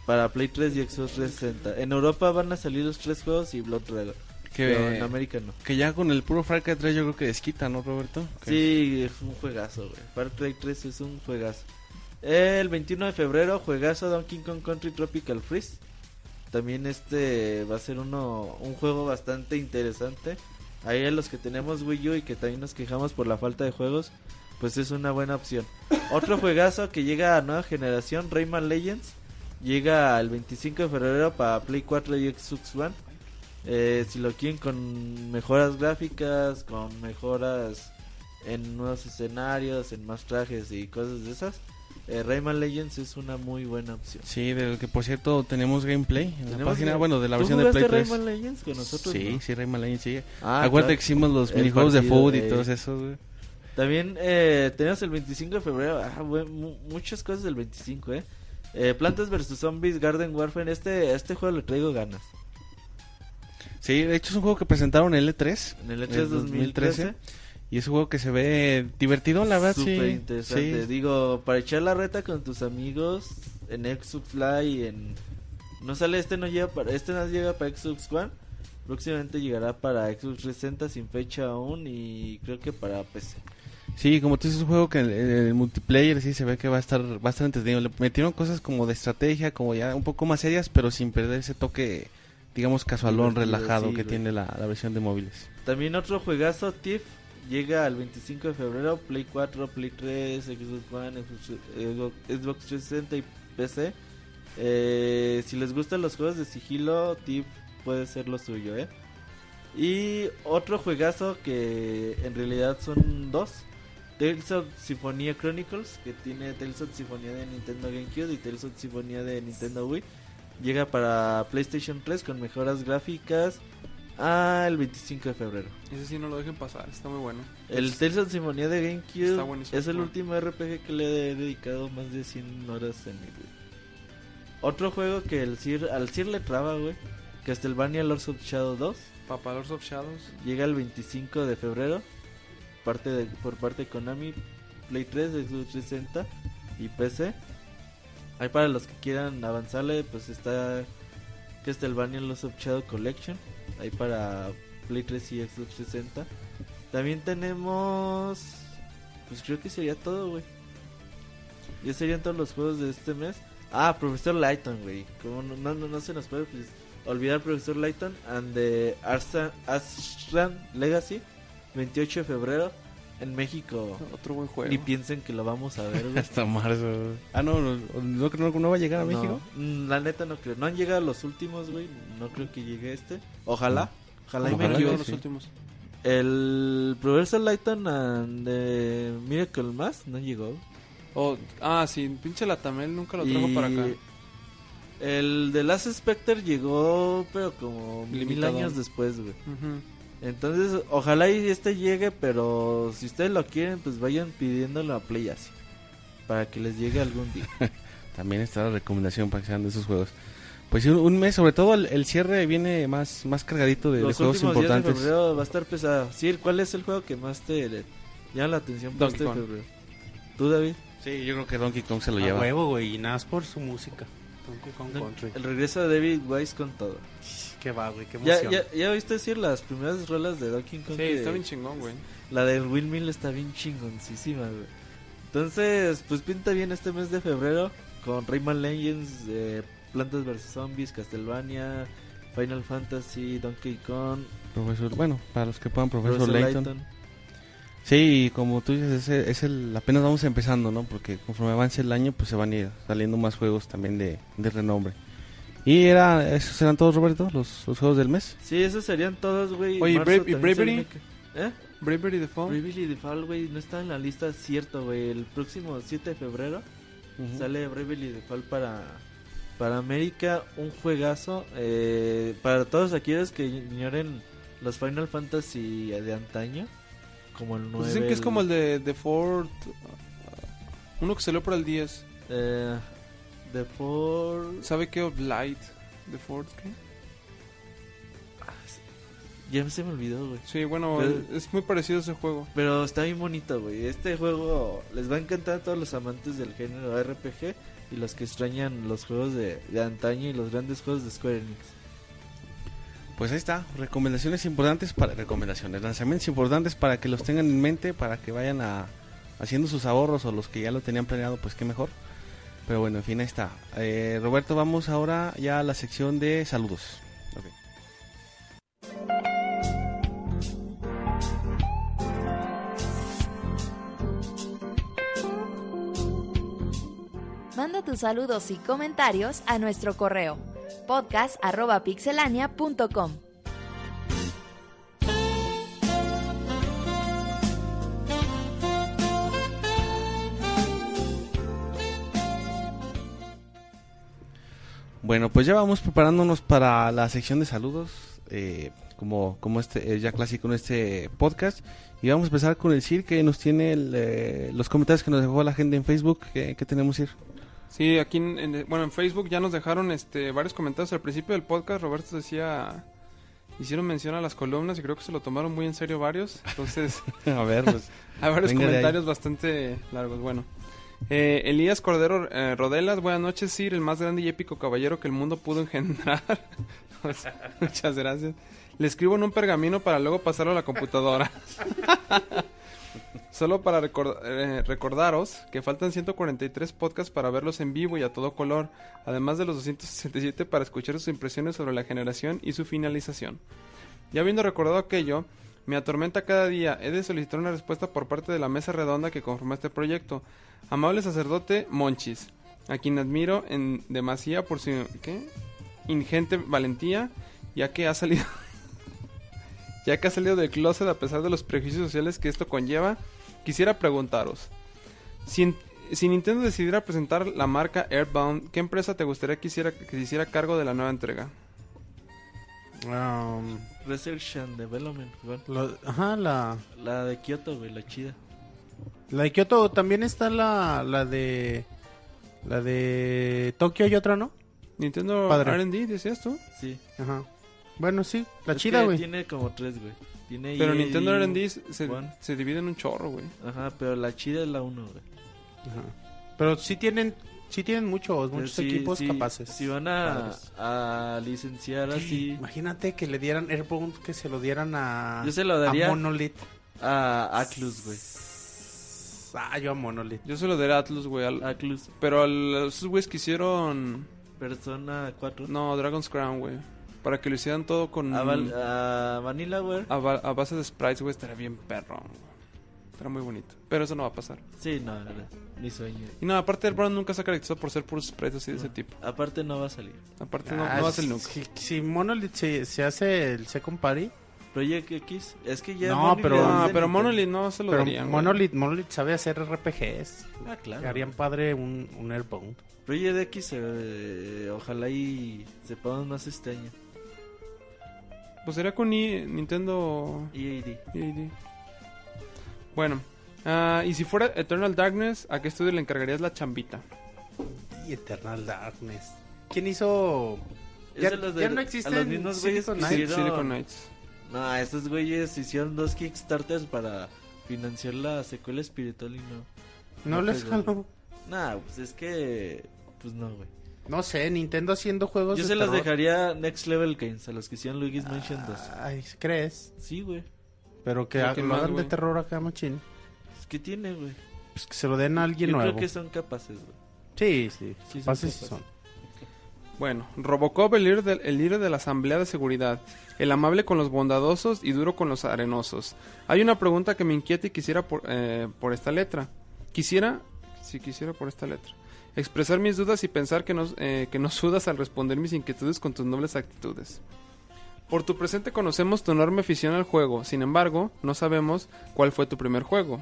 para Play 3 y Xbox 360. En Europa van a salir los tres juegos y Blood Dragon. Que, Pero en América no. que ya con el puro Far Cry 3 yo creo que desquita, ¿no, Roberto? Sí, es un juegazo, güey. Far Cry 3 es un juegazo. El 21 de febrero, juegazo Donkey Kong Country Tropical Freeze. También este va a ser uno un juego bastante interesante. Ahí a los que tenemos Wii U y que también nos quejamos por la falta de juegos, pues es una buena opción. Otro juegazo que llega a nueva generación, Rayman Legends, llega el 25 de febrero para Play 4 y Xbox One. Eh, si lo quieren con mejoras gráficas, con mejoras en nuevos escenarios, en más trajes y cosas de esas, eh, Rayman Legends es una muy buena opción. Sí, del que por cierto tenemos gameplay en la página, bueno, de la ¿Tú versión de Play jugaste 3. Rayman Legends con nosotros? sí, no? sí, Rayman Legends, sí. Ah, Acuérdate claro. que hicimos los minijuegos de food y todos esos, güey. También eh, tenemos el 25 de febrero. Ah, buen- mu- muchas cosas del 25, ¿eh? Eh, Plantas vs Zombies, Garden Warfare. Este, este juego le traigo ganas. Sí, de hecho es un juego que presentaron en el E3. En el E3 en 2013. Y es un juego que se ve divertido, la verdad, sí. Súper interesante. Sí. Digo, para echar la reta con tus amigos en Xbox Fly, en... No sale, este no llega para... Este no llega para Xbox One. Próximamente llegará para Xbox 360 sin fecha aún y creo que para PC. Sí, como tú dices, es un juego que el, el multiplayer sí se ve que va a estar estar entretenido. Le metieron cosas como de estrategia, como ya un poco más serias, pero sin perder ese toque, digamos, casualón, Divertido, relajado sí, que güey. tiene la, la versión de móviles. También otro juegazo, Tiff, llega el 25 de febrero, Play 4, Play 3, Xbox One, Xbox, Xbox 360 y PC. Eh, si les gustan los juegos de sigilo, Tiff puede ser lo suyo, ¿eh? Y otro juegazo que en realidad son dos. Tales of Symphonia Chronicles, que tiene Tales of Symphonia de Nintendo GameCube y Tales of Symphonia de Nintendo Wii. Llega para PlayStation 3 con mejoras gráficas al 25 de febrero. Ese sí no lo dejen pasar, está muy bueno. El Tales of Symphonia de GameCube es el último RPG que le he dedicado más de 100 horas en mi vida. Otro juego que el Sir, al Sir le traba, güey. Castlevania Lords of Shadow 2. Papa Lords of Shadows. Llega el 25 de febrero. Parte de, por parte de Konami. Play 3, Xbox 360 y PC. Ahí para los que quieran avanzarle, pues está Castlevania Lords of Shadow Collection. Ahí para Play 3 y Xbox 360. También tenemos... Pues creo que sería todo, güey. Ya serían todos los juegos de este mes. Ah, Profesor Lighton, güey. Como no, no, no, se nos puede pues, olvidar Profesor Lighton and the Ashram Legacy. 28 de febrero en México. Otro buen juego. Ni piensen que lo vamos a ver, güey. *laughs* Hasta marzo. Ah, no, no, no, no, no va a llegar a No, México. mm, la neta no creo. No han llegado los últimos, güey. No creo que llegue este. Ojalá. Ojalá, y me equivoque. los sí. últimos. El Profesor Lighton and the Miracle Mask no llegó. Oh, ah, sí, pinche Latamel nunca lo trajo Y para acá. El de Last Spectre llegó, pero como mil Limitado. años después, güey. Ujú. Entonces, ojalá y este llegue, pero si ustedes lo quieren, pues vayan pidiéndolo a Play así. Para que les llegue algún día. *laughs* También está la recomendación para que sean de esos juegos. Pues un, un mes, sobre todo el, el cierre viene más, más cargadito de, de Los juegos últimos días de importantes. febrero va a estar pesado. Sir, ¿cuál es el juego que más te llama la atención para este febrero? ¿Tú, David? Sí, yo creo que Donkey Kong se lo A lleva. huevo, güey, y nada más por su música. Donkey Kong Country. El regreso de David Wise con todo. Qué va, güey, qué ¿Ya, emoción. ya, ya oíste decir las primeras rolas de Donkey Kong? Sí, que- está bien chingón, güey. La del Windmill está bien chingoncísima, güey. Entonces, pues pinta bien este mes de febrero con Rayman Legends, eh, Plantas vs Zombies, Castlevania, Final Fantasy, Donkey Kong, Profesor, bueno, para los que puedan, Profesor, Professor Layton. Layton. Sí, como tú dices, es, el- es el, apenas vamos empezando, ¿no? Porque conforme avance el año, pues se van a ir saliendo más juegos también de, de renombre. Y era, esos eran todos, Roberto, los, los juegos del mes. Sí, esos serían todos, güey. Oye, Marzo Brave- ¿y Bravery? ¿Eh? Bravery Default. Bravely Default, güey, no está en la lista, cierto, güey. El próximo 7 de febrero sale Bravely Default para, para América, un juegazo. eh, para todos aquellos que ignoren los Final Fantasy de antaño, como el 9. Pues dicen que es como el de The Ford. Uno que salió para el 10. Eh, The Four... ¿Sabe qué? Of Light. The Ford, ¿qué? Ya se me olvidó, güey. Sí, bueno, Pero- es muy parecido a ese juego. Pero está bien bonito, güey. Este juego les va a encantar a todos los amantes del género RPG y los que extrañan los juegos de, de antaño y los grandes juegos de Square Enix. Pues ahí está, recomendaciones importantes para recomendaciones, lanzamientos importantes para que los tengan en mente, para que vayan a haciendo sus ahorros o los que ya lo tenían planeado, pues qué mejor. Pero bueno, en fin, ahí está. Eh, Roberto, vamos ahora ya a la sección de saludos. Manda tus saludos y comentarios a nuestro correo podcast@pixelania.com. Bueno, pues ya vamos preparándonos para la sección de saludos. Eh, como, como este eh, ya clásico en este podcast. Y vamos a empezar con el CIR que nos tiene el, eh, los comentarios que nos dejó la gente en Facebook. ¿Qué, qué tenemos, CIR? Sí, aquí en, en- bueno, en Facebook ya nos dejaron este varios comentarios al principio del podcast. Roberto decía, hicieron mención a las columnas y creo que se lo tomaron muy en serio varios. Entonces, *laughs* a ver, pues. *laughs* hay varios comentarios bastante largos. Bueno, eh, Elías Cordero eh, Rodelas, buenas noches, Sir, el más grande y épico caballero que el mundo pudo engendrar. *laughs* *laughs* Muchas gracias. Le escribo en un pergamino para luego pasarlo a la computadora. *laughs* Solo para eh, recordaros que faltan 143 podcasts para verlos en vivo y a todo color, además de los 267 para escuchar sus impresiones sobre la generación y su finalización. Ya habiendo recordado aquello, me atormenta cada día. He de solicitar una respuesta por parte de la mesa redonda que conforma este proyecto. Amable sacerdote Monchis, a quien admiro en demasía por su ingente valentía, ya que ha salido *laughs* ya que ha salido del closet a pesar de los prejuicios sociales que esto conlleva, quisiera preguntaros, si, si Nintendo decidiera presentar la marca Airbound, ¿qué empresa te gustaría que hiciera, que se hiciera cargo de la nueva entrega? Um, Research and Development, lo- ajá, la, La de Kyoto, güey, la chida. la de Kyoto también está la, la de la de Tokio y otra, ¿no? Nintendo Padre. R&D, decías tú? Sí. Ajá. Bueno, sí, la Es chida, güey. Tiene como tres, güey. Tiene Pero EA, Nintendo R&D se, se divide en un chorro, güey. Ajá, pero la chida es la uno, güey. Ajá. Pero sí tienen sí tienen muchos muchos Sí, equipos sí, capaces. Si van a, a licenciar así Imagínate que le dieran Airbound, que se lo dieran a Yo se lo daría a Monolith. a Atlus, güey. Ah, yo a Monolith. Yo se lo daré a Atlus, güey. al- Atlus, Pero a los- esos güeyes que hicieron... Persona 4. No, Dragon's Crown, güey. Para que lo hicieran todo con... A, Val- a Vanilla, güey. A, ba- a base de sprites, güey, estaría bien perro. Estará muy bonito. Pero eso no va a pasar. Sí, no, no, ni sueño. Y no, aparte el Brown nunca se ha caracterizado por ser puros sprites así de ese tipo. Aparte no va a salir. Aparte no, Ah, no va a ser nunca. Si, si Monolith se, se hace el Second Party, Project X, es que ya No, Monolith pero- de No, pero. Monolith no se lo pero darían. Monolith, Monolith sabe hacer RPGs. Ah, claro. Harían padre un, un Airbound. Project X, eh, ojalá y sepamos más este año. Pues sería con I- Nintendo EAD. EAD. Bueno, ah, y si fuera Eternal Darkness, ¿a qué estudio le encargarías la chambita? Y Eternal Darkness. ¿Quién hizo? Ya, de los de- ya no a existen los mismos güeyes Silicon que Knights. hicieron- Silicon Knights. No, estos güeyes hicieron dos Kickstarters para financiar la secuela espiritual y no. No no les jaló. Nah, pues es que. Pues no, güey. No sé, Nintendo haciendo juegos Yo de se los terror. dejaría Next Level Games, a los que hicieron Luigi's Mansion 2. Ay, ¿crees? Sí, güey. Pero que ha- que lo más, hagan de terror acá, machín. Pues, ¿Qué tiene, güey? Pues que se lo den a alguien Yo nuevo. creo que son capaces, güey. Sí, sí. Sí, Capaces son. Bueno, Robocop, el líder, del- el líder de la Asamblea de Seguridad. El amable con los bondadosos y duro con los arenosos. Hay una pregunta que me inquieta y quisiera por, eh, por esta letra. Quisiera, si quisiera por esta letra, expresar mis dudas y pensar que no, eh, que no *laughs* sudas al responder mis inquietudes con tus nobles actitudes. Por tu presente conocemos tu enorme afición al juego, sin embargo, no sabemos cuál fue tu primer juego.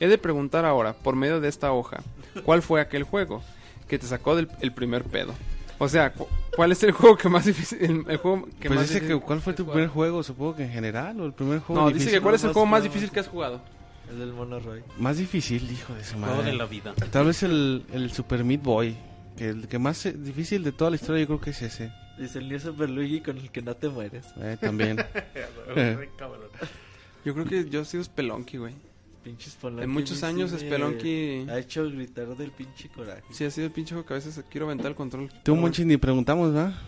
He de preguntar ahora, por medio de esta hoja, ¿cuál fue aquel juego que te sacó del el primer pedo? O sea, cu- ¿cuál es el juego que más difícil, el, el juego que Pues más dice que difícil cuál fue tu primer juego, supongo que en general, o el primer juego No, difícil. dice que cuál es el juego más difícil que has jugado. El del Mono Roy. Más difícil, hijo de su madre. Juego de la vida. Tal vez el, el Super Meat Boy, que el que más eh, difícil de toda la historia yo creo que es ese. Dice el New Super Luigi con el que no te mueres. Eh, también. *laughs* Yo creo que yo he sido Spelunky, güey. Pinches Spelunky. En muchos años sí Spelunky Ha hecho gritar del pinche coraje. sí ha sido el pinche juego que a veces quiero aventar el control. Tú, Monchi, ni preguntamos, ¿va?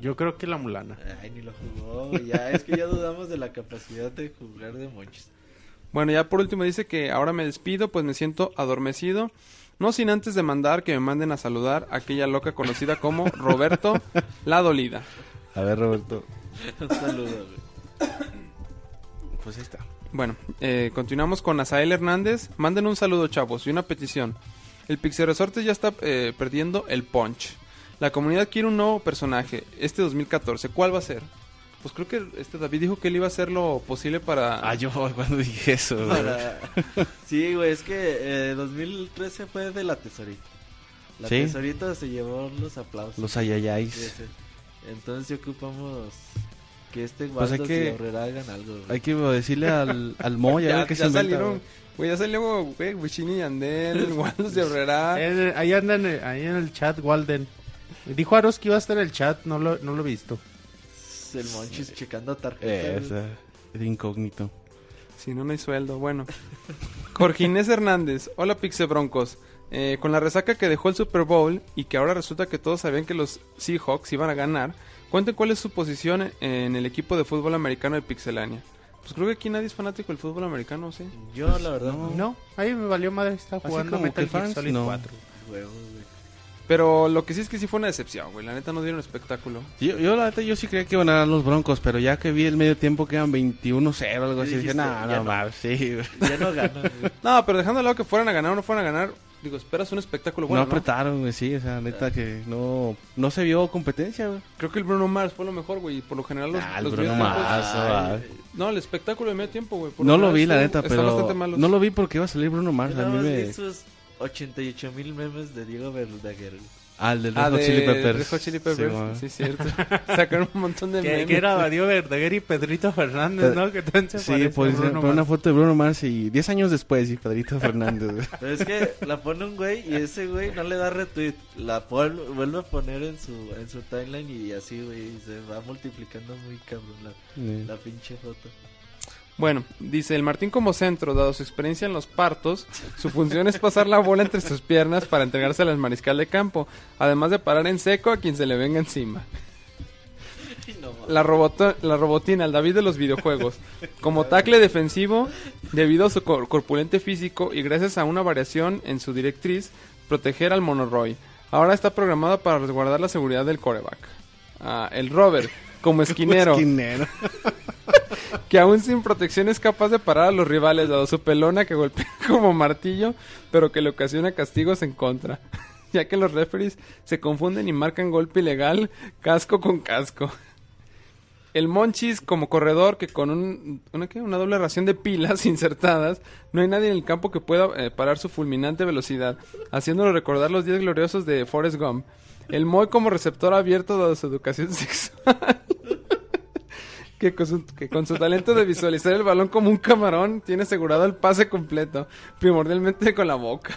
Yo creo que la mulana. Ay, ni lo jugó, Ya, es que ya dudamos de la capacidad de jugar de monchis. Bueno, ya por último dice que ahora me despido, pues me siento adormecido. No sin antes de mandar que me manden a saludar a aquella loca conocida como Roberto La Dolida. A ver, Roberto. Un saludo, güey. Pues ahí está. Bueno, eh, continuamos con Asael Hernández. Manden un saludo, chavos, y una petición. El Pixel Resorte ya está eh, perdiendo el punch. La comunidad quiere un nuevo personaje este 2014. ¿Cuál va a ser? Pues creo que este David dijo que él iba a hacer lo posible para... Ah, yo *laughs* cuando dije eso, güey. Para- *laughs* Sí, güey, es que eh, 2013 fue de la tesorita. La Sí. tesorita se llevó los aplausos. Los ayayáis. sí. Entonces ocupamos que este Pues Waldo que- y Herrera hagan algo. güey. Hay que decirle al, al Mo, ya, *laughs* Ya, ver qué ya se inventa, salieron, güey. güey, ya salió, güey, Wichini y Andel, Waldo de Herrera. Eh, ahí andan eh, ahí en el chat, Walden. Dijo Aros que iba a estar en el chat, no lo, no lo he visto. El Monchis checando tarjetas. Esa- de incógnito. Si no, no hay sueldo. Bueno. Jorge Inés Hernández. Hola, Pixe Broncos. Eh, con la resaca que dejó el Super Bowl y que ahora resulta que todos sabían que los Seahawks iban a ganar, cuenten cuál es su posición en el equipo de fútbol americano de Pixelania. Pues creo que aquí nadie es fanático del fútbol americano, ¿sí? Yo, la verdad, no. No, ahí me valió madre, está Así jugando Metal que Gear Solid no. 4. Huevos, güey. Pero lo que sí es que sí fue una decepción, güey. La neta no dieron espectáculo. Yo, yo la neta, yo sí creía que iban a ganar los Broncos, pero ya que vi el medio tiempo que eran 21-0 algo así, Sí, dije, no, no, no". mames, sí, güey. *laughs* Ya no ganan, güey. *laughs* No, pero dejando de lado que fueran a ganar o no fueran a ganar, digo, esperas un espectáculo bueno, no apretaron, güey, sí, o sea, neta que no, no se vio competencia, güey. Creo que el Bruno Mars fue lo mejor, güey. y Por lo general los, Ah, el los Bruno Mars, ah. No, el espectáculo de medio tiempo, güey. por No lo vi, la neta, pero bastante malos. no lo vi porque iba a salir Bruno Mars, a mí me... esos 88 mil memes de Diego Verdaguer. Ah, el del Red Ah, Hot de Chili Peppers. Red Hot Chili Peppers. Sí, cierto. *laughs* Sacaron un montón de memes. que era Badio Verdaguer y Pedrito Fernández, ¿no? Que también se Sí, pues una foto de Bruno Mars y 10 años después, y Pedrito *laughs* Fernández. Pero es que la pone un güey y ese güey no le da retweet. La vuelve a poner en su, en su timeline y así, güey. Se va multiplicando muy cabrón la, la pinche foto. Bueno, dice el Martín como centro, dado su experiencia en los partos, su función es pasar la bola entre sus piernas para entregársela al mariscal de campo, además de parar en seco a quien se le venga encima. La, roboto- la robotina, el David de los videojuegos. Como tackle defensivo, debido a su cor- corpulente físico y gracias a una variación en su directriz, proteger al monoroy. Ahora está programado para resguardar la seguridad del coreback. Ah, el Robert, como esquinero, Esquinero. *laughs* *laughs* que aún sin protección es capaz de parar a los rivales, dado su pelona que golpea *laughs* como martillo, pero que le ocasiona castigos en contra. *laughs* Ya que los referees se confunden y marcan golpe ilegal, casco con casco. El Monchis como corredor que con un, una, doble ración de pilas insertadas, no hay nadie en el campo que pueda eh, parar su fulminante velocidad, haciéndolo recordar los días gloriosos de Forrest Gump. El Moy como receptor abierto dado su educación sexual. Que, con su, que con su talento de visualizar el balón como un camarón tiene asegurado el pase completo, primordialmente con la boca.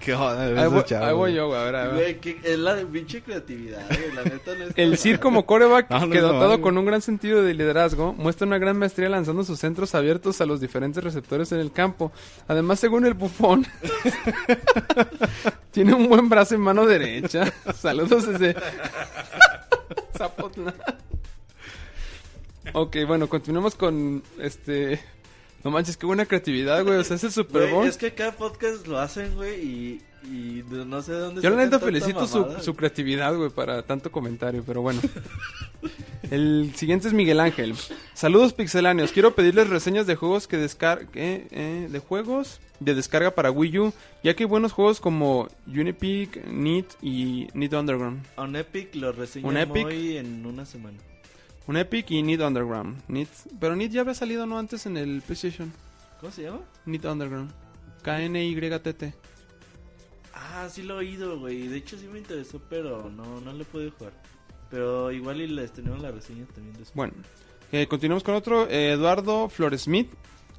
Qué joda, Ahí voy, ahí voy yo, güey, a ver, a ver. Güey, es la pinche creatividad, güey. La neta no es El Sir como coreback, No, no que dotado con un gran sentido de liderazgo, muestra una gran maestría lanzando sus centros abiertos a los diferentes receptores en el campo. Además, según el bufón, *laughs* tiene un buen brazo en mano derecha. *laughs* Saludos desde Zapotlán. Ok, bueno, continuemos con este... No manches, qué buena creatividad, güey. O sea, ese Super Bowl. es que cada podcast lo hacen, güey, y, y no sé de dónde Yo la neta felicito su, mamada, su güey. creatividad, güey, para tanto comentario, pero bueno. El siguiente es Miguel Ángel. Saludos pixeláneos. Quiero pedirles reseñas de juegos que descar eh, eh, de juegos de descarga para Wii U, ya que hay buenos juegos como Unipic, Neat y Neat Underground. Un Epic lo Un hoy en una semana. Un Epic y Neat Underground. Neat, pero Neat ya había salido no antes en el PlayStation. ¿Cómo se llama? Neat Underground. K-N-Y-T-T. Ah, sí lo he oído, güey. De hecho sí me interesó, pero no, no le pude jugar. Pero igual y les tenemos la reseña también después. Bueno, eh, continuamos con otro. eh, Eduardo Flores Smith.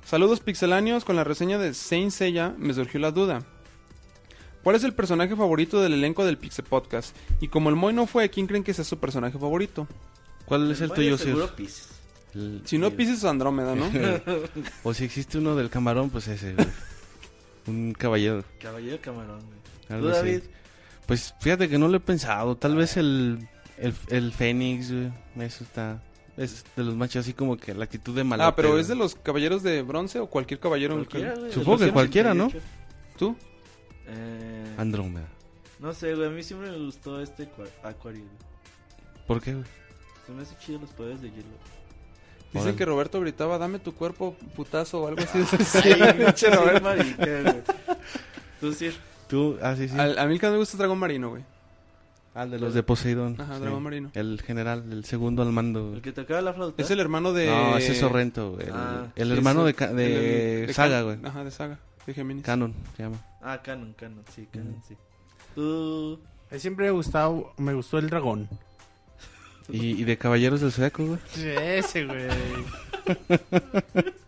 Saludos pixeláneos. Con la reseña de Saint Seiya me surgió la duda. ¿Cuál es el personaje favorito del elenco del Pixel Podcast? Y como el Moy no fue, ¿quién creen que sea su personaje favorito? ¿Cuál es el tuyo, Sir? seguro Pisces. El- Si no, el- Pisces o Andrómeda, ¿no? *laughs* *laughs* O si existe uno del camarón, pues ese, güey. Un caballero. Caballero Camarón, güey. algo ¿Tú, así. David? Pues fíjate que no lo he pensado. Tal vez el, el, el Fénix, güey. Eso está. Es de los machos así como que la actitud de malote. ah, pero. ¿es de los caballeros de bronce o cualquier caballero? en el Cualquiera, que- güey, Supongo que cualquiera, ¿no? 88. ¿Tú? Eh, Andrómeda. no sé, güey. A mí siempre me gustó este cua- Acuario, güey. ¿Por qué, güey? Se me hace chido los poderes de hielo. Dicen que Roberto gritaba, dame tu cuerpo, putazo o algo así. *laughs* Sí, *laughs* *laughs* pinche Roberto. Tú sí. Tú, ah, sí, sí. Al- a mí el que me gusta es Dragón Marino, güey. Ah, de los de Poseidón. Ajá, sí. dragón marino. El general, el segundo al mando. El que tocaba la flauta. Es el hermano de... No, ese es Sorrento, güey. El, Ah, el Sí, hermano sí. de, Ca- de El- de Saga, güey. Ajá, de Saga. De Géminis. Canon, se llama. Ah, Canon, Canon, sí, Canon, sí. Tú. A mí siempre me gustado, me gustó el dragón. ¿Y, y de Caballeros del Zodiaco, güey? Ese, güey. *laughs*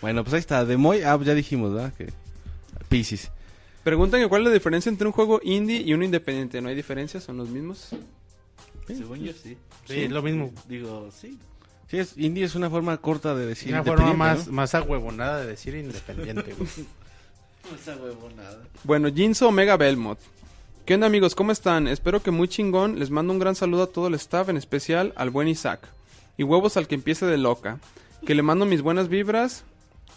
Bueno, pues ahí está. De Moy, ah, ya dijimos, ¿verdad? Que Pisces. Preguntan que cuál es la diferencia entre un juego indie y uno independiente. ¿No hay diferencia? ¿Son los mismos? Según yo sí. Sí, es lo mismo. Digo, sí. Sí, es, indie es una forma corta de decir Una forma independiente, más, ¿no? más ahuevonada de decir independiente, güey. *laughs* Esa huevonada. Bueno, Jinso Omega Belmont. ¿Qué onda amigos? ¿Cómo están? Espero que muy chingón. Les mando un gran saludo a todo el staff, en especial al buen Isaac. Y huevos al que empiece de loca. Que le mando mis buenas vibras.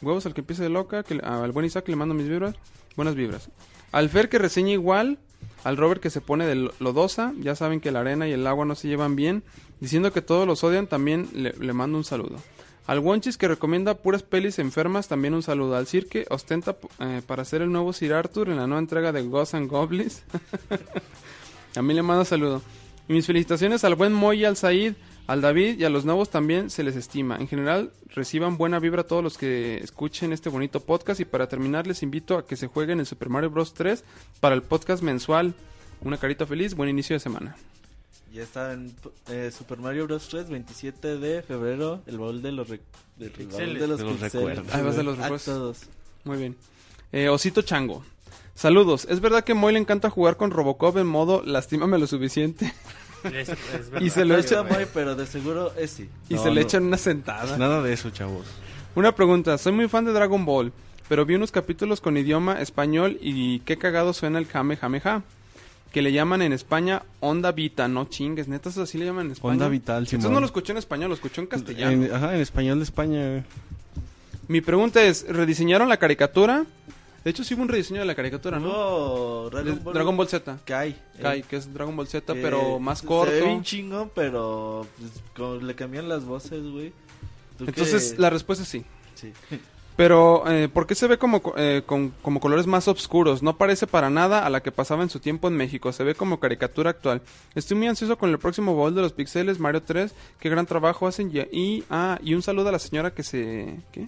Huevos al que empiece de loca. Que le- al buen Isaac le mando mis vibras. Buenas vibras. Al Fer que reseña igual. Al Robert que se pone de lo- lodosa. Ya saben que la arena y el agua no se llevan bien. Diciendo que todos los odian, también le, le mando un saludo. Al Wonchis que recomienda puras pelis enfermas, también un saludo. Al Sir que ostenta eh, para ser el nuevo Sir Arthur en la nueva entrega de Ghosts and Goblins. *laughs* a mí le mando saludo. Y mis felicitaciones al buen Moy al Said, al David y a los nuevos también se les estima. En general, reciban buena vibra todos los que escuchen este bonito podcast. Y para terminar, les invito a que se jueguen el Super Mario Bros. 3 para el podcast mensual. Una carita feliz, buen inicio de semana. Ya está en eh, Super Mario Bros. 3, 27 de febrero, el baúl de los, re- del baúl Pixeles. de los, De los pixeles. recuerdos. Ahí vas de los recuerdos. todos. Muy bien. Eh, Osito Chango. Saludos. ¿Es verdad que Moy le encanta jugar con Robocop en modo lastímame lo suficiente? Es- es *laughs* verdad. Y se lo echa- muy, pero de seguro es sí. y No, se le no. echan una sentada. Nada de eso, chavos. Una pregunta. Soy muy fan de Dragon Ball, pero vi unos capítulos con idioma español y qué cagado suena el Jame Jame Ja. Que le llaman en España Onda Vita, no chingues. Neta, eso así le llaman en España. Onda Vital, Entonces Simón. no lo escuché en español, lo escuché en castellano. En, ajá, en español de España. güey. Mi pregunta es, ¿rediseñaron la caricatura? De hecho, sí hubo un rediseño de la caricatura, ¿no? No, Dragon Ball, Dragon Ball Z. Kai. Kai, eh, que es Dragon Ball Z, que pero más Se corto. ve bien chingón, pero pues, como le cambian las voces, güey. ¿Tú Entonces, qué? la respuesta es sí. Sí. *laughs* Pero, eh, ¿por qué se ve como, co- eh, con, como colores más oscuros? No parece para nada a la que pasaba en su tiempo en México. Se ve como caricatura actual. Estoy muy ansioso con el próximo baúl de los pixeles, Mario 3. Qué gran trabajo hacen. Y, y- ah, y un saludo a la señora que se... ¿Qué?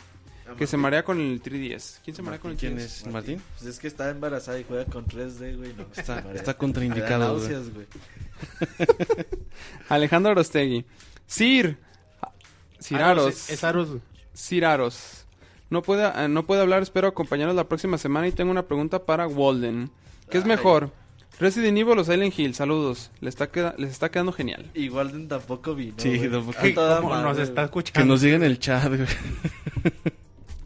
Que se marea con el 3DS. ¿Quién se marea con el 3DS? ¿Quién es? ¿Martín? Pues es que está embarazada y juega con 3D, güey. No, Está- *laughs* está contraindicado, güey. náuseas, güey. *laughs* Alejandro Arostegui. Sir. Ciraros. Aros, es Aros. Ciraros. No puede, eh, no puede hablar, espero acompañarnos la próxima semana y tengo una pregunta para Walden. ¿Qué es Ay. mejor? ¿Resident Evil o Silent Hill? Saludos. Les está, queda- les está quedando genial. Igual tampoco vino. Sí, tampoco. A toda ¿Cómo madre, nos está escuchando? Que nos diga en el chat, güey. *laughs*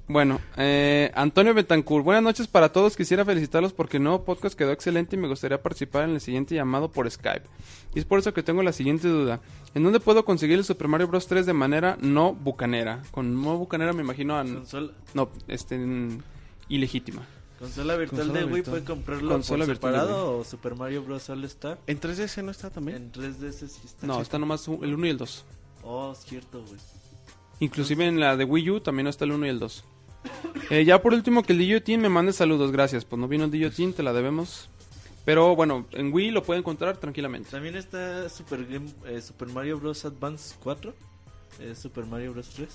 Bueno, eh, Antonio Betancourt, buenas noches para todos. Quisiera felicitarlos porque el nuevo podcast quedó excelente y me gustaría participar en el siguiente llamado por Skype. Y es por eso que tengo la siguiente duda. ¿En dónde puedo conseguir el Super Mario Bros. 3 de manera no bucanera? Con no bucanera me imagino a... Consola, No, este... en- ilegítima. consola virtual Consola de Wii puede comprarlo Consola por separado o Super Mario Bros. All Star. ¿En 3DS no está también? En 3D ese sí está No, está nomás el 1 y el 2. Oh, es cierto, güey. Inclusive en la de Wii U también está el 1 y el 2. Eh, ya por último que el Guillotine me mande saludos, gracias. Pues no vino el Guillotine, te la debemos. Pero bueno, en Wii lo puede encontrar tranquilamente. También está Super, Game, eh, Super Mario Bros. Advance 4. eh, Super Mario Bros. 3.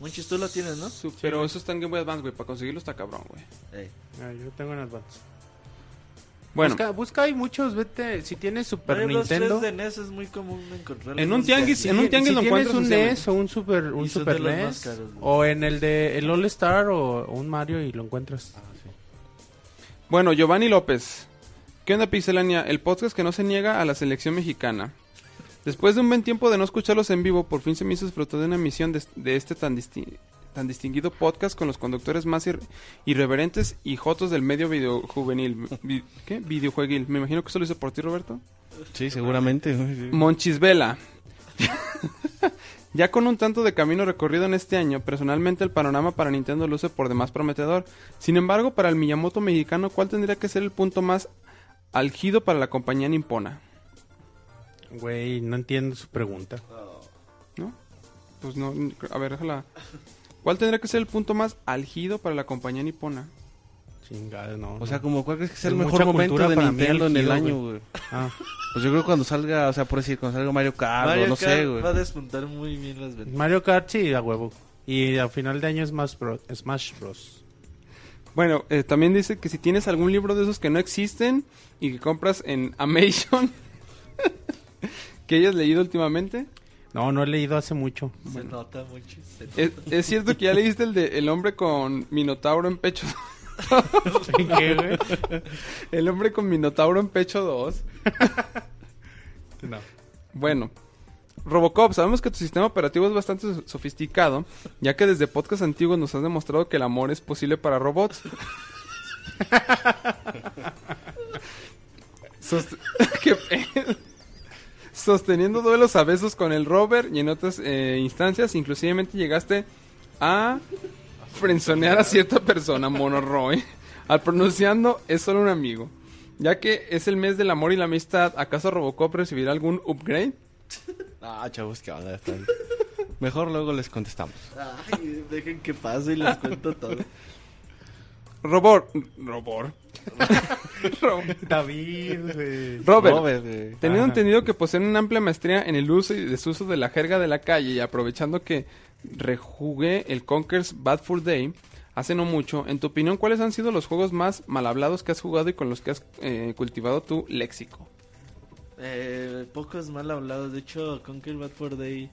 Monchis, tú lo tienes, ¿no? Pero eso está en Game Boy Advance, güey. Para conseguirlo está cabrón, güey. Ey. Ah, yo tengo en Advance. Bueno, Busca, busca hay muchos, vete. Si tienes Super Mario Bros. Nintendo. 3 de NES es muy común encontrarlo. En un tianguis- en un ti- tianguis si lo tienes encuentras un. NES o un Super, un super NES caros, güey. o en el de el All Star o, o un Mario y lo encuentras. bueno, Giovanni López. ¿Qué onda, Pixelania? El podcast que no se niega a la selección mexicana. Después de un buen tiempo de no escucharlos en vivo, por fin se me hizo disfrutar de una emisión de, de este tan, disti- tan distinguido podcast con los conductores más ir- irreverentes y jotos del medio video juvenil. Vi- ¿Qué? Videojueguil. Me imagino que eso lo hizo por ti, Roberto. Sí, seguramente. güey, sí. Monchisvela. ya con un tanto de camino recorrido en este año, personalmente el panorama para Nintendo luce por demás prometedor. Sin embargo, para el Miyamoto mexicano, ¿cuál tendría que ser el punto más algido para la compañía nipona? Güey, no entiendo su pregunta. ¿No? Pues no, a ver, déjala. ¿Cuál tendría que ser el punto más algido para la compañía nipona? Chingada, no. O sea, como cuál crees que sea Es el mejor momento de Nintendo en el año, güey. *laughs* Ah, Pues yo creo que cuando salga, o sea, por decir, cuando salga Mario Kart, o Mario no Kart sé, güey. va a despuntar muy bien las ventas. Mario Kart sí, a huevo. Y a final de año es Smash Bros. Smash Bros. Bueno, eh, también dice que si tienes algún libro de esos que no existen y que compras en Amazon, *laughs* que hayas leído últimamente. No, no he leído hace mucho. Se nota mucho. se nota. ¿Es, es cierto que ya leíste el de El hombre con Minotauro en pecho? *laughs* ¿Qué, güey? El hombre con Minotauro en pecho 2. No. Bueno, Robocop, sabemos que tu sistema operativo es bastante so- sofisticado, ya que desde podcast antiguos nos has demostrado que el amor es posible para robots. *laughs* Sost- *laughs* ¿Qué pedo? Sosteniendo duelos a besos con el Robert y en otras eh, instancias, inclusivemente llegaste a frenzonear a cierta persona, Mono Roy, *laughs* al pronunciando es solo un amigo. Ya que es el mes del amor y la amistad, ¿acaso Robocop recibirá algún upgrade? Ah, chavos, que onda. Mejor luego les contestamos. Ay, dejen que pase y les cuento todo. Robor, Robor. David, güey. Robert, Robert, güey. teniendo Ajá. entendido que poseen una amplia maestría en el uso y desuso de la jerga de la calle y aprovechando que rejugué el Conker's Bad Fur Day hace no mucho, en tu opinión, ¿cuáles han sido los juegos más mal hablados que has jugado y con los que has eh, cultivado tu léxico? Eh, pocos mal hablados. De hecho, Conquer Bad for Day.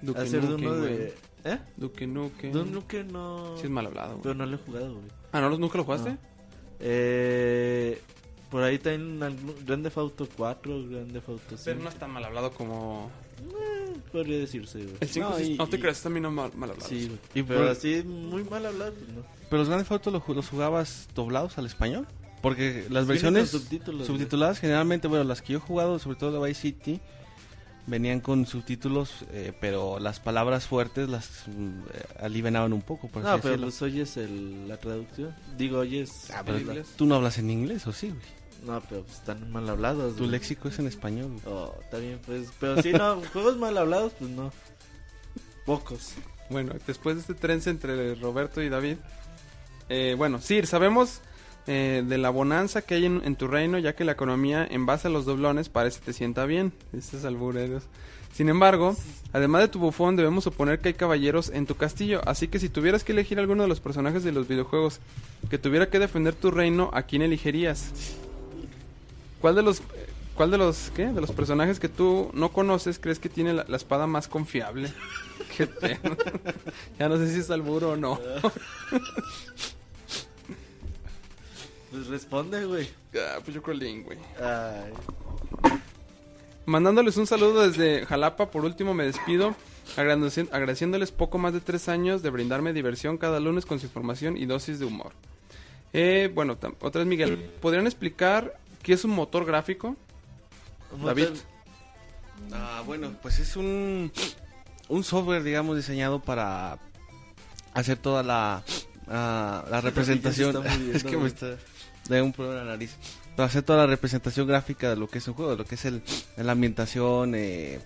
Duke hacer de Nukem, uno güey. de. ¿Eh? Duke Nukem. Duke Nukem no. Sí es mal hablado, güey. Pero no lo he jugado, güey. Ah, ¿no? ¿Nunca lo jugaste? No. Eh, por ahí también algún- Grand Theft Auto 4, Grand Theft Auto 5. Pero no es tan mal hablado como... Podría decirse, güey. El 5 No, y- no te y- creas, también no mal, mal hablado. Sí, güey. Y Pero por- así, muy mal hablado, pues no. ¿Pero los grandes fotos los, los jugabas doblados al español? Porque las versiones güey. subtituladas generalmente, bueno, las que yo he jugado, sobre todo de Vice City, venían con subtítulos, eh, pero las palabras fuertes las eh, alivianaban un poco, por No, así pero decirlo. pues oyes el, la traducción. Digo, oyes. Ah, pero el- inglés. tú no hablas en inglés, ¿o sí? güey? No, pero pues están mal hablados. Tu güey. léxico es en español. güey. Oh, está bien, pues. Pero sí, no, *laughs* juegos mal hablados, pues no. Pocos. Bueno, después de este trence entre Roberto y David, eh, bueno, sí, sabemos eh, de la bonanza que hay en, tu reino, ya que la economía en base a los doblones parece te sienta bien. Estos albureros. Sin embargo, además de tu bufón, debemos suponer que hay caballeros en tu castillo. Así que si tuvieras que elegir alguno de los personajes de los videojuegos que tuviera que defender tu reino, ¿a quién elegirías? ¿Cuál de los, cuál de los, qué? De los personajes que tú no conoces crees que tiene la, espada más confiable? *laughs* Qué *laughs* ya no sé si es alburo o no. *laughs* Pues responde, güey. Ah, pues yo creo Link, güey. Ay. Mandándoles un saludo desde Jalapa. Por último, me despido agradeci- agradeciéndoles poco más de tres años de brindarme diversión cada lunes con su información y dosis de humor. Eh, bueno, otra vez Miguel. ¿Podrían explicar qué es un motor gráfico? Un David. Ah, bueno, pues es un, un software, digamos, diseñado para hacer toda la, ah, la representación. *laughs* es que me está de un problema en la nariz. Para hacer toda la representación gráfica de lo que es un juego, de lo que es el, la ambientación, eh,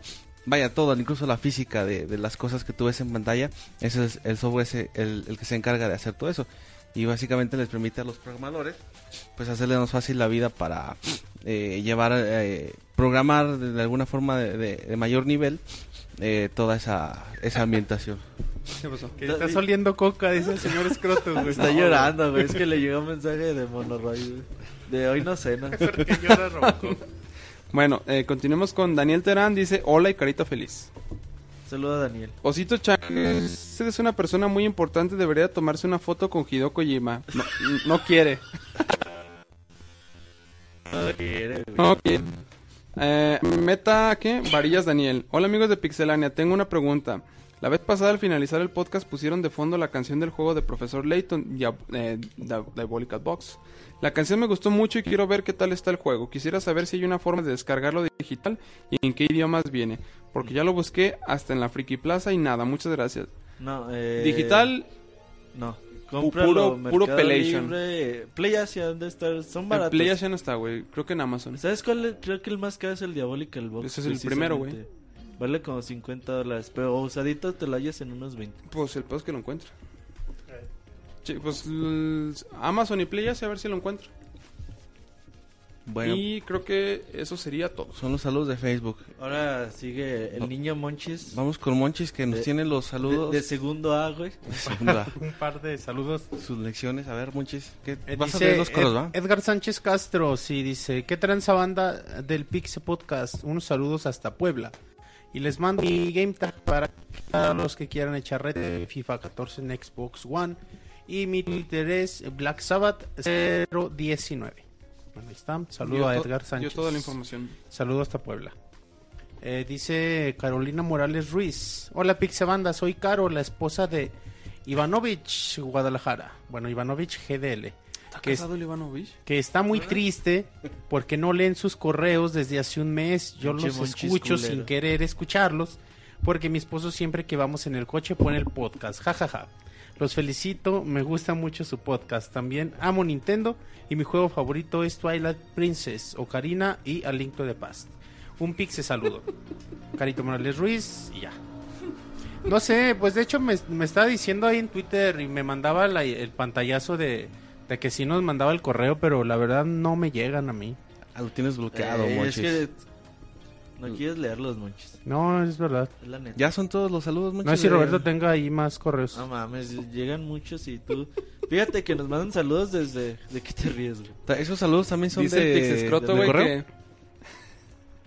vaya, todo, incluso la física de, de las cosas que tú ves en pantalla. Ese es el software el, el que se encarga de hacer todo eso. Y básicamente les permite a los programadores pues hacerle más fácil la vida para eh, llevar, eh, programar de, alguna forma de- de mayor nivel eh, toda esa, esa ambientación. ¿Qué pasó? Que estás oliendo coca, dice el señor Escroto, güey. Está llorando, güey. Es que le llegó un mensaje de Monoroy, güey. De hoy no cena. *laughs* Porque llora Robocop. Bueno, eh, continuemos con Daniel Terán. Dice hola y carita feliz. Saluda a Daniel. Osito Chan, usted es una persona muy importante, debería tomarse una foto con Hideo Kojima. No, no quiere. *laughs* No quiere. Eh, meta, ¿qué? Varillas Daniel. Hola amigos de Pixelania, tengo una pregunta. La vez pasada al finalizar el podcast pusieron de fondo la canción del juego de Profesor Layton, eh, Dia- Diabolical Box. La canción me gustó mucho y quiero ver qué tal está el juego. Quisiera saber si hay una forma de descargarlo digital y en qué idiomas viene. Porque ya lo busqué hasta en la Friki Plaza y nada, muchas gracias. No, eh. Digital, No. Puro- Cómpralo, puro Pelation. Libre, Play Asia, ¿dónde está? Son baratos. Play ya no está, güey. Creo que en Amazon. ¿Sabes cuál? es? Creo que el más caro es el Diabolical Box. Ese es el primero, güey. Vale como 50 dólares. Pero usadito te lo hallas en unos 20. Pues el pedo es que lo encuentre. Sí, pues Amazon y Play sé a ver si lo encuentro. Bueno, Y creo que eso sería todo. son los saludos de Facebook. Ahora sigue el No. niño Monchis. Vamos con Monchis que nos De- tiene los saludos. de segundo A, güey. *laughs* Un par de saludos. Sus lecciones. A ver, Monchis. ¿qué? Eh, Vas a dice leer los coros, Ed- ¿va? Edgar Sánchez Castro, sí, dice, ¿qué tranza banda del Pixe Podcast? Unos saludos hasta Puebla. Y les mando mi game tag para los que quieran echar red de FIFA 14 en Xbox One. Y mi Twitter es Black Sabbath 019. Bueno, ahí está. Saludo a Edgar Sánchez. toda la información. Saludo hasta Puebla. Eh, dice Carolina Morales Ruiz. Hola Pixe Banda, soy Caro, la esposa de Ivanovich Guadalajara. Bueno, Ivanovich GDL. ¿Está Que es- casado el Ivanovich? que está muy triste porque no leen sus correos desde hace un mes. Yo Pinche los escucho culero. sin querer escucharlos porque mi esposo siempre que vamos en el coche pone el podcast. Ja, ja, ja. Los felicito, me gusta mucho su podcast. También amo Nintendo y mi juego favorito es Twilight Princess, Ocarina y A Link to the Past. Un pixe saludo. *laughs* Carito Morales Ruiz y ya. No sé, pues de hecho me, me estaba diciendo ahí en Twitter y me mandaba la- el pantallazo de, de que sí nos mandaba el correo, pero la verdad no me llegan a mí. Ah, lo tienes bloqueado, Eh, es que no quieres leerlos, Monchis. No, es verdad. Es la neta. Ya son todos los saludos, Monchis. No sé si de- Roberto tenga ahí más correos. No mames, llegan muchos y tú... Fíjate que nos mandan saludos desde... ¿De qué te ríes, güey? Esos saludos también son Dice de... de güey, correo. que,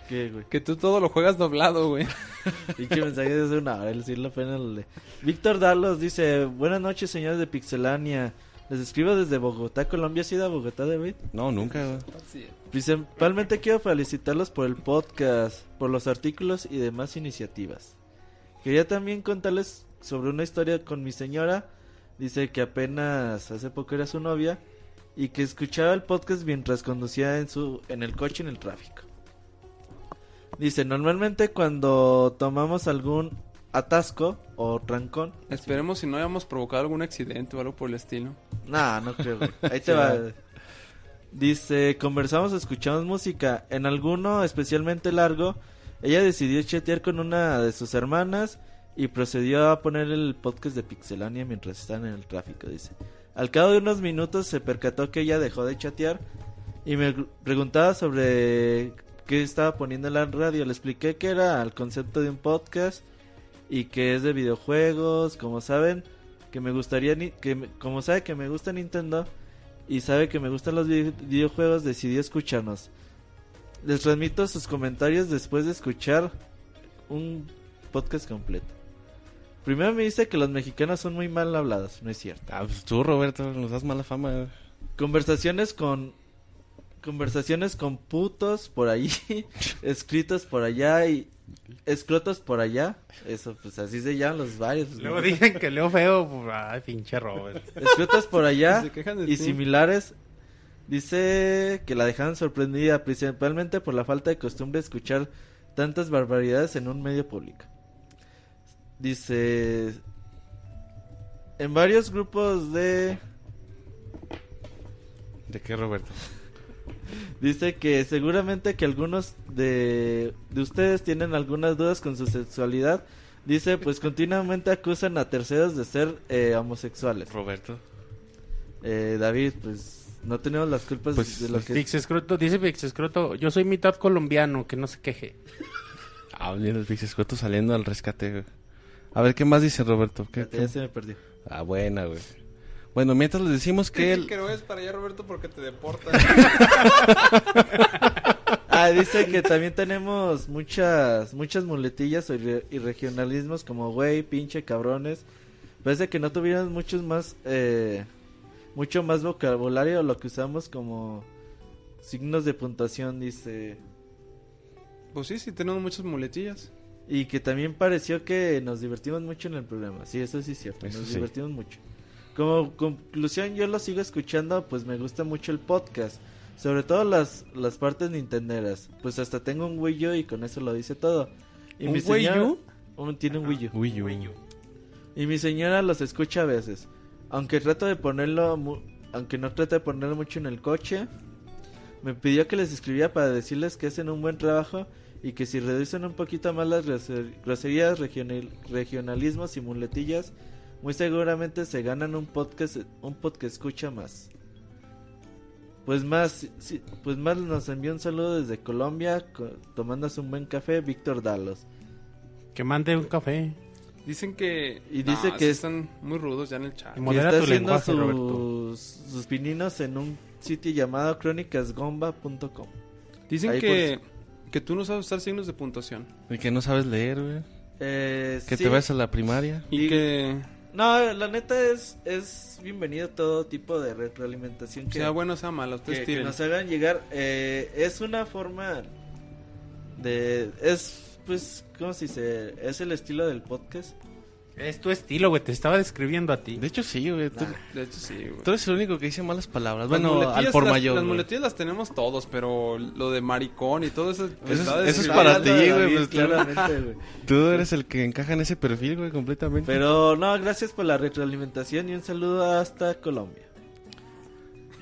¿Qué, güey? que tú todo lo juegas doblado, güey. *laughs* Pinche mensaje de hace una hora, el decir la pena lo lee. Víctor Dalos dice, buenas noches señores de Pixelania. Les escribo desde Bogotá, Colombia. ¿Has ido a Bogotá, David? No, nunca. güey. Principalmente quiero felicitarlos por el podcast, por los artículos y demás iniciativas. Quería también contarles sobre una historia con mi señora. Dice que apenas hace poco era su novia y que escuchaba el podcast mientras conducía en su en el coche en el tráfico. Dice, normalmente cuando tomamos algún atasco o trancón, Esperemos si no hayamos provocado algún accidente o algo por el estilo. Nah, no creo. güey. Ahí *laughs* te va. Dice, conversamos, escuchamos música. En alguno especialmente largo, ella decidió chatear con una de sus hermanas y procedió a poner el podcast de Pixelania mientras estaban en el tráfico, dice. Al cabo de unos minutos se percató que ella dejó de chatear y me preguntaba sobre qué estaba poniendo en la radio. Le expliqué que era el concepto de un podcast y que es de videojuegos, como saben, que me gustaría ni- que como sabe que me gusta Nintendo y sabe que me gustan los vi- videojuegos, decidió escucharnos. Les transmito sus comentarios después de escuchar un podcast completo. Primero me dice que los mexicanos son muy mal hablados, no es cierto. Ah, pues tú, Roberto, nos das mala fama. Conversaciones con conversaciones con putos por ahí, *laughs* escritos por allá y escrotos por allá. Eso pues así se llaman los varios. pues, Luego ¿no? dicen que leo feo. pues, Ay, pinche Robert. escritos por allá *laughs* y similares. Dice que la dejaron sorprendida principalmente por la falta de costumbre de escuchar tantas barbaridades en un medio público. Dice en varios grupos de ¿De qué, Roberto? Dice que seguramente que algunos de, de ustedes tienen algunas dudas con su sexualidad. Dice, pues continuamente acusan a terceros de ser eh, homosexuales. Roberto. Eh, David, pues no tenemos las culpas Pues, de lo que... Pixescroto, dice Pixescroto, yo soy mitad colombiano, que no se queje. Ah, mira el Pixescueto saliendo al rescate. A ver, ¿qué más dice Roberto? ¿Qué, Ya se me perdió. Ah, buena, güey. Bueno, mientras les decimos que él... Que no es para allá, Roberto, porque te deportan. *laughs* Ah, dice que también tenemos muchas muchas muletillas y, re- y regionalismos como güey, pinche, cabrones. Parece que no tuvieran muchos más, eh, mucho más vocabulario lo que usamos como signos de puntuación, dice. pues sí, sí, tenemos muchas muletillas. Y que también pareció que nos divertimos mucho en el programa. Sí, eso sí es cierto, Eso nos sí. divertimos mucho. Como conclusión, yo lo sigo escuchando, pues me gusta mucho el podcast. Sobre todo las, las partes nintenderas. Pues hasta tengo un Wii U y con eso lo dice todo. Y ¿Un mi Wii señora- U? un- tiene un Wii U. Wii U. Y mi señora los escucha a veces. Aunque trato de ponerlo, mu- aunque no trato de ponerlo mucho en el coche, me pidió que les escribiera para decirles que hacen un buen trabajo y que si reducen un poquito más las groser- groserías, regional- regionalismos y muletillas, muy seguramente se ganan un podcast, un podcast escucha más. Pues más, sí, pues más nos envió un saludo desde Colombia, co- tomándose un buen café, Víctor Dalos. Que mande un café. Dicen que. Y dice No, que están muy rudos ya en el chat. Y Modera está tu haciendo sus, sus pininos en un sitio llamado crónicasgomba.com. Dicen Ahí que, que tú no sabes usar signos de puntuación. Y que no sabes leer, güey. Eh, Que sí. te vas a la primaria. Y Y- que No, la neta es, es bienvenido todo tipo de retroalimentación que, sea bueno o sea malo, que, que nos hagan llegar. Eh, es una forma de... Es, pues, ¿cómo se dice? Es el estilo del podcast. Es tu estilo, güey. Te estaba describiendo a ti. De hecho, sí, güey. Tú, De hecho, sí, güey. tú eres el único que dice malas palabras. Bueno, al por las- mayor. Las güey. muletillas las tenemos todos, pero lo de maricón y todo eso. Eso es- eso es para ti, güey, pues, tú- claramente, güey. *laughs* Tú eres el que encaja en ese perfil, güey, completamente. Pero no, gracias por la retroalimentación y un saludo hasta Colombia.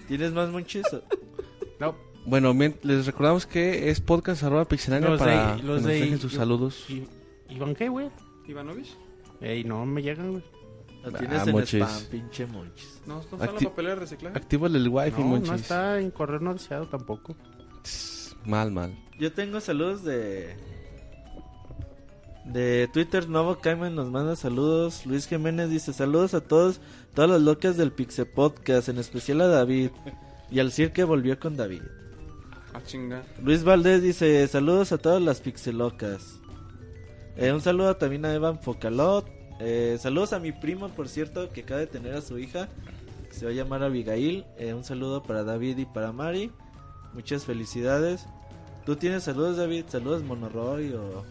¿Tienes más monchis? *laughs* No, Bueno, les recordamos que es podcast arroba pixelania Los de- para los que nos de- dejen sus yo- saludos. ¿Y, ¿Iván qué, güey? ¿Ivanovich? Ey, no me llegan, güey. Lo tienes Ah, en monchis. spam, pinche monchis. No, no está Acti- la papelera de reciclaje. Actívale el wifi, No, monchis. no está en correo no deseado tampoco. Tss, Mal, mal. Yo tengo saludos de... De Twitter, Novo Cayman nos manda saludos. Luis Jiménez dice saludos a todos, todas las locas del Pixe Podcast, en especial a David. Y al Cir que volvió con David. Ah, chinga. Luis Valdés dice saludos a todas las pixelocas. Eh, un saludo también a Evan Focalot. Eh, saludos a mi primo, por cierto, que acaba de tener a su hija. Que se va a llamar Abigail. Eh, un saludo para David y para Mari. Muchas felicidades. ¿Tú tienes saludos, David? ¿Saludos, Monoroy? O...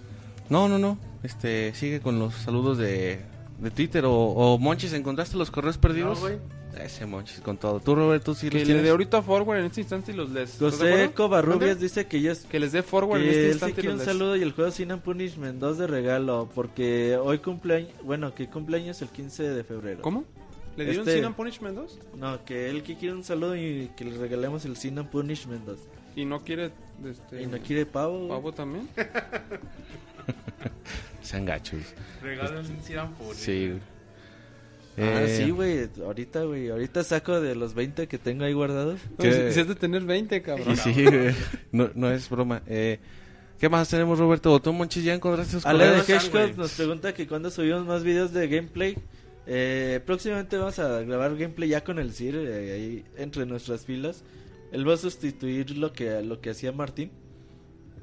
No, no, no. Este, sigue con los saludos de, de Twitter o, o Monchis, ¿encontraste los correos perdidos? No, güey. Ese Monchis con todo. Tú, Roberto, sí Que le dé ahorita forward en este instante y los lees. ¿Estás de José? Covarrubias dice que ellos Que les dé forward en que este él sí instante y quiere los un saludo y el juego Sin Punishment 2 de regalo. Porque hoy cumpleaños, bueno, que cumpleaños el 15 de febrero. ¿Cómo? ¿Le dieron Este- Sin and Punishment 2? No, que él que quiere un saludo y que le regalemos el Sin and Punishment 2. Y no quiere. Este, Y no quiere pavo. pavo también. *laughs* Sean gachos. Regalan un Siran Fury. Sí. Ah, Eh, sí, güey. Ahorita, güey. Ahorita saco de los 20 que tengo ahí guardados. No, ¿Qué? si, de tener 20, cabrón. Sí, güey. no, no es broma. Eh, ¿Qué más tenemos, Roberto? ¿Tú, Monchis, ya encontraste esos Ale de Hedgehog nos pregunta que cuando subimos más videos de gameplay. Eh, próximamente vamos a grabar gameplay ya con el CIR eh, ahí entre nuestras filas. Él va a sustituir lo que lo que hacía Martín.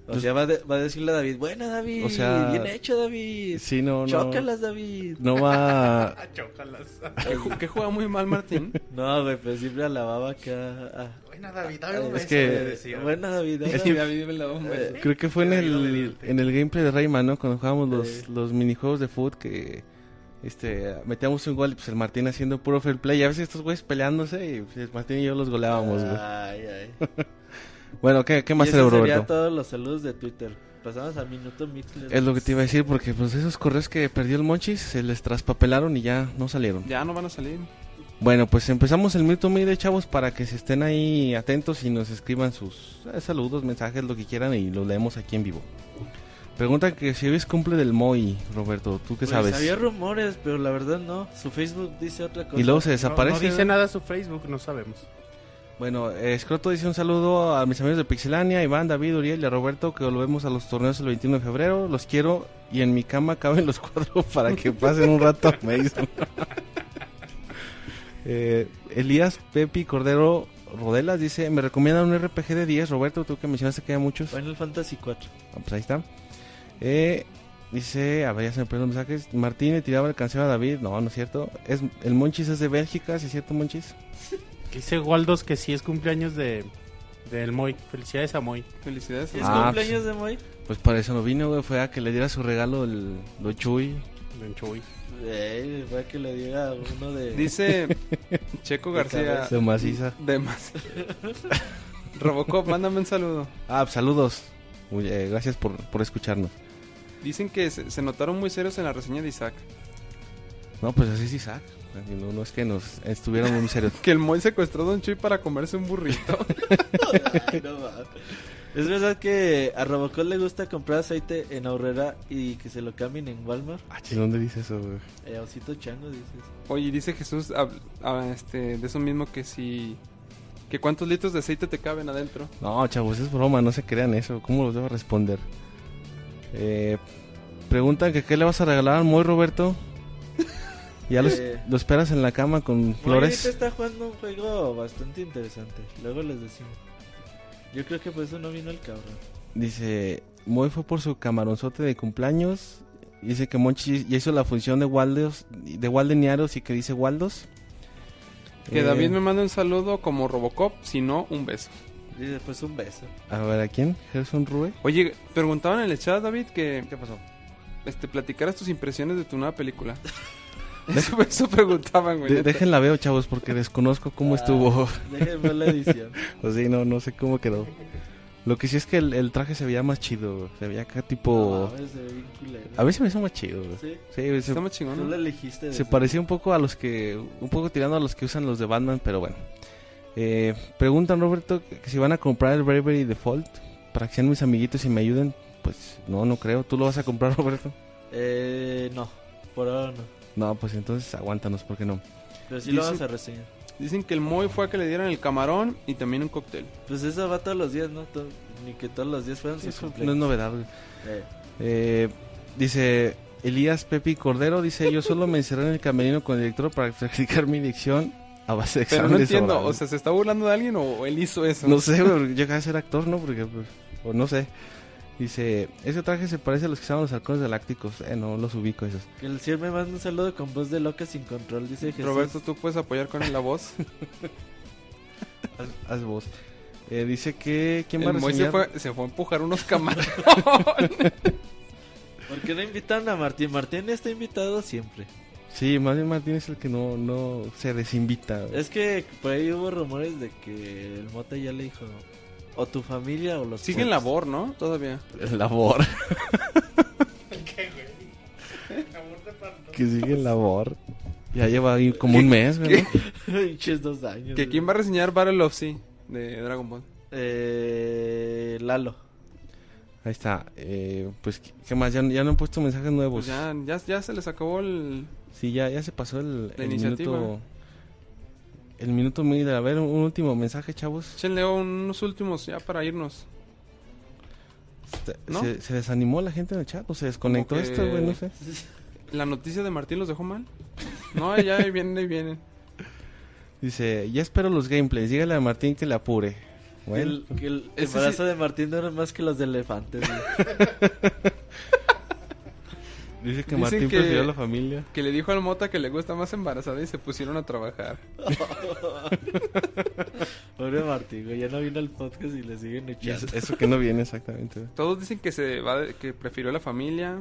O Pues- sea, va, de- va a decirle a David, buena David, O sea, bien hecho David. Sí, no, no. Chócalas David. No va... *laughs* *laughs* Chócalas. Que, ju- que juega muy mal Martín. No, güey, pues siempre alababa acá. ah. Buena David, Es que- Buena David. Es ahora- que- David me la un beso. Eh, Creo que fue en el, en el gameplay de Rayman, ¿no? Cuando jugábamos los, Sí. los minijuegos de foot que este metíamos un gol y pues el Martín haciendo puro fair play. Y a veces estos güeyes peleándose y pues, el Martín y yo los goleábamos, güey. Ay, ay. *laughs* Bueno, ¿qué, qué más Y eso sería Roberto? todos los saludos de Twitter. Pasamos al minuto Mixler. Es lo que te iba a decir porque pues esos correos que perdió el Monchis se les traspapelaron y ya no salieron. Ya no van a salir. Bueno, pues empezamos el minuto mide, chavos, para que se estén ahí atentos y nos escriban sus eh, saludos, mensajes, lo que quieran y los leemos aquí en vivo. Pregunta que si hoy es cumple del Moy, Roberto, ¿tú qué Pues sabes? Había rumores, pero la verdad no. Su Facebook dice otra cosa. Y luego se No, desaparece. no dice ¿verdad? nada su Facebook, no sabemos. Bueno, Escroto dice un saludo a mis amigos de Pixelania, Iván, David, Uriel y a Roberto, que volvemos a los torneos el 21 de febrero. Los quiero y en mi cama caben los cuatro *laughs* para que pasen un rato. Me dicen. *laughs* Eh, Elías Pepi Cordero Rodelas dice, me recomiendan un RPG de 10. Roberto, tú que mencionaste que hay muchos. Final Fantasy 4. Ah, pues ahí está. Eh, dice, a ver, ya se me perdieron los mensajes. Martín le tiraba el canción a David. No, no es cierto. Es, el Monchis es de Bélgica, ¿sí es cierto, Monchis? Dice Waldos que sí es cumpleaños de del Moy. Felicidades a Moy. Felicidades. ¿Es Ah, cumpleaños de Moy? Pues para eso no vino, güey. Fue a que le diera su regalo el, lo Chuy. Don Chuy. Fue que le diga uno de... Dice *laughs* Checo García. Se maciza. De más. *laughs* Robocop, mándame un saludo. Ah, pues, saludos. Eh, gracias por, por escucharnos. Dicen que se, se notaron muy serios en la reseña de Isaac. No, pues así es Isaac. No, no es que nos estuvieron muy serios. *laughs* Que el Moy secuestró a Don Chuy para comerse un burrito. *laughs* Ay, no mames. Es verdad que a Robocop le gusta comprar aceite en Aurrera y que se lo cambien en Walmart. Ah, ¿Dónde dice eso, güey? Eh, Osito Chango dices. Oye, dice Jesús ah, este, de eso mismo que si ¿Que cuántos litros de aceite te caben adentro? No, chavos, es broma, no se crean eso. ¿Cómo los debo responder? Eh, preguntan que qué le vas a regalar al Moy Roberto. Ya los- Eh. lo esperas en la cama con flores. está jugando un juego bastante interesante. Luego les decimos. Yo creo que por eso no vino el cabrón. Dice, Moy fue por su camaronzote de cumpleaños. Dice que Monchi ya hizo la función de Waldos, de Waldeniaros y que dice Waldos. Que Eh, David me manda un saludo como Robocop, si no, un beso. Dice, pues un beso. A ver, ¿a quién? ¿Gerson Rue? Oye, preguntaban en el chat, David, que ¿Qué pasó? este, platicaras tus impresiones de tu nueva película. *laughs* Eso, eso preguntaban, güey. De- déjenla veo, chavos, porque desconozco cómo estuvo. Déjenme ver la edición. *laughs* Pues sí, no, no sé cómo quedó. Lo que sí es que el, el traje se veía más chido, güey. Se veía acá tipo... No, mames, se ve bien culero. A mí se me hizo más chido, güey. Sí. Sí, se, Está más chingón. Tú ¿no? elegiste. se parecía un poco a los que... Un poco tirando a los que usan los de Batman, pero bueno. Eh, preguntan, Roberto, que, que si van a comprar el Bravery Default para que sean mis amiguitos y me ayuden. Pues no, no creo. ¿Tú lo vas a comprar, Roberto? Eh, no. Por ahora no. No, pues entonces aguántanos, ¿por qué no? Pero sí lo vamos a reseñar. Dicen que el Moy fue a que le dieran el camarón y también un cóctel. Pues eso va todos los días, ¿no? To- Ni que todos los días fueran sus no es novedad, güey. Eh, Eh, dice Elías Pepi Cordero, dice, yo solo me encerré en el camerino con el director para practicar mi dicción a base de Pero exámenes no entiendo, orales". o sea, ¿se está burlando de alguien o él hizo eso? No sé, güey, llega a ser actor, ¿no? Porque, pues, o no sé. Dice, ese traje se parece a los que usaban los halcones galácticos. Eh, no los ubico esos. que el cielo me manda un saludo con voz de loca sin control, dice Jesús. Roberto, ¿tú puedes apoyar con la voz? *laughs* Haz, haz vos. Eh, dice que, ¿quién va a el Moy se fue, se fue a empujar unos *laughs* camarones. ¿Por qué no invitan a Martín? Martín está invitado siempre. Sí, más bien Martín es el que no, no se desinvita. Es que por ahí hubo rumores de que el Mota ya le dijo o tu familia o los Sigue en labor, ¿no? Todavía. El labor. que sigue en labor. Ya lleva ahí como un mes, güey. ¿no? *laughs* Pinches dos años. ¿Que. ¿Quién va a reseñar Battle of Sea de Dragon Ball? Eh, Lalo. Ahí está. Eh, pues, ¿qué- ¿qué más? Ya, ya no han puesto mensajes nuevos. Pues ya, ya, ya se les acabó el... Sí, ya, ya se pasó el, La el iniciativa. minuto. El minuto mil. A ver, un, último mensaje, chavos. Échenle unos últimos ya para irnos. Se, ¿No? se- se desanimó la gente en el chat o se desconectó que- esto, güey, no sé. ¿La noticia de Martín los dejó mal? No, ya ahí vienen, ahí vienen. Dice, ya espero los gameplays. Dígale a Martín que le apure. Bueno, el, el embarazo sí- de Martín no era más que los de elefantes. *laughs* dice que dicen Martín que- prefirió a la familia. Que le dijo al Mota que le gusta más embarazada y se pusieron a trabajar. *laughs* Pobre Martín, güey. Ya no vino al podcast y le siguen echando. eso, eso que no viene exactamente. güey. Todos dicen que se va de- que prefirió a la familia,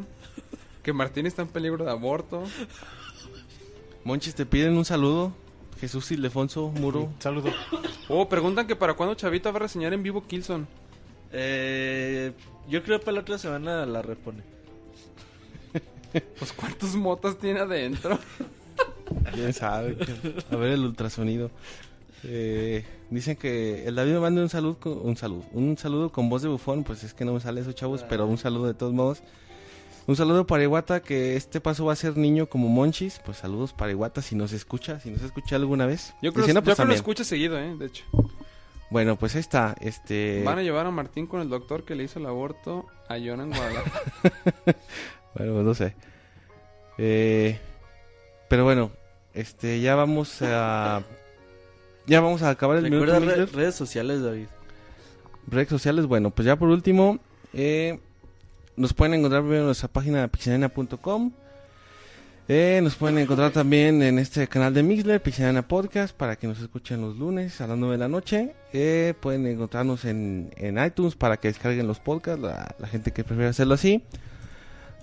que Martín está en peligro de aborto. Monchis, te piden un saludo. Jesús Ildefonso Muro. Saludo. Oh, preguntan que para cuándo Chavita va a reseñar en vivo Killzone. Eh, yo creo que para la otra semana la repone. Pues cuántos motas tiene adentro. *laughs* Quién sabe. A ver el ultrasonido. Eh, dicen que el David me manda un saludo, con, un saludo, un saludo con voz de bufón, pues es que no me sale eso, chavos, pero un saludo de todos modos. Un saludo para Iguata, que este paso va a ser niño como Monchis, pues saludos para Iguata si nos escucha, si nos escucha alguna vez. Yo creo, yo pues creo que lo escucha seguido, eh, de hecho. Bueno, pues ahí está, este... Van a llevar a Martín con el doctor que le hizo el aborto a Jonah en Guadalajara. *laughs* Bueno, pues no sé. Eh, pero bueno, este, ya vamos a... Ya vamos a acabar el minuto re- redes sociales, David. Redes sociales, bueno, pues ya por último, eh, nos pueden encontrar primero en nuestra página pixelania.com. Eh, nos pueden encontrar también en este canal de Mixler, Pixelania Podcast, para que nos escuchen los lunes a las 9 de la noche. Eh, pueden encontrarnos en, en iTunes para que descarguen los podcasts, la, la gente que prefiere hacerlo así.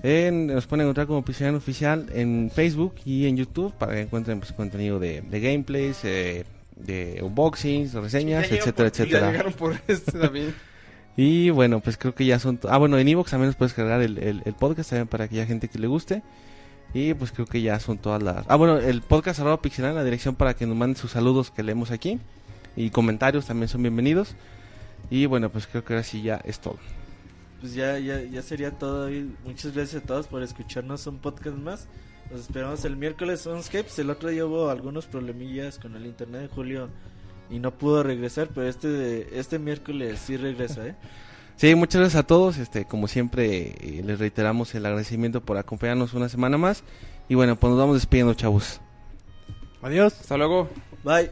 Nos pueden encontrar como Pixelania Oficial en Facebook y en YouTube para que encuentren pues, contenido de, de gameplays, eh, de unboxings, reseñas, etcétera, Ya etcétera. llegaron por este. *laughs* Y bueno, pues creo que ya son... Ah, bueno, en Evox también nos puedes cargar el, el, el podcast también para aquella gente que le guste. Y pues creo que ya son todas las... Ah, bueno, el podcast arroba pixelar, la dirección para que nos manden sus saludos que leemos aquí. Y comentarios también son bienvenidos. Y bueno, pues creo que ahora sí ya es todo. Pues ya, ya, ya sería todo. David. Muchas gracias a todos por escucharnos un podcast más. Nos esperamos el miércoles Onscapes. El otro día hubo algunos problemillas con el internet de Julio. y no pudo regresar, pero este, este miércoles sí regresa, ¿eh? *laughs* Sí, muchas gracias a todos. Este, como siempre, eh, les reiteramos el agradecimiento por acompañarnos una semana más. Y bueno, pues nos vamos despidiendo, chavos. Adiós. Hasta luego. Bye.